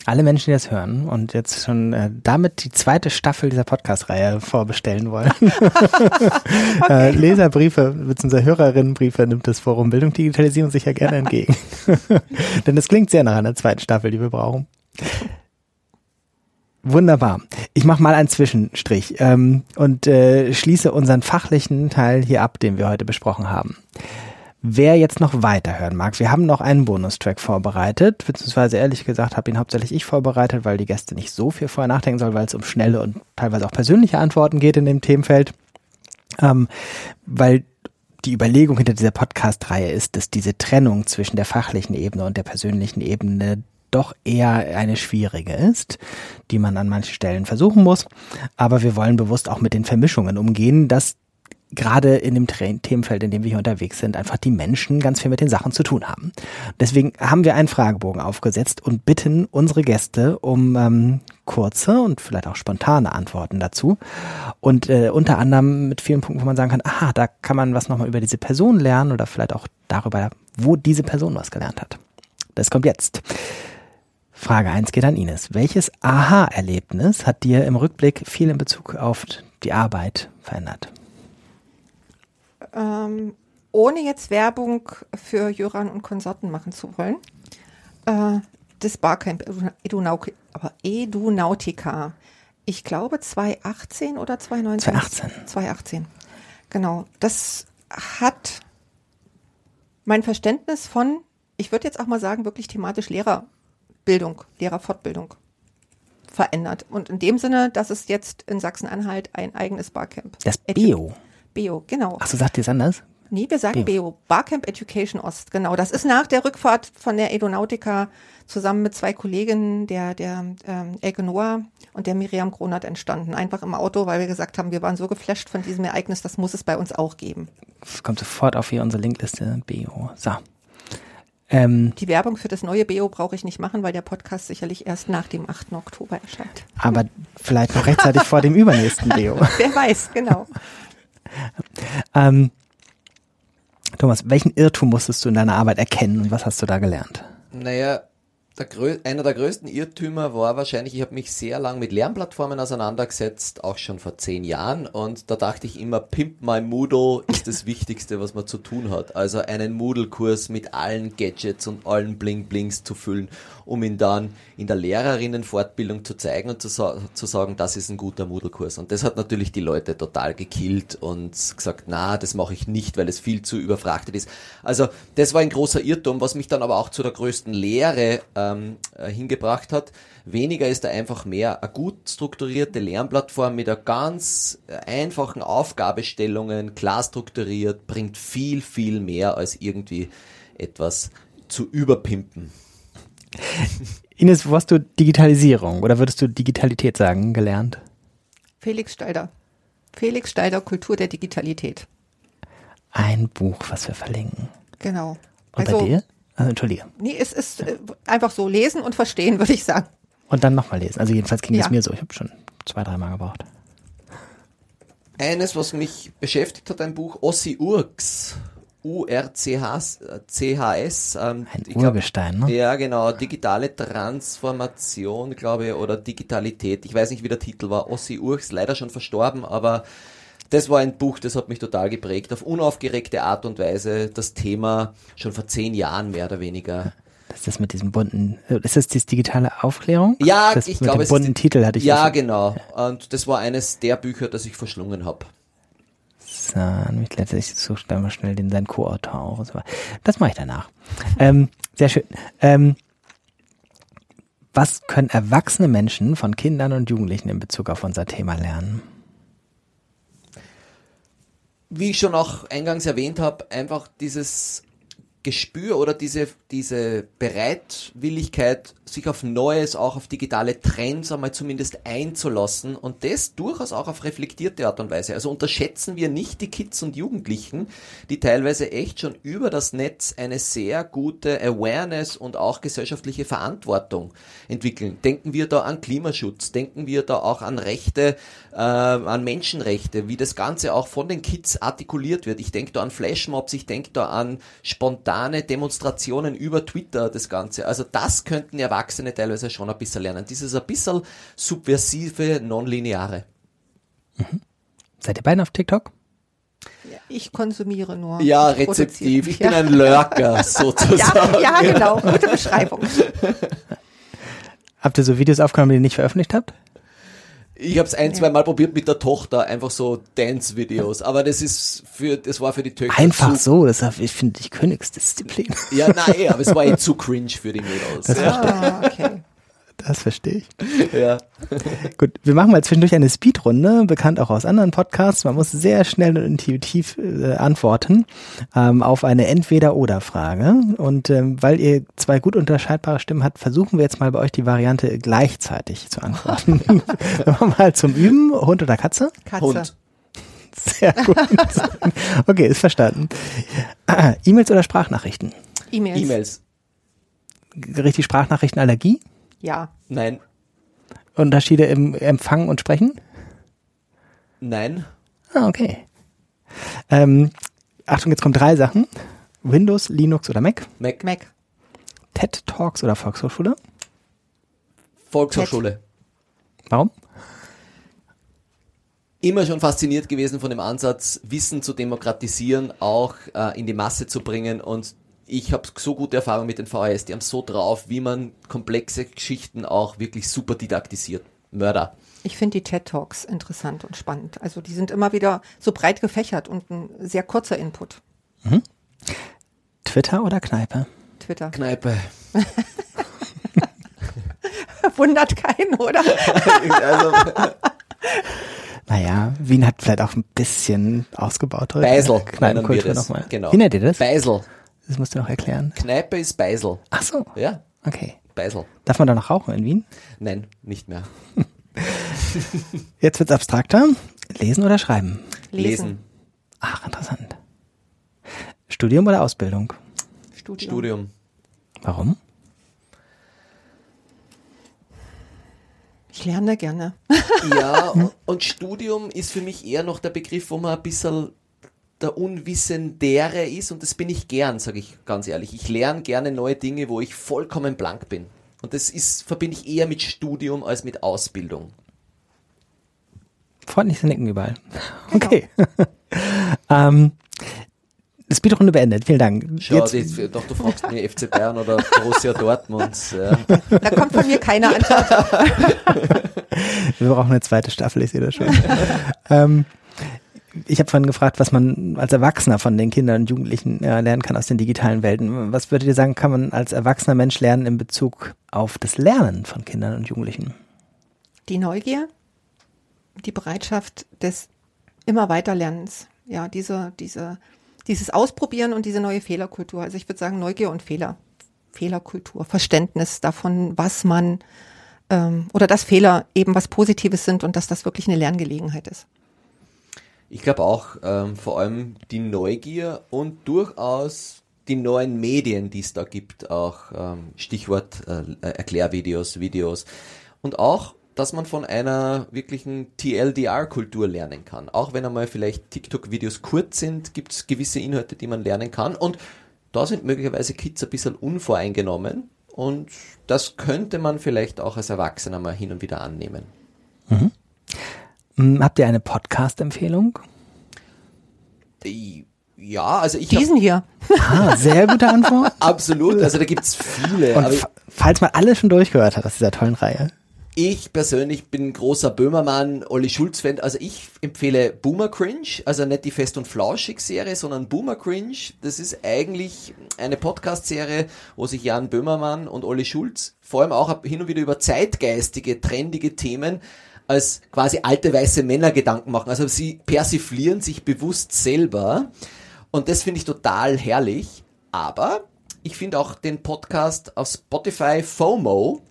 Alle Menschen, die das hören und jetzt schon äh, damit die zweite Staffel dieser Podcast-Reihe vorbestellen wollen. [laughs] [laughs] äh, Leserbriefe bzw. Hörerinnenbriefe nimmt das Forum Bildung Digitalisierung sicher gerne [laughs] entgegen. Denn das klingt sehr nach einer zweiten Staffel, die wir brauchen. Wunderbar. Ich mache mal einen Zwischenstrich ähm, und äh, schließe unseren fachlichen Teil hier ab, den wir heute besprochen haben. Wer jetzt noch weiterhören mag, wir haben noch einen Bonustrack vorbereitet, beziehungsweise ehrlich gesagt habe ihn hauptsächlich ich vorbereitet, weil die Gäste nicht so viel vorher nachdenken sollen, weil es um schnelle und teilweise auch persönliche Antworten geht in dem Themenfeld. Ähm, weil die Überlegung hinter dieser Podcast-Reihe ist, dass diese Trennung zwischen der fachlichen Ebene und der persönlichen Ebene doch eher eine schwierige ist, die man an manchen Stellen versuchen muss. Aber wir wollen bewusst auch mit den Vermischungen umgehen, dass gerade in dem Themenfeld, in dem wir hier unterwegs sind, einfach die Menschen ganz viel mit den Sachen zu tun haben. Deswegen haben wir einen Fragebogen aufgesetzt und bitten unsere Gäste um ähm, kurze und vielleicht auch spontane Antworten dazu. Und äh, unter anderem mit vielen Punkten, wo man sagen kann, aha, da kann man was nochmal über diese Person lernen oder vielleicht auch darüber, wo diese Person was gelernt hat. Das kommt jetzt. Frage 1 geht an Ines. Welches Aha-Erlebnis hat dir im Rückblick viel in Bezug auf die Arbeit verändert? ähm, ohne jetzt Werbung für Jöran und Konsorten machen zu wollen, äh, das Barcamp Edunau- aber Edunautica. Ich glaube 2018 oder 2019? 2018. 2018. Genau. Das hat mein Verständnis von, ich würde jetzt auch mal sagen, wirklich thematisch Lehrerbildung, Lehrerfortbildung verändert. Und in dem Sinne, dass es jetzt in Sachsen-Anhalt ein eigenes Barcamp. Das Bio. Bio, genau. Ach so, sagt ihr es anders? Nee, wir sagen Bio. BEO, Barcamp Education Ost, genau. Das ist nach der Rückfahrt von der Edonautica zusammen mit zwei Kolleginnen, der, der ähm, Elke Noah und der Miriam Kronert entstanden. Einfach im Auto, weil wir gesagt haben, wir waren so geflasht von diesem Ereignis, das muss es bei uns auch geben. Es kommt sofort auf hier unsere Linkliste. Bio. So. Ähm, Die Werbung für das neue BEO brauche ich nicht machen, weil der Podcast sicherlich erst nach dem 8. Oktober erscheint. aber vielleicht noch rechtzeitig vor dem übernächsten Bio. [laughs] Wer weiß, genau. [laughs] Ähm, Thomas, welchen Irrtum musstest du in deiner Arbeit erkennen und was hast du da gelernt? Naja, der einer der größten Irrtümer war wahrscheinlich, ich habe mich sehr lang mit Lernplattformen auseinandergesetzt, auch schon vor zehn Jahren. Und da dachte ich immer, Pimp My Moodle ist das [laughs] Wichtigste, was man zu tun hat. Also einen Moodle-Kurs mit allen Gadgets und allen Bling-Blings zu füllen, um ihn dann in der Lehrerinnenfortbildung zu zeigen und zu, zu sagen, das ist ein guter Moodle-Kurs. Und das hat natürlich die Leute total gekillt und gesagt, na, das mache ich nicht, weil es viel zu überfrachtet ist. Also das war ein großer Irrtum, was mich dann aber auch zu der größten Lehre äh, ähm, äh, hingebracht hat. Weniger ist da einfach mehr eine gut strukturierte Lernplattform mit einer ganz äh, einfachen Aufgabestellungen, klar strukturiert, bringt viel, viel mehr als irgendwie etwas zu überpimpen. [laughs] Ines, wo hast du Digitalisierung oder würdest du Digitalität sagen, gelernt? Felix Stalder. Felix Stalder, Kultur der Digitalität. Ein Buch, was wir verlinken. Genau. Und bei dir? Also, Entschuldige. Nee, es ist äh, einfach so lesen und verstehen, würde ich sagen. Und dann nochmal lesen. Also jedenfalls ging es Ja. mir so. Ich habe schon zwei, dreimal gebraucht. Eines, was mich beschäftigt hat, ein Buch Ossi Urks. U-R-C-H-S. Ähm, Ein ich glaub- Urgestein, ne? Ja, genau. Digitale Transformation, glaube ich, oder Digitalität. Ich weiß nicht, wie der Titel war. Ossi Urks, leider schon verstorben, aber das war ein Buch, das hat mich total geprägt. Auf unaufgeregte Art und Weise das Thema schon vor zehn Jahren mehr oder weniger. Das ist das mit diesem bunten, ist das die digitale Aufklärung? Ja, das ich mit glaube, dem es bunten ist Titel hatte ich Ja, genau. Und das war eines der Bücher, das ich verschlungen habe. So, nämlich letztlich suche ich mal schnell den seinen Co-Autor auf. und so weiter. Das mache ich danach. [laughs] ähm, sehr schön. Ähm, was können erwachsene Menschen von Kindern und Jugendlichen in Bezug auf unser Thema lernen? Wie ich schon auch eingangs erwähnt habe, einfach dieses Gespür oder diese, diese Bereitwilligkeit, sich auf Neues, auch auf digitale Trends einmal zumindest einzulassen und das durchaus auch auf reflektierte Art und Weise. Also unterschätzen wir nicht die Kids und Jugendlichen, die teilweise echt schon über das Netz eine sehr gute Awareness und auch gesellschaftliche Verantwortung entwickeln. Denken wir da an Klimaschutz, denken wir da auch an Rechte, äh, an Menschenrechte, wie das Ganze auch von den Kids artikuliert wird. Ich denke da an Flashmobs, ich denke da an spontane Demonstrationen über Twitter, das Ganze. Also das könnten Erwachsene teilweise schon ein bisschen lernen. Dieses ein bisschen subversive, nonlineare. Seid ihr beiden auf TikTok? Ja, Ich konsumiere nur. Ja, Ich rezeptiv. Ich ja. bin ein Lurker, [laughs] sozusagen. Ja, ja, genau. Gute Beschreibung. Habt ihr so Videos aufgenommen, die ihr nicht veröffentlicht habt? Ich habe es ein, zwei Mal probiert mit der Tochter, einfach so Dance-Videos. Aber das ist für, das war für die Töchter Einfach zu, so, das ist, ich finde die Königsdisziplin. Ja, nein, aber es war eh zu cringe für die Mädels. Ja, Ah, okay. Das verstehe ich. [laughs] ja. [laughs] Gut, wir machen mal zwischendurch eine Speedrunde, bekannt auch aus anderen Podcasts. Man muss sehr schnell und intuitiv äh, antworten ähm, auf eine Entweder-Oder-Frage. Und ähm, weil ihr zwei gut unterscheidbare Stimmen habt, versuchen wir jetzt mal bei euch die Variante gleichzeitig zu antworten. [laughs] mal zum Üben, Hund oder Katze? Katze. Hund. Sehr gut. Okay, ist verstanden. Ah, E-Mails oder Sprachnachrichten? E-Mails. E-Mails. Richtig Sprachnachrichtenallergie? Ja. Nein. Unterschiede im Empfangen und Sprechen? Nein. Ah, okay. Ähm, Achtung, jetzt kommen drei Sachen. Windows, Linux oder Mac? Mac. Mac. TED Talks oder Volkshochschule? Volkshochschule. Warum? Immer schon fasziniert gewesen von dem Ansatz, Wissen zu demokratisieren, auch äh, in die Masse zu bringen und ich habe so gute Erfahrungen mit den VHS, die haben so drauf, wie man komplexe Geschichten auch wirklich super didaktisiert. Mörder. Ich finde die TED Talks interessant und spannend. Also die sind immer wieder so breit gefächert und ein sehr kurzer Input. Twitter oder Kneipe? Twitter. Kneipe. [laughs] Wundert keinen, oder? [laughs] also, Naja, Wien hat vielleicht auch ein bisschen ausgebaut heute. Beisel Kneipenkultur nochmal. Genau. Wie nennt ihr das? Beisel. Das musst du noch erklären. Kneipe ist Beisel. Ach so, Ja, okay. Beisel. Darf man da noch rauchen in Wien? Nein, nicht mehr. [laughs] Jetzt wird's abstrakter. Lesen oder schreiben? Lesen. Ach, interessant. Studium oder Ausbildung? Studium. Studium. Warum? Ich lerne gerne. Ja, [laughs] und Studium ist für mich eher noch der Begriff, wo man ein bisschen der Unwissendere ist und das bin ich gern, sage ich ganz ehrlich. Ich lerne gerne neue Dinge, wo ich vollkommen blank bin. Und das ist, verbinde ich eher mit Studium als mit Ausbildung. Freundliches Nicken überall. [laughs] Okay. [laughs] ähm, Speedrunde beendet. Vielen Dank. Schau, Jetzt, die, doch du fragst mir FC Bayern oder [laughs] Borussia Dortmund. Ja. Da kommt von mir keine Antwort. wir brauchen eine zweite Staffel, ich sehe das schon. ähm, ich habe vorhin gefragt, was man als Erwachsener von den Kindern und Jugendlichen äh, lernen kann aus den digitalen Welten. Was würdet ihr sagen, kann man als erwachsener Mensch lernen in Bezug auf das Lernen von Kindern und Jugendlichen? Die Neugier, die Bereitschaft des immer weiterlernens. Ja, diese, diese, dieses Ausprobieren und diese neue Fehlerkultur. Also ich würde sagen Neugier und Fehler. Fehlerkultur, Verständnis davon, was man ähm, oder dass Fehler eben was Positives sind und dass das wirklich eine Lerngelegenheit ist. Ich glaube auch ähm, vor allem die Neugier und durchaus die neuen Medien, die es da gibt, auch ähm, Stichwort äh, Erklärvideos, Videos und auch dass man von einer wirklichen TLDR-Kultur lernen kann. Auch wenn einmal vielleicht TikTok-Videos kurz sind, gibt es gewisse Inhalte, die man lernen kann. Und da sind möglicherweise Kids ein bisschen unvoreingenommen. Und das könnte man vielleicht auch als Erwachsener mal hin und wieder annehmen. Mhm. Hm, habt ihr eine Podcast-Empfehlung? Ja, also ich. Diesen hier. Ah, sehr gute Antwort. [laughs] Absolut, also da gibt's viele. Und falls man alles schon durchgehört hat aus dieser tollen Reihe. Ich persönlich bin großer Böhmermann, Olli Schulz-Fan. Also ich empfehle Boomer Cringe, also nicht die Fest- und Flauschig-Serie, sondern Boomer Cringe. Das ist eigentlich eine Podcast-Serie, wo sich Jan Böhmermann und Olli Schulz vor allem auch hin und wieder über zeitgeistige, trendige Themen als quasi alte weiße Männer Gedanken machen. Also sie persiflieren sich bewusst selber. Und das finde ich total herrlich. Aber ich finde auch den Podcast auf Spotify FOMO,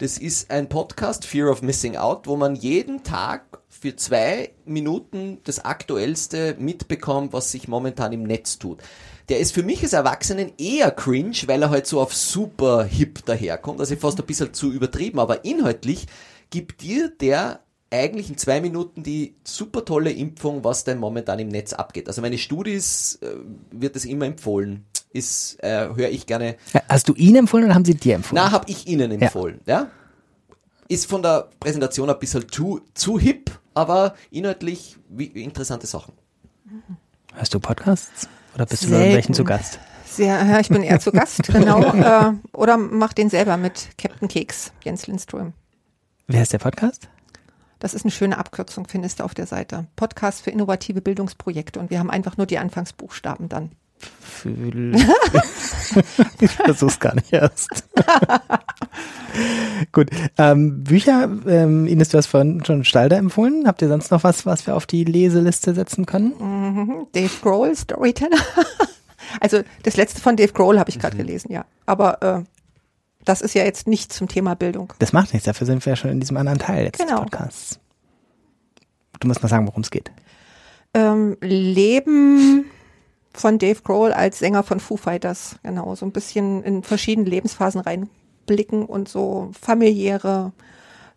das ist ein Podcast, Fear of Missing Out, wo man jeden Tag für zwei Minuten das Aktuellste mitbekommt, was sich momentan im Netz tut. Der ist für mich als Erwachsenen eher cringe, weil er halt so auf super hip daherkommt, also fast ein bisschen zu übertrieben, aber inhaltlich gibt dir der eigentlich in zwei Minuten die super tolle Impfung, was denn momentan im Netz abgeht. Also meine Studis äh, wird es immer empfohlen ist, äh, höre ich gerne. Hast du ihn empfohlen oder haben sie dir empfohlen? Na, habe ich ihnen empfohlen, ja. ja. Ist von der Präsentation ein bisschen zu, zu hip, aber inhaltlich wie, interessante Sachen. Hörst du Podcasts? Oder bist Selten. du bei welchen zu Gast? Sehr, ja, ich bin eher zu Gast, [laughs] genau. äh, oder mach den selber mit Captain Keks, Jens Lindström. Wer ist der Podcast? Das ist eine schöne Abkürzung, findest du auf der Seite. Podcast für innovative Bildungsprojekte und wir haben einfach nur die Anfangsbuchstaben dann. ich versuch's [laughs] gar nicht erst. [laughs] Gut. Ähm, Bücher, ähm, Ines, du hast vorhin schon Stalder empfohlen. Habt ihr sonst noch was, was wir auf die Leseliste setzen können? Mhm. Dave Grohl, Storyteller. [laughs] also das letzte von Dave Grohl habe ich gerade mhm. gelesen, ja. Aber äh, das ist ja jetzt nicht zum Thema Bildung. Das macht nichts, dafür sind wir ja schon in diesem anderen Teil jetzt genau. des Podcasts. Du musst mal sagen, worum es geht. Ähm, Leben von Dave Grohl als Sänger von Foo Fighters. Genau, so ein bisschen in verschiedene Lebensphasen reinblicken und so familiäre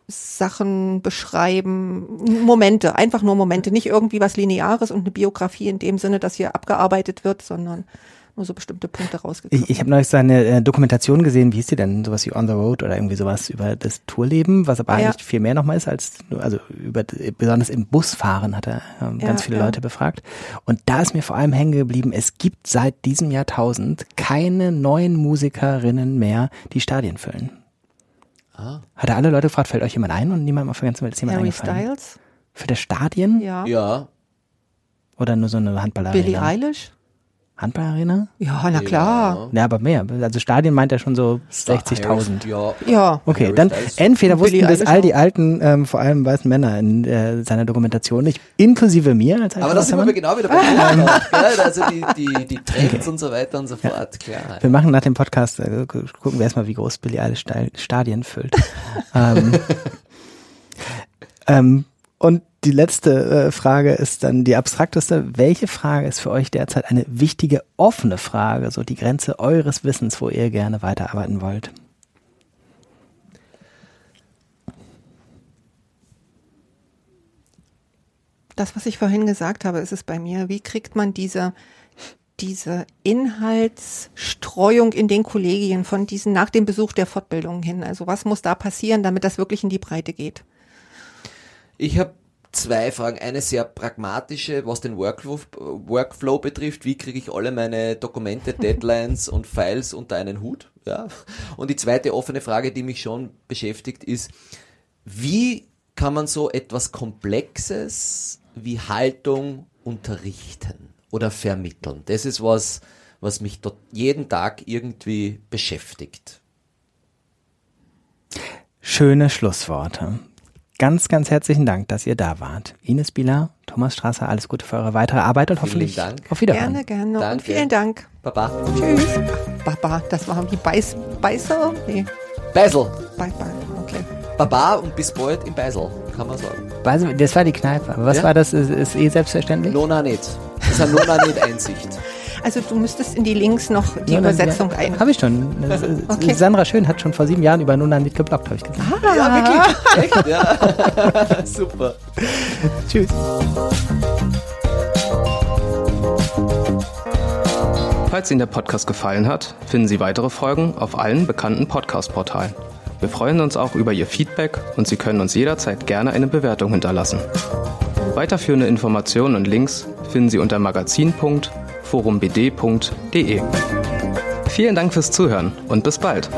Sachen beschreiben, Momente, einfach nur Momente, nicht irgendwie was Lineares und eine Biografie in dem Sinne, dass hier abgearbeitet wird, sondern nur so bestimmte Punkte rausgekommen. Ich, ich habe neulich so eine äh, Dokumentation gesehen, wie hieß die denn? Sowas wie On the Road oder irgendwie sowas über das Tourleben, was aber ja. eigentlich viel mehr nochmal ist als, also über, besonders im Busfahren hat er ähm, ja, ganz viele ja. Leute befragt. Und da ist mir vor allem hängen geblieben, es gibt seit diesem Jahrtausend keine neuen Musikerinnen mehr, die Stadien füllen. Ah. Hat er alle Leute gefragt, fällt euch jemand ein? Und niemand auf der ganzen Welt ist jemand Harry eingefallen. Styles? Für das Stadien? Ja. Ja. Oder nur so eine Handballerei? Billie Eilish? Handballarena? Ja, na klar. Ja, aber mehr. Also Stadien meint er schon so 60.000. Ja. ja. Okay, dann entweder wussten das all die alten, ähm, vor allem weißen Männer in äh, seiner Dokumentation nicht, inklusive mir. Als aber das sind wir genau wieder bei [laughs] Podcast, Also die, die, die Trends okay. und so weiter und so fort. Ja. Klar. Wir machen nach dem Podcast, äh, gucken wir erstmal, wie groß Billy alle Stadien füllt. [laughs] ähm, ähm, und die letzte äh, Frage ist dann die abstrakteste. Welche Frage ist für euch derzeit eine wichtige offene Frage, so die Grenze eures Wissens, wo ihr gerne weiterarbeiten wollt? Das, was ich vorhin gesagt habe, ist es bei mir. Wie kriegt man diese, diese Inhaltsstreuung in den Kollegien von diesen nach dem Besuch der Fortbildung hin? Also was muss da passieren, damit das wirklich in die Breite geht? Ich habe zwei Fragen. Eine sehr pragmatische, was den Workflow, Workflow betrifft. Wie kriege ich alle meine Dokumente, [laughs] Deadlines und Files unter einen Hut? Ja. Und die zweite offene Frage, die mich schon beschäftigt, ist, wie kann man so etwas Komplexes wie Haltung unterrichten oder vermitteln. Das ist was, was mich dort jeden Tag irgendwie beschäftigt. Schöne Schlussworte. Ganz, ganz herzlichen Dank, dass ihr da wart. Ines Bieler, Thomas Strasser, alles Gute für eure weitere Arbeit und hoffentlich Dank. auf Wiedersehen. Gerne, gerne. Danke. Und vielen Dank. Baba. Tschüss. Baba, das waren die Beiß, Beißer? Nee, Beisel. bye, bye. Okay. Baba und bis bald im Beisel, kann man sagen. Ich- Das war die Kneipe. Was Ja. war das? Ist, ist eh selbstverständlich? Nona nicht. Das ist eine Nona nicht Einsicht. [laughs] Also du müsstest in die Links noch die Übersetzung ein. Habe ich schon. [laughs] Okay. Sandra Schön hat schon vor sieben Jahren über Nunanit geblockt, habe ich gesehen. Ja, wirklich. [laughs] Echt, ja. [laughs] Super. Tschüss. Falls Ihnen der Podcast gefallen hat, finden Sie weitere Folgen auf allen bekannten Podcast-Portalen. Wir freuen uns auch über Ihr Feedback und Sie können uns jederzeit gerne eine Bewertung hinterlassen. Weiterführende Informationen und Links finden Sie unter magazin.forumbd.de. Vielen Dank fürs Zuhören und bis bald.